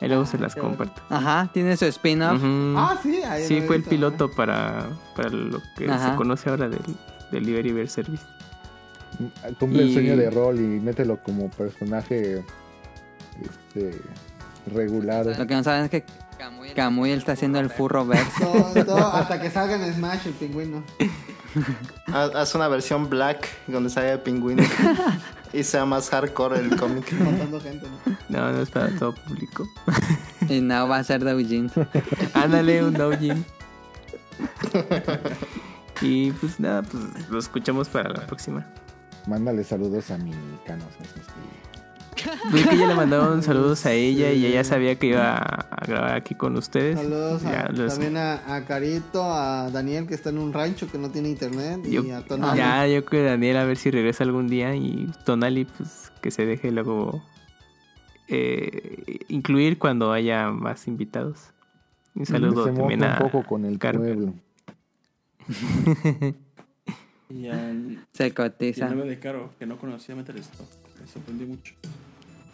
Ahí luego se las comparto. Ajá, tiene su spin-off. Ah, sí. ahí Sí, fue el piloto para, para lo que Ajá. se conoce ahora del Delivery Bear Service. Cumple el Y- sueño de rol y mételo como personaje este, regular. Lo que no saben es que Camuy está haciendo el furro verso. Todo, todo, hasta que salga en Smash el pingüino. Haz una versión black donde salga el pingüino y sea más hardcore el cómic. Matando gente, ¿no? No, no es para todo público. Y no va a ser Doujin. Ándale, un doujin. y pues nada, pues lo escuchamos para la próxima. Mándale saludos a mi canos. Vi que ya le mandaron saludos a ella y ella sabía que iba a grabar aquí con ustedes. Saludos a- Ya, los- también a, a Carito, a Daniel que está en un rancho que no tiene internet y a Tonali. ya, yo creo que Daniel a ver si regresa algún día y Tonali, pues que se deje luego eh, incluir cuando haya más invitados. Un saludo Se también un a poco con el Carmen. pueblo. Y al, Se y cotiza. 9 de Caro, que no conocía Metal Slug. Me sorprendió mucho.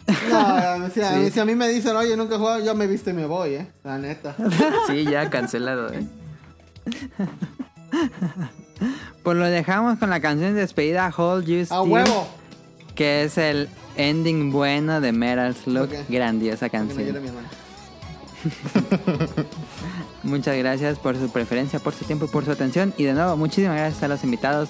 No, si, a mí, si a mí me dicen, oye, nunca he jugado, yo me visto y me voy, eh. La neta. Sí, ya cancelado, ¿eh? Pues lo dejamos con la canción de despedida Hold You ¡A Still, huevo! que es el ending bueno de Metal Slug. Ok. Grandiosa canción. Muchas gracias por su preferencia, por su tiempo y por su atención. Y de nuevo, muchísimas gracias a los invitados.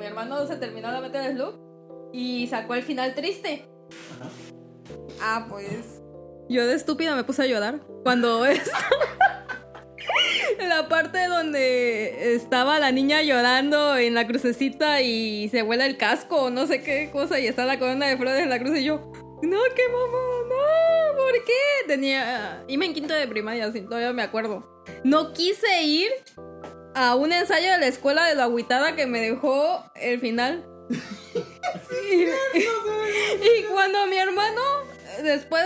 mi hermano se terminó la meta del Slug y sacó el final triste. Ah, pues. Yo de estúpida me puse a llorar. Cuando es. la parte donde estaba la niña llorando en la crucecita y se vuela el casco o no sé qué cosa y está la corona de flores en la cruz y yo. No, qué mamá, no, ¿por qué? Tenía. Iba en quinto de primaria, así, todavía me acuerdo. No quise ir a un ensayo de la escuela de la agüitada que me dejó el final. y, y cuando mi hermano después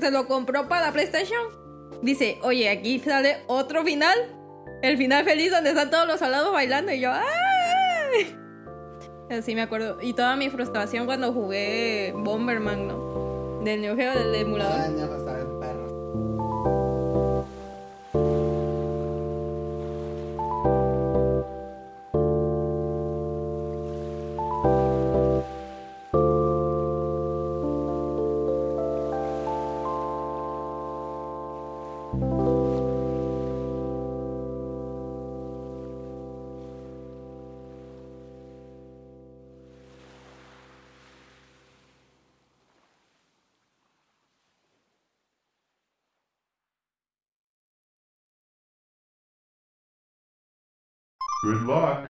se lo compró para PlayStation, dice, oye, aquí sale otro final. El final feliz donde están todos los soldados bailando y yo, ¡ay! Así me acuerdo. Y toda mi frustración cuando jugué Bomberman, ¿no? Del Neo Geo, del emulador. Good luck.